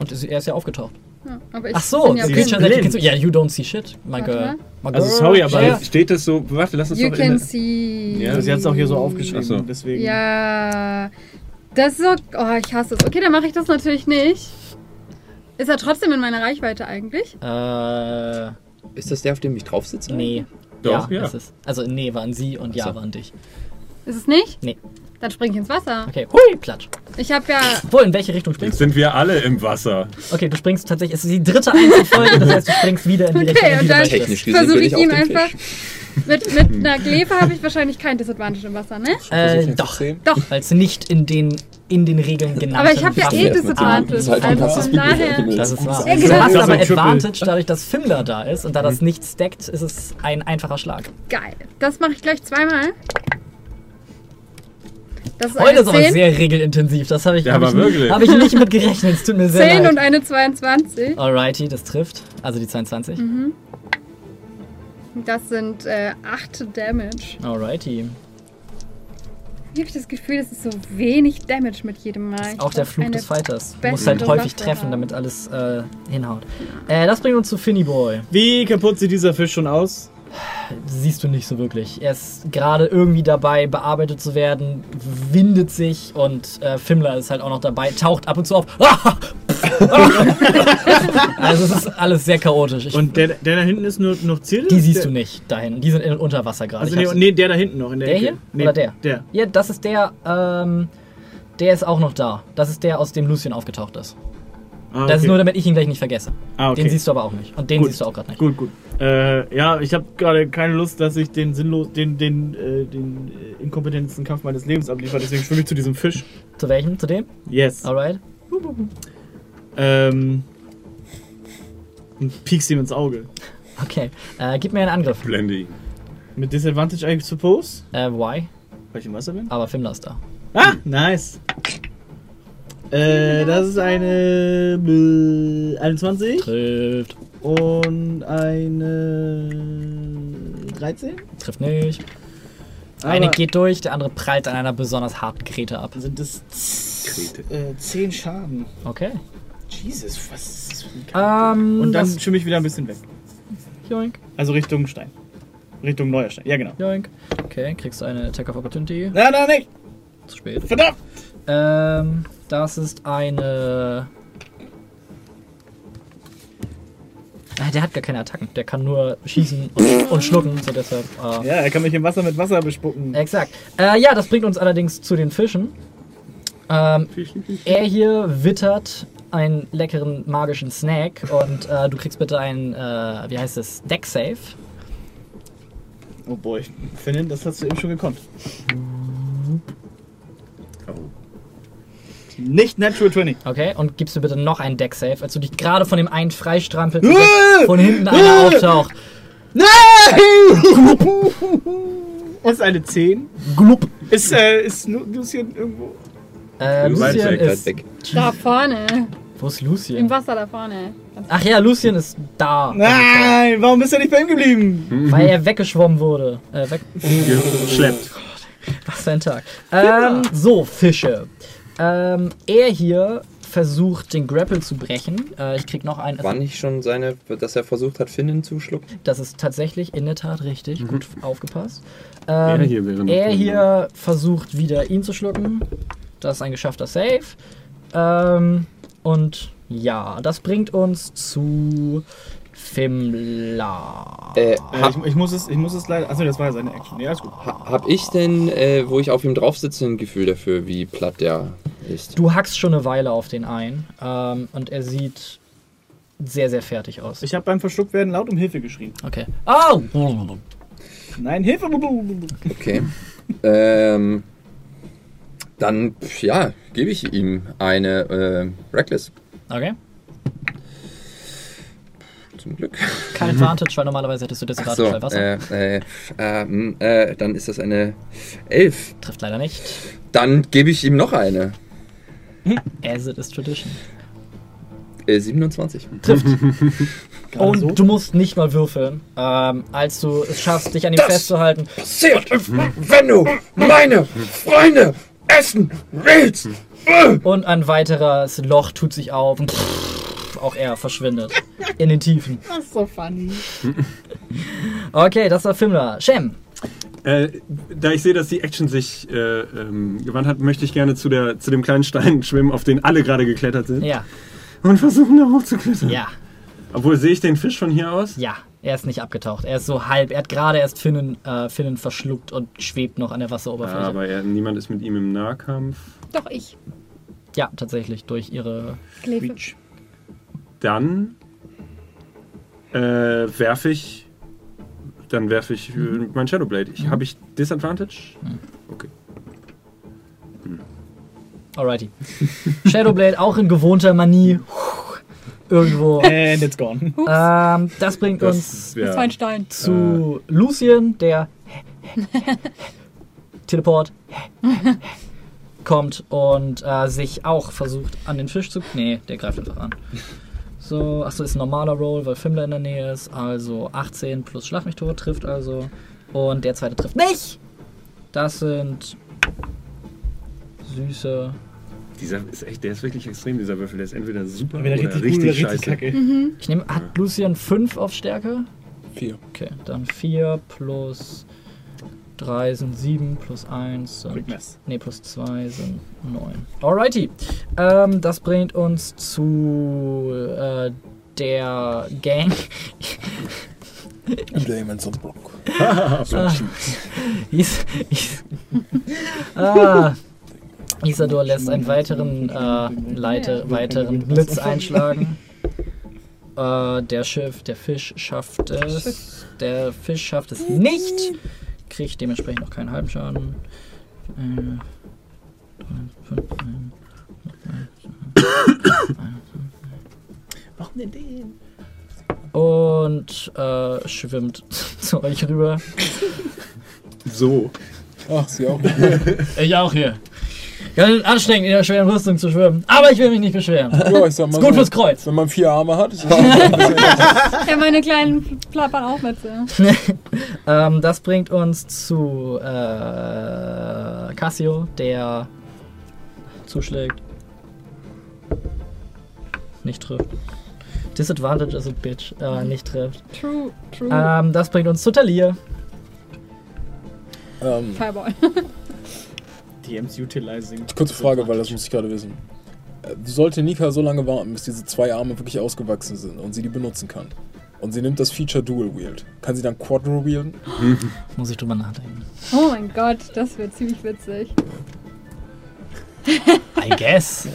Und es- er ist ja aufgetaucht. Ja, aber ich Ach so, bin ja ist blind. Blind. Ja, you don't see shit, my girl. My Also girl. sorry, aber Ja. Steht es so, warte, lass uns You doch in can der- see. Ja. Also sie hat es auch hier so aufgeschrieben, so. deswegen. Ja. Das ist so. Oh, ich hasse es. Okay, dann mache ich das natürlich nicht. Ist er trotzdem in meiner Reichweite eigentlich? Äh, Ist das der, auf dem ich drauf sitze? nee. Doch, ja, ja. Ist es. Also, nee, waren sie und ja, so. waren dich. Ist es nicht? Nee. Dann spring ich ins Wasser. Okay, hui, platsch. Ich habe ja. Wo, in welche Richtung Jetzt springst du? sind wir alle im Wasser. Okay, du springst tatsächlich. Es ist die dritte Einzelfolge, das heißt, du springst wieder in die Okay, Richtung, die und dann-. Technisch Versuche ich ich ihn einfach. Mit, mit einer Glefe habe ich wahrscheinlich kein Disadvantage im Wasser, ne? Äh, doch. Doch. Weil es nicht in den, in den Regeln genannt Aber ich habe ja eh Disadvantage. Zeit, Also du von daher. Das ist wahr. Ja, Du genau. hast Das aber. Advantage dadurch, dass Fimler da ist und da das nicht stackt, ist es ein einfacher Schlag. Geil. Das mache ich gleich zweimal. Das ist Heute ist aber 10, sehr regelintensiv. Das habe ich, Ja, hab ich, hab ich nicht mit gerechnet. Es tut mir sehr 10 leid. und eine 22. Alrighty, das trifft. Also die 22. Mhm. Das sind äh, 8 Damage. Alrighty. Wie habe ich das Gefühl, das ist so wenig Damage mit jedem Mal. Auch der Fluch eine des Fighters. Du musst halt häufig treffen, damit alles äh, hinhaut. Äh, das bringt uns zu Finny Boy. Wie kaputt sieht dieser Fisch schon aus? Siehst du nicht so wirklich. Er ist gerade irgendwie dabei, bearbeitet zu werden, windet sich und äh, Fimmler ist halt auch noch dabei, taucht ab und zu auf. also es ist alles sehr chaotisch. Ich, Und der, der da hinten ist nur noch Ziel? die siehst der, du nicht dahin. Die sind in, unter Wasser gerade. Also nee, nee, der da hinten noch in der, Der hier? Nee, Oder der? Der. Ja, das ist der, ähm, der ist auch noch da. Das ist der, aus dem Lucien aufgetaucht ist. Ah, Das ist okay. nur, damit ich ihn gleich nicht vergesse. ah, okay. Den siehst du aber auch nicht. Und den Gut. siehst du auch gerade nicht. Gut, gut. Äh, ja, ich habe gerade keine Lust, dass ich den sinnlos, den, den, äh, den äh, inkompetentesten Kampf meines Lebens abliefere. Deswegen schwimme ich zu diesem Fisch. Zu welchem? Zu dem? Yes. Alright. Ähm. Und piekst ihm ins Auge. Okay. Äh, gib mir einen Angriff. Blende ihn. Mit Disadvantage, I suppose? Äh, why? Weil ich im Wasser bin? Aber da. Ah, nice. Äh, das ist eine äh, 21 Trifft. und eine 13. Trifft nicht. Eine Aber geht durch, der andere prallt an einer besonders harten Krete ab. Sind das Krete. äh, 10 Schaden? Okay. Jesus, was ist das für ein Kampf? Ähm, Und dann das, schwimme ich wieder ein bisschen weg. Joink, Also Richtung Stein. Richtung neuer Stein. Ja, genau. joink. Okay, kriegst du eine Attack of Opportunity. Nein, nein, nicht! Zu spät. Verdammt! Ähm, das ist eine. Ah, Der hat gar keine Attacken. Der kann nur schießen und, und schlucken. So deshalb. Äh, Ja, er kann mich im Wasser mit Wasser bespucken. Exakt. Äh, ja, das bringt uns allerdings zu den Fischen. Ähm, er hier wittert einen leckeren magischen Snack und äh, du kriegst bitte einen, äh, wie heißt es, Deck Save. Oh boy. Finn, das hast du eben schon gekonnt. Oh. Nicht Natural 20. Okay, und gibst du bitte noch einen Deck Save, als du dich gerade von dem einen freistrampelst und von hinten einer auftaucht. Das ist eine 10. Glup. Ist, äh, ist Lu- Lucien irgendwo? Äh, Lucien ist. weg. Da vorne. Wo ist Im Lucien? Wasser da vorne. Ach ja, Lucien ist da. Nein, warum bist du nicht bei ihm geblieben? Weil er weggeschwommen wurde. Äh, weg, Geschleppt. Was für ein Tag. Ähm, so, Fische. Ähm, er hier versucht, den Grapple zu brechen. Äh, ich krieg noch einen. War nicht schon seine, dass er versucht hat, Finnen zu schlucken? Das ist tatsächlich in der Tat richtig. Gut aufgepasst. Er Ähm, hier wäre noch er hier versucht wieder ihn zu schlucken. Das ist ein geschaffter Save. Ähm, und ja, das bringt uns zu Fimla. Äh, Äh, hab, ich, ich, muss es, ich muss es leider. Achso, das war ja seine Action. Ja, ist gut. ha- hab ich denn, äh, wo ich auf ihm drauf sitze, ein Gefühl dafür, wie platt der ist? Du hackst schon eine Weile auf den ein. Ähm, und er sieht sehr, sehr fertig aus. Ich habe beim Verschlucktwerden laut um Hilfe geschrien. Okay. Oh! Nein, Hilfe! Okay. ähm, dann, ja, gebe ich ihm eine äh, Reckless. Okay. Zum Glück. Kein Advantage, weil normalerweise hättest du das Advantage so, bei Wasser. äh, äh, äh, m, äh, dann ist das eine 11. Trifft leider nicht. Dann gebe ich ihm noch eine. As it is tradition. Äh, 27. Trifft. Und so? du musst nicht mal würfeln. Ähm, als du es schaffst, dich an ihm festzuhalten, Passiert, wenn du meine Freunde essen willst. Und ein weiteres Loch tut sich auf und auch er verschwindet in den Tiefen. Das ist so funny. Okay, das war Fimmler. Shem. Äh, da ich sehe, dass die Action sich äh, ähm, gewandt hat, möchte ich gerne zu, der, zu dem kleinen Stein schwimmen, auf den alle gerade geklettert sind. Ja, Und versuchen, da hochzuklettern. ja, Obwohl, sehe ich den Fisch von hier aus? ja. Er ist nicht abgetaucht. Er ist so halb. Er hat gerade erst Finnen, äh, Finnen verschluckt und schwebt noch an der Wasseroberfläche. Aber er, niemand ist mit ihm im Nahkampf. Doch ich. ja, tatsächlich durch ihre. Glefe. Dann äh, werfe ich. Dann werfe ich äh, mein Shadowblade. Ich, Habe ich Disadvantage? Okay. Alrighty. Shadowblade auch in gewohnter Manie. Irgendwo. And it's gone. Ähm, das bringt uns Das, ja. Das zu Lucien, der Teleport kommt und äh, sich auch versucht an den Fisch zu. Nee, der greift einfach an. So, achso, ist ein normaler Roll, weil Fimmler in der Nähe ist. Also 18 plus Schlag mich tot trifft also. Und der zweite trifft nicht! Das sind süße. Dieser ist echt, der ist wirklich extrem, dieser Würfel. Der ist entweder super Entweder oder richtig, richtig, oder richtig scheiße. kacke. Ich nehme. Hat Lucien 5 auf Stärke? Vier. Okay, dann 4 plus 3 sind 7, plus 1 sind. Quickness. Ne, plus 2 sind 9. Alrighty. Ähm, das bringt uns zu äh, der Gang. Damons und Block. Is, is, ah, Isador lässt einen weiteren, äh, Leite, weiteren Blitz einschlagen. Äh, der Schiff, der Fisch schafft es. Der Fisch schafft es nicht. Kriegt dementsprechend noch keinen halben Schaden. Äh, drei, fünf, ein, Warum denn den? und äh, schwimmt zu euch rüber. So. Ach, sie auch. Ich auch hier. Ganz anstrengend in der schweren Rüstung zu schwimmen. Aber ich will mich nicht beschweren. Ja, ich sag mal Ist gut so, fürs Kreuz. Wenn man vier Arme hat, ist bisschen Ja, meine kleinen plappern auch mit. Ähm, das bringt uns zu äh, Cassio, der zuschlägt. Nicht trifft. Disadvantage is a bitch. Äh, nicht trifft. True, true. Ähm, das bringt uns zu Talir. ähm, Fireball. DMs utilizing. Kurze Frage, weil das muss ich gerade wissen. Äh, Sollte Nika so lange warten, bis diese zwei Arme wirklich ausgewachsen sind und sie die benutzen kann? Und sie nimmt das Feature Dual Wield. Kann sie dann Quadro wielden? Muss ich drüber nachdenken. Oh mein Gott, das wird ziemlich witzig. I guess.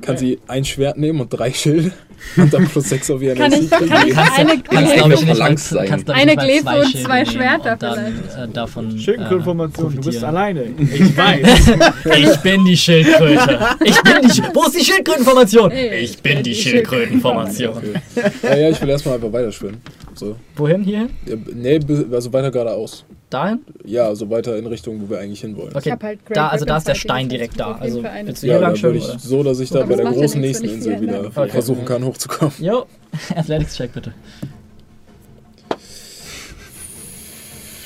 Kann sie ein Schwert nehmen und drei Schilde? Und dann plus sechs auf ihren Kann ich, kann ich eine, ich, Eine zwei und zwei Schwerter und dann, äh, davon Schildkrötenformation, äh, du bist alleine. Ich weiß. Ich bin die Schildkröte. Ich bin die. Sch- Wo ist die Schildkrötenformation? Ich bin die die Schildkrötenformation. Okay. Ja, ja, ich will erstmal einfach weiter schwimmen. So. Wohin hier? Ja, nee, also weiter geradeaus. Dahin? Ja, also weiter in Richtung, wo wir eigentlich hinwollen. Okay. halt da, also da ist der Stein direkt da. Also willst du Ja, hier da lang würde schwimmen? ich Oder? so, dass ich da bei der ja großen nichts, nächsten Insel wieder. Okay. versuchen kann, hochzukommen. Jo, Athletics-Check bitte.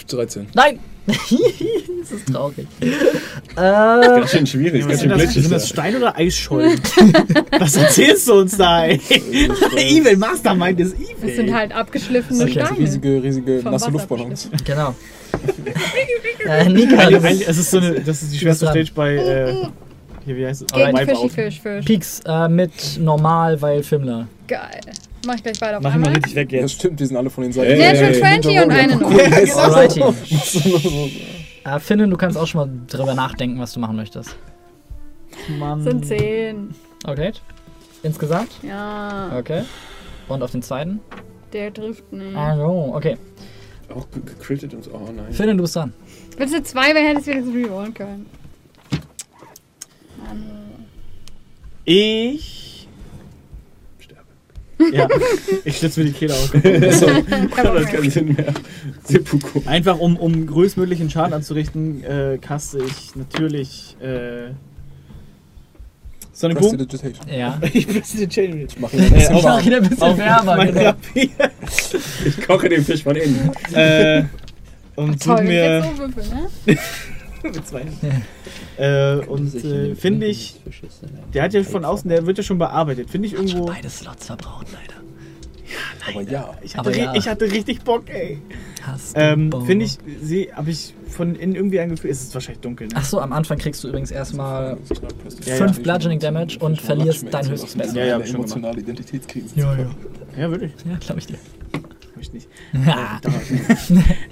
13. Nein! das ist traurig. äh, Ganz schön schwierig, ganz sind, schön das, glitschig. sind das Stein- oder Eisschollen? Was erzählst du uns da, ey? Evil Mastermind ist evil. Das sind halt abgeschliffene Okay. Steine. Riesige, riesige nasse Luftballons. genau. Äh, Eigentlich, es ist so eine, das ist die schwerste. Stage bei, äh, hier, wie heißt es? Gegen Alright. Fischi. Fisch, Fisch. Peaks äh, mit normal, weil Fimmler. Geil. Mach ich gleich beide auf Mach einmal. richtig weg jetzt. stimmt, die sind alle von den Seiten. Natural Ey, 20 und eine noch. Alrighty. Äh, Finnen, du kannst auch schon mal drüber nachdenken, was du machen möchtest. Mann. Sind 10. Okay. Insgesamt? Ja, Okay. Und auf den zweiten? der trifft nicht. Also, okay. Auch ge- gecrittet und so. Oh nein. Finnen, du bist dran. Wenn es eine 2 wäre, hättest du wenigstens rerollen können. Mann. Ich. Sterbe. Ja, ich schlitze mir die Kehle aus. Das keinen Sinn mehr. Seppuku. Einfach um, um größtmöglichen Schaden anzurichten, äh, kaste ich natürlich äh, Sonic Boom. Prestidigitation. Ja. Ich presse den Chain Ich mache ihn ein Äh, bisschen auf- warm. Mach ihn ein bisschen auf wärmer. mein Genau. Ich koche den Fisch von innen. äh, und Toll, ich jetzt mir, so würfel, ne? Mit zwei Händen. äh, und äh, finde ich, der hat ja von außen, der wird ja schon bearbeitet. Finde ich irgendwo. Beide Slots verbraucht, leider. Aber ja. Ich hatte, ja. ich hatte richtig Bock, ey. Hast du Ähm, Bock? finde ich, habe ich von innen irgendwie ein Gefühl, es ist wahrscheinlich dunkel, ne? Ach so, am Anfang kriegst du übrigens erstmal Ja, 5 ja. Bludgeoning Damage und verlierst dein höchstes Best. Ja, ja, Ja, hab ich schon emotionale Identitätskrise. Ja, ja. Ja, wirklich. Ja, glaube ich dir. Hab ich nicht. Ja.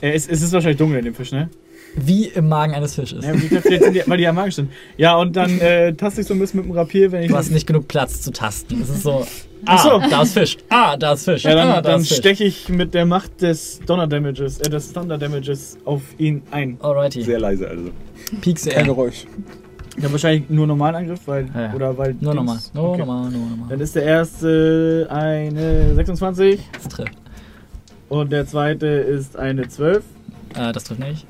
Äh, es, es ist wahrscheinlich dunkel in dem Fisch, ne? Wie im Magen eines Fisches. Ja, wie vielleicht sind die, weil die ja magisch sind. Ja, und dann äh, taste ich so ein bisschen mit dem Rapier, wenn ich. Du hast nicht genug Platz zu tasten. Es ist so, ah, Ach so. da ist Fisch. Ah, da ist Fisch. Ja, dann, ah, da dann steche ich mit der Macht des Donner Damages, äh, des Thunder Damages auf ihn ein. Alrighty. Sehr leise also. Piekse Kein er. Geräusch. Ich habe wahrscheinlich nur normalen Angriff, weil. Ja, ja. Oder weil. Nur normal. Nur okay. normal, nur normal. Dann ist der erste eine 26 Das trifft. und der zweite ist eine 12. Äh, das trifft nicht.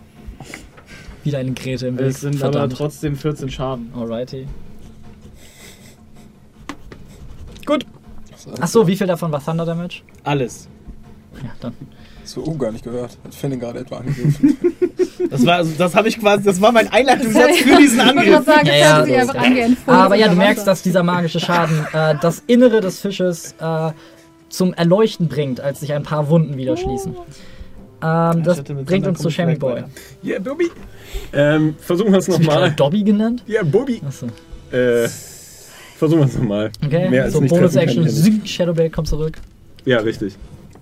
Wieder eine Grete im Weg. Es sind aber Verdammt. trotzdem 14 Schaden. Alrighty. Gut. Achso, wie viel davon war Thunder Damage? Alles. Ja, dann. So, oh, gar nicht gehört. Hat Finn gerade etwa angegriffen. Das war, also, das habe ich quasi, das war mein Einleitungssatz für diesen Ich wollte Angriff. gerade sagen, Ja, das ja, das- einfach angeempfohlen. Aber ja, du Das merkst, dass dieser magische Schaden äh, das Innere des Fisches äh, zum Erleuchten bringt, als sich ein paar Wunden wieder schließen. Ähm, das bringt uns zu Shammy Boy. Ja, Bobby. Ähm, versuchen wir es nochmal. Dobby genannt? Ja, Bobby. Achso. Äh, versuchen wir es nochmal. Okay, Mehr als so nicht Bonus treffen Action, kann ich ja nicht. Zing, Shadowblade kommt zurück. Ja, richtig.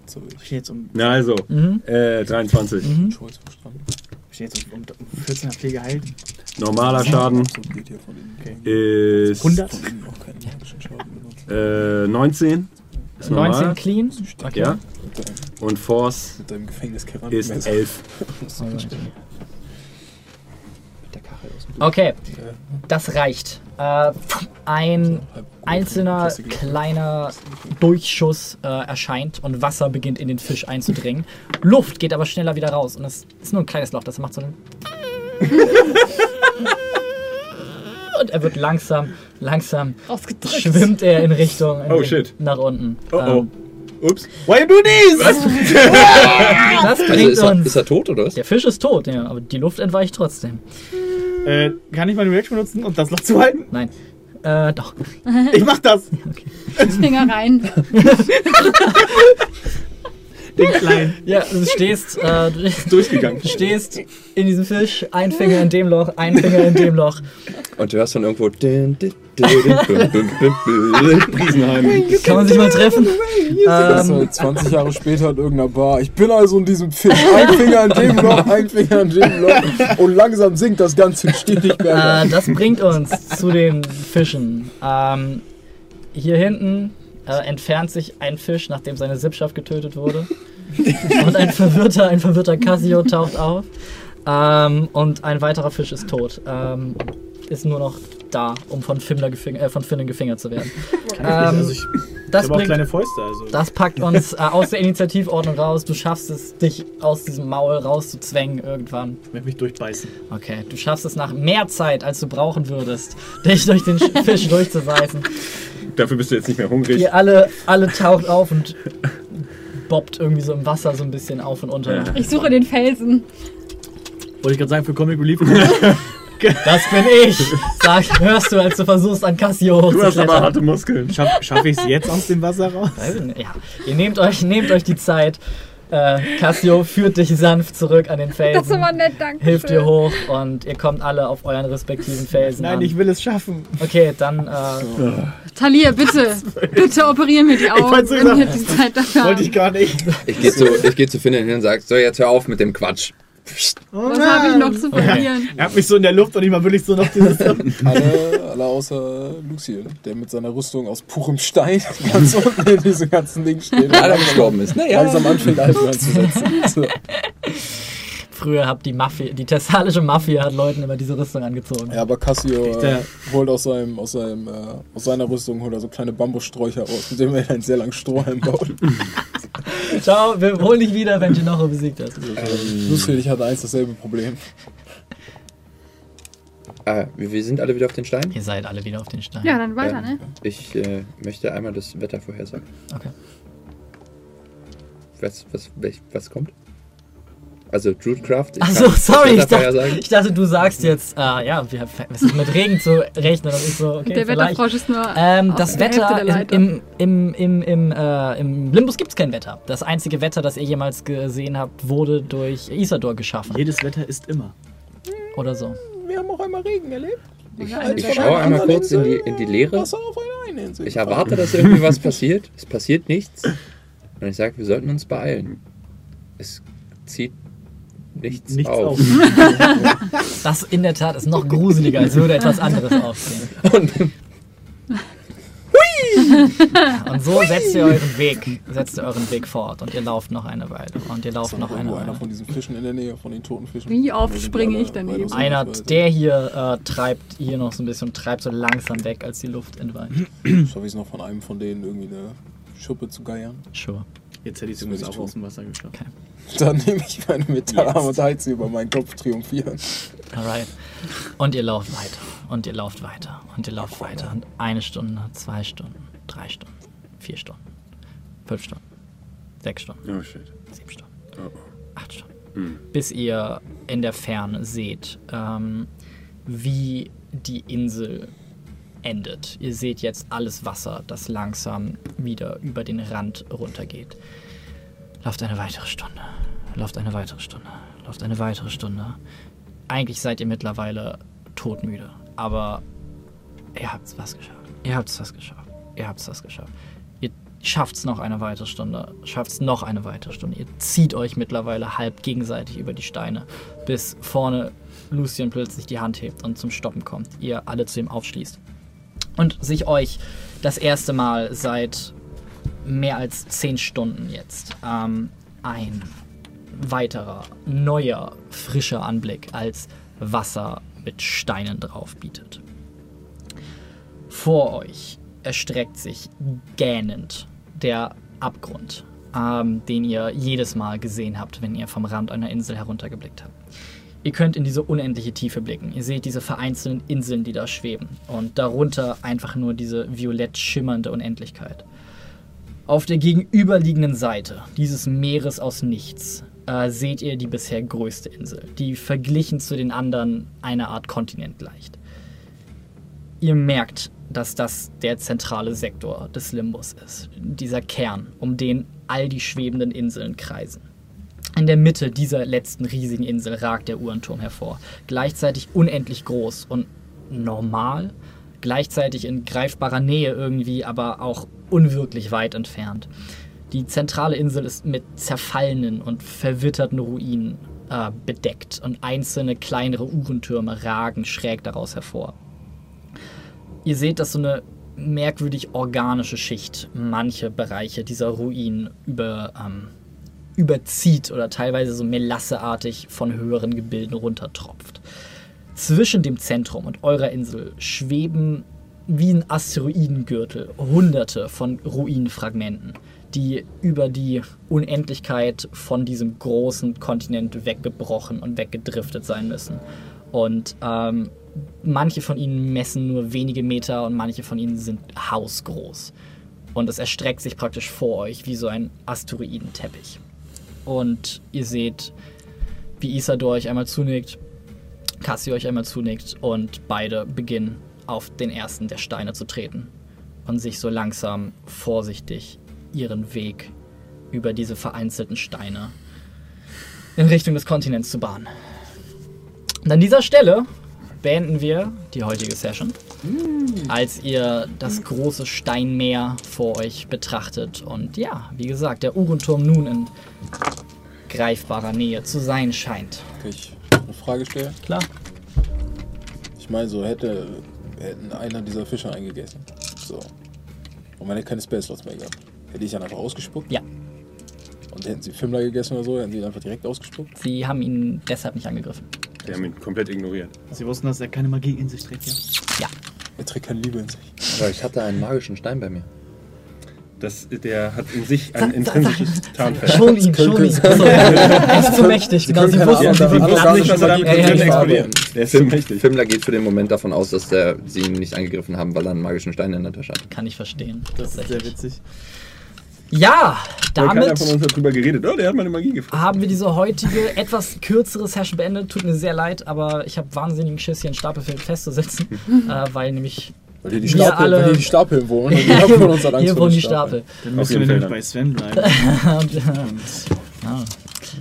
So, Ich stehe jetzt um, Na also, Mhm. äh, 23. Mhm. Ich stehe jetzt um, um 14 HP geheilt. Normaler Schaden ist 100. Von innen auch keinen magischen Schaden benutzt. äh, 19. Ist 19 normal. clean. Okay. Ja. Und Force mit deinem gefängnis ist 11. Alright. Mit der Kachel aus dem Okay, das reicht. Äh, ein halb einzelner kleiner Durchschuss äh, erscheint und Wasser beginnt in den Fisch einzudringen. Luft geht aber schneller wieder raus und es ist nur ein kleines Loch, das macht so ein. Und er wird langsam, langsam schwimmt er in Richtung in Oh, den- shit. nach unten. Oh oh. Ups. Why you do this? das Also bringt ist er, uns. ist er tot oder was? der Fisch ist tot, ja, aber die Luft entweicht trotzdem. Äh, kann ich meine Reaction benutzen, um das Loch zu halten? Nein. Äh, doch. Ich mach das. Finger rein. Den kleinen. Ja, du stehst, äh, du Durchgegangen. Du stehst in diesem Fisch, ein Finger in dem Loch, ein Finger in dem Loch. Und du hörst von irgendwo. din, din, din, din, bum, bum, bum, bum. Riesenheim. Kann man sich mal treffen? Ähm, halt 20 Jahre später in irgendeiner Bar. Ich bin also in diesem Fisch. Ein Finger in dem Loch, ein Finger in dem Loch. Und langsam sinkt das Ganze stetig bergab. äh, das bringt uns zu den Fischen. Ähm, hier hinten äh, entfernt sich ein Fisch, nachdem seine Sippschaft getötet wurde. Und ein verwirrter, ein verwirrter Cassio taucht auf. Ähm, und ein weiterer Fisch ist tot. Ähm, ist nur noch da, um von, Fimmler gefing äh, von Finnen gefingert zu werden. Ähm, also ich, das ich habe auch bringt kleine Fäuste, also. Das packt uns äh, aus der Initiativordnung raus. Du schaffst es, dich aus diesem Maul rauszuzwängen irgendwann. Ich möchte mich durchbeißen. Okay, du schaffst es nach mehr Zeit, als du brauchen würdest, dich durch den Sch- Fisch durchzubeißen. Dafür bist du jetzt nicht mehr hungrig. Ihr alle, alle taucht auf und bobbt irgendwie so im Wasser so ein bisschen auf und unter. Ja. Ich suche den Felsen. Wollte ich gerade sagen, für Comic Relief. Das bin ich! Sag, hörst du, als du versuchst, an Cassio Du hast aber harte Muskeln. Schaff, Schaffe ich es jetzt aus dem Wasser raus? Ich. Ja, ihr nehmt euch, nehmt euch die Zeit. Äh, Cassio führt dich sanft zurück an den Felsen. Das ist aber nett, danke. hilft dir hoch und ihr kommt alle auf euren respektiven Felsen Nein, an. ich will es schaffen. Okay, dann äh, Talia, bitte. Bitte operieren mir die Augen, wollt's wenn sagen. die Zeit dafür Wollte ich gar nicht. Ich gehe zu, ich geh zu Finn hin und sag, so jetzt hör auf mit dem Quatsch. Oh Was habe ich noch zu verlieren? Er hat mich so in der Luft und ich mal wirklich so noch dieses. Alle, alle außer Lucien, der mit seiner Rüstung aus purem Stein ganz unten in diesem ganzen Ding steht. Ja, der gestorben ist. Naja. Langsam anfängt Alter zu setzen. So. früher hat die Mafia, die thessalische Mafia hat Leuten immer diese Rüstung angezogen. Ja, aber Cassio äh, holt aus, seinem, aus, seinem, äh, aus seiner Rüstung holt er so kleine Bambussträucher aus, mit dem er einen sehr langen Strohhalm baut. Ciao, wir holen dich wieder, wenn Genocho besiegt hast. Lucien, ich hatte eins dasselbe Problem. Ah, wir, wir sind alle wieder auf den Stein. Ihr seid alle wieder auf den Stein. Ja, dann weiter, Ähm, ne? Ich äh, möchte einmal das Wetter vorhersagen. Okay. Was, was, welch, was kommt? Also Druidcraft. ich Achso, sorry, ich dachte, ich dachte, du sagst jetzt, äh, ja, wir, es ist mit Regen zu rechnen und ich so, okay, der vielleicht. Wetterfrosch ist nur Ähm, auf das Wetter der im, im, im, im, im, äh, im Limbus gibt es kein Wetter. Das einzige Wetter, das ihr jemals gesehen habt, wurde durch Isador geschaffen. Jedes Wetter ist immer. Oder so. Wir haben auch einmal Regen erlebt. Ich, eine ich schaue einmal kurz in die, in die Leere. Ich erwarte, dass irgendwie was passiert. Es passiert nichts. Und ich sage, wir sollten uns beeilen. Es zieht nichts, Nichts auf. auf. Das in der Tat ist noch gruseliger, als würde etwas anderes aufstehen. Und Und so setzt ihr euren Weg, setzt ihr euren Weg fort und ihr lauft noch eine Weile und ihr lauft noch eine irgendwo einer Weile. von diesen Fischen in der Nähe, von den toten Fischen? Wie oft springe ich daneben? weit aus Einer, der hier äh, treibt hier noch so ein bisschen, treibt so langsam weg, als die Luft entweicht. Schaffe ich es noch von einem von denen irgendwie eine Schuppe zu geiern? Sure. Jetzt hätte ich es übrigens auch aus dem Wasser geschafft. Dann nehme ich meine Metallarme und heize über meinen Kopf triumphieren. Alright. Und ihr lauft weiter. Und ihr lauft weiter. Und ihr lauft weiter. Und eine Stunde, zwei Stunden, drei Stunden, vier Stunden, fünf Stunden, sechs Stunden, Oh shit. sieben Stunden, Oh, acht Stunden. Hm. Bis ihr in der Ferne seht, ähm, wie die Insel endet. Ihr seht jetzt alles Wasser, das langsam wieder über den Rand runtergeht. Lauft eine weitere Stunde. Lauft eine weitere Stunde. Lauft eine weitere Stunde. Eigentlich seid ihr mittlerweile todmüde. Aber ihr habt was geschafft. Ihr habt was geschafft. Ihr habt was geschafft. Ihr schafft es noch eine weitere Stunde. Schafft es noch eine weitere Stunde. Ihr zieht euch mittlerweile halb gegenseitig über die Steine, bis vorne Lucien plötzlich die Hand hebt und zum Stoppen kommt. Ihr alle zu ihm aufschließt. Und sich euch das erste Mal seit mehr als zehn Stunden jetzt ähm, ein weiterer, neuer, frischer Anblick als Wasser mit Steinen drauf bietet. Vor euch erstreckt sich gähnend der Abgrund, ähm, den ihr jedes Mal gesehen habt, wenn ihr vom Rand einer Insel heruntergeblickt habt. Ihr könnt in diese unendliche Tiefe blicken. Ihr seht diese vereinzelten Inseln, die da schweben. Und darunter einfach nur diese violett schimmernde Unendlichkeit. Auf der gegenüberliegenden Seite dieses Meeres aus Nichts äh, seht ihr die bisher größte Insel, die verglichen zu den anderen eine Art Kontinent gleicht. Ihr merkt, dass das der zentrale Sektor des Limbus ist, dieser Kern, um den all die schwebenden Inseln kreisen. In der Mitte dieser letzten riesigen Insel ragt der Uhrenturm hervor, gleichzeitig unendlich groß und normal, gleichzeitig in greifbarer Nähe irgendwie, aber auch unwirklich weit entfernt. Die zentrale Insel ist mit zerfallenen und verwitterten Ruinen äh, bedeckt und einzelne kleinere Uhrentürme ragen schräg daraus hervor. Ihr seht, dass so eine merkwürdig organische Schicht manche Bereiche dieser Ruinen über, ähm, überzieht oder teilweise so melasseartig von höheren Gebilden runtertropft. Zwischen dem Zentrum und eurer Insel schweben wie ein Asteroidengürtel hunderte von Ruinenfragmenten, die über die Unendlichkeit von diesem großen Kontinent weggebrochen und weggedriftet sein müssen. Und ähm, manche von ihnen messen nur wenige Meter und manche von ihnen sind hausgroß. Und es erstreckt sich praktisch vor euch wie so ein Asteroidenteppich. Und ihr seht, wie Isador euch einmal zunickt, Cassie euch einmal zunickt und beide beginnen auf den ersten der Steine zu treten und sich so langsam vorsichtig ihren Weg über diese vereinzelten Steine in Richtung des Kontinents zu bahnen. Und an dieser Stelle beenden wir die heutige Session, als ihr das große Steinmeer vor euch betrachtet und ja, wie gesagt, der Uhrenturm nun in greifbarer Nähe zu sein scheint. Kann ich eine Frage stellen? Klar. Ich meine, so hätte hätten einer dieser Fische eingegessen. So. Und man hätte keine Space Slots mehr gehabt. Hätte ich dann einfach ausgespuckt? Ja. Und hätten sie Fimmler gegessen oder so, hätten sie ihn einfach direkt ausgespuckt? Sie haben ihn deshalb nicht angegriffen. Die haben ihn komplett ignoriert. Sie wussten, dass er keine Magie in sich trägt, ja? Ja. Er trägt keine Liebe in sich. Aber ich hatte einen magischen Stein bei mir. Das, der hat in sich ein intrinsisches Tarnfeld. Schon ihn, schon ihn. Achso, er ist zu mächtig. Genau, sie wussten, sie wussten nicht, was er damit ja. explodiert. Der ist so mächtig. Fimmler geht für den Moment davon aus, dass der, sie ihn nicht angegriffen haben, weil er einen magischen Stein in der Tasche hat. Kann ich verstehen. Das ist sehr witzig. Ja, keiner damit von uns hat drüber geredet. Oh, der hat meine Magie gefressen. haben wir diese heutige etwas kürzere Session beendet. Tut mir sehr leid, aber ich habe wahnsinnigen Schiss, hier in Stapelfilm festzusitzen, äh, weil nämlich Weil hier die Wir Stapel, alle- weil hier die Stapeln wohnen. Und Angst hier wohnen die Stapel. Dann Auf müssen jeden wir Fall nämlich bei Sven bleiben. Und, äh,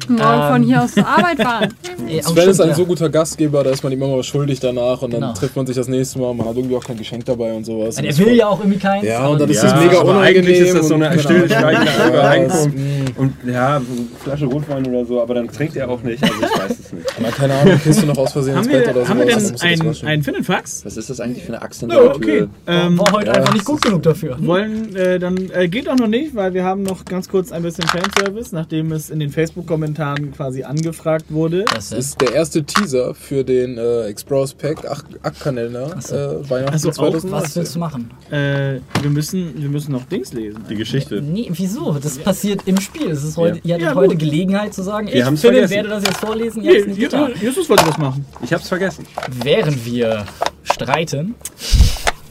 Morgen Ähm. von hier aus zur Arbeit fahren. Sven ist ein so guter Gastgeber, da ist man ihm immer was schuldig danach und dann Genau. trifft man sich das nächste Mal. Man hat irgendwie auch kein Geschenk dabei und sowas. Und er das will ja auch irgendwie keins. Ja, und dann ist das mega aber unangenehm. eigentlich ist das so und- eine genau. stillschweigende Ja, Übereinkunft. mm. Und ja, eine Flasche Rotwein oder so, aber dann trinkt er auch nicht. Also ich weiß es nicht. Na, keine Ahnung, kriegst du noch aus Versehen ins haben Bett wir, oder haben wir denn das ein, Finnenfax? Was ist das eigentlich für eine Axt in der okay. Tür? Ähm, war heute ja, einfach nicht gut genug dafür. wollen, äh, dann äh, geht auch noch nicht, weil wir haben noch ganz kurz ein bisschen Fanservice, nachdem es in den Facebook-Kommentaren quasi angefragt wurde. Das ist der erste Teaser für den äh, Explorers Pack Ack-Kalender Ach so. äh, Weihnachten Ach so, auch 2019. was willst du machen? Äh, wir, müssen, wir müssen noch Dings lesen. Die Geschichte. Nee, wieso? Das passiert im Spiel. Es ist heute, Ja. Ihr hattet Ja, heute gut. Gelegenheit zu sagen, Wir ich vergessen. werde das jetzt vorlesen. Nee, getan. Justus wollte das machen. Ich hab's vergessen. Während wir streiten,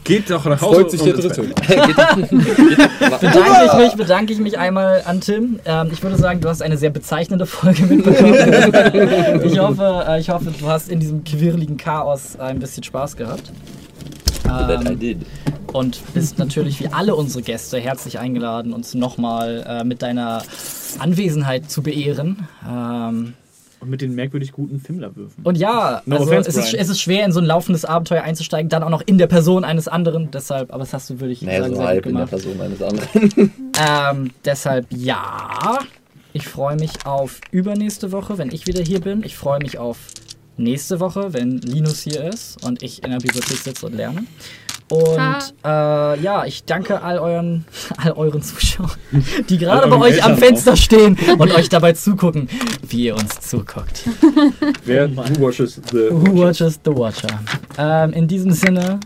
Geht doch nach Hause. Freut sich der Dritte. Bedanke ich mich, bedanke ich mich einmal an Tim. Ähm, ich würde sagen, du hast eine sehr bezeichnende Folge mitbekommen. ich, hoffe, äh, ich hoffe, du hast in diesem quirligen Chaos ein bisschen Spaß gehabt. That I Ähm, did. und bist natürlich wie alle unsere Gäste herzlich eingeladen, uns nochmal äh, mit deiner Anwesenheit zu beehren. Ähm, Und mit den merkwürdig guten Fimmlerwürfen. und ja, No also offense, es, ist, es ist schwer, in so ein laufendes Abenteuer einzusteigen, dann auch noch in der Person eines anderen. Deshalb, aber das hast du, würde ich Naja, sagen, so sehr halb gut in der gemacht. Person eines anderen. Ähm, deshalb ja. Ich freue mich auf übernächste Woche, wenn ich wieder hier bin. Ich freue mich auf nächste Woche, wenn Linus hier ist und ich in der Bibliothek sitze und lerne. Und äh, ja, ich danke all euren, all euren Zuschauern, die gerade bei euch am Eltern Fenster stehen und euch dabei zugucken, wie ihr uns zuguckt. Wer who watches the Who watches the Watcher? Ähm, in diesem Sinne,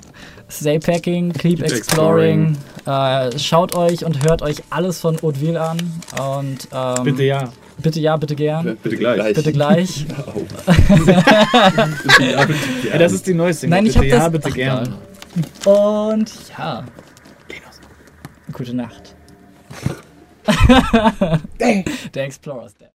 stay packing, keep, Keep exploring. Äh, schaut euch und hört euch alles von Hauteville an. Und ähm, Bitte ja. bitte ja, bitte gern. Bitte gleich. Bitte gleich. ja. Das ist die neueste. Nein, ich bitte hab ja, das- bitte Ach, gern. Und ja. Gute Nacht. Der Explorer's Dead.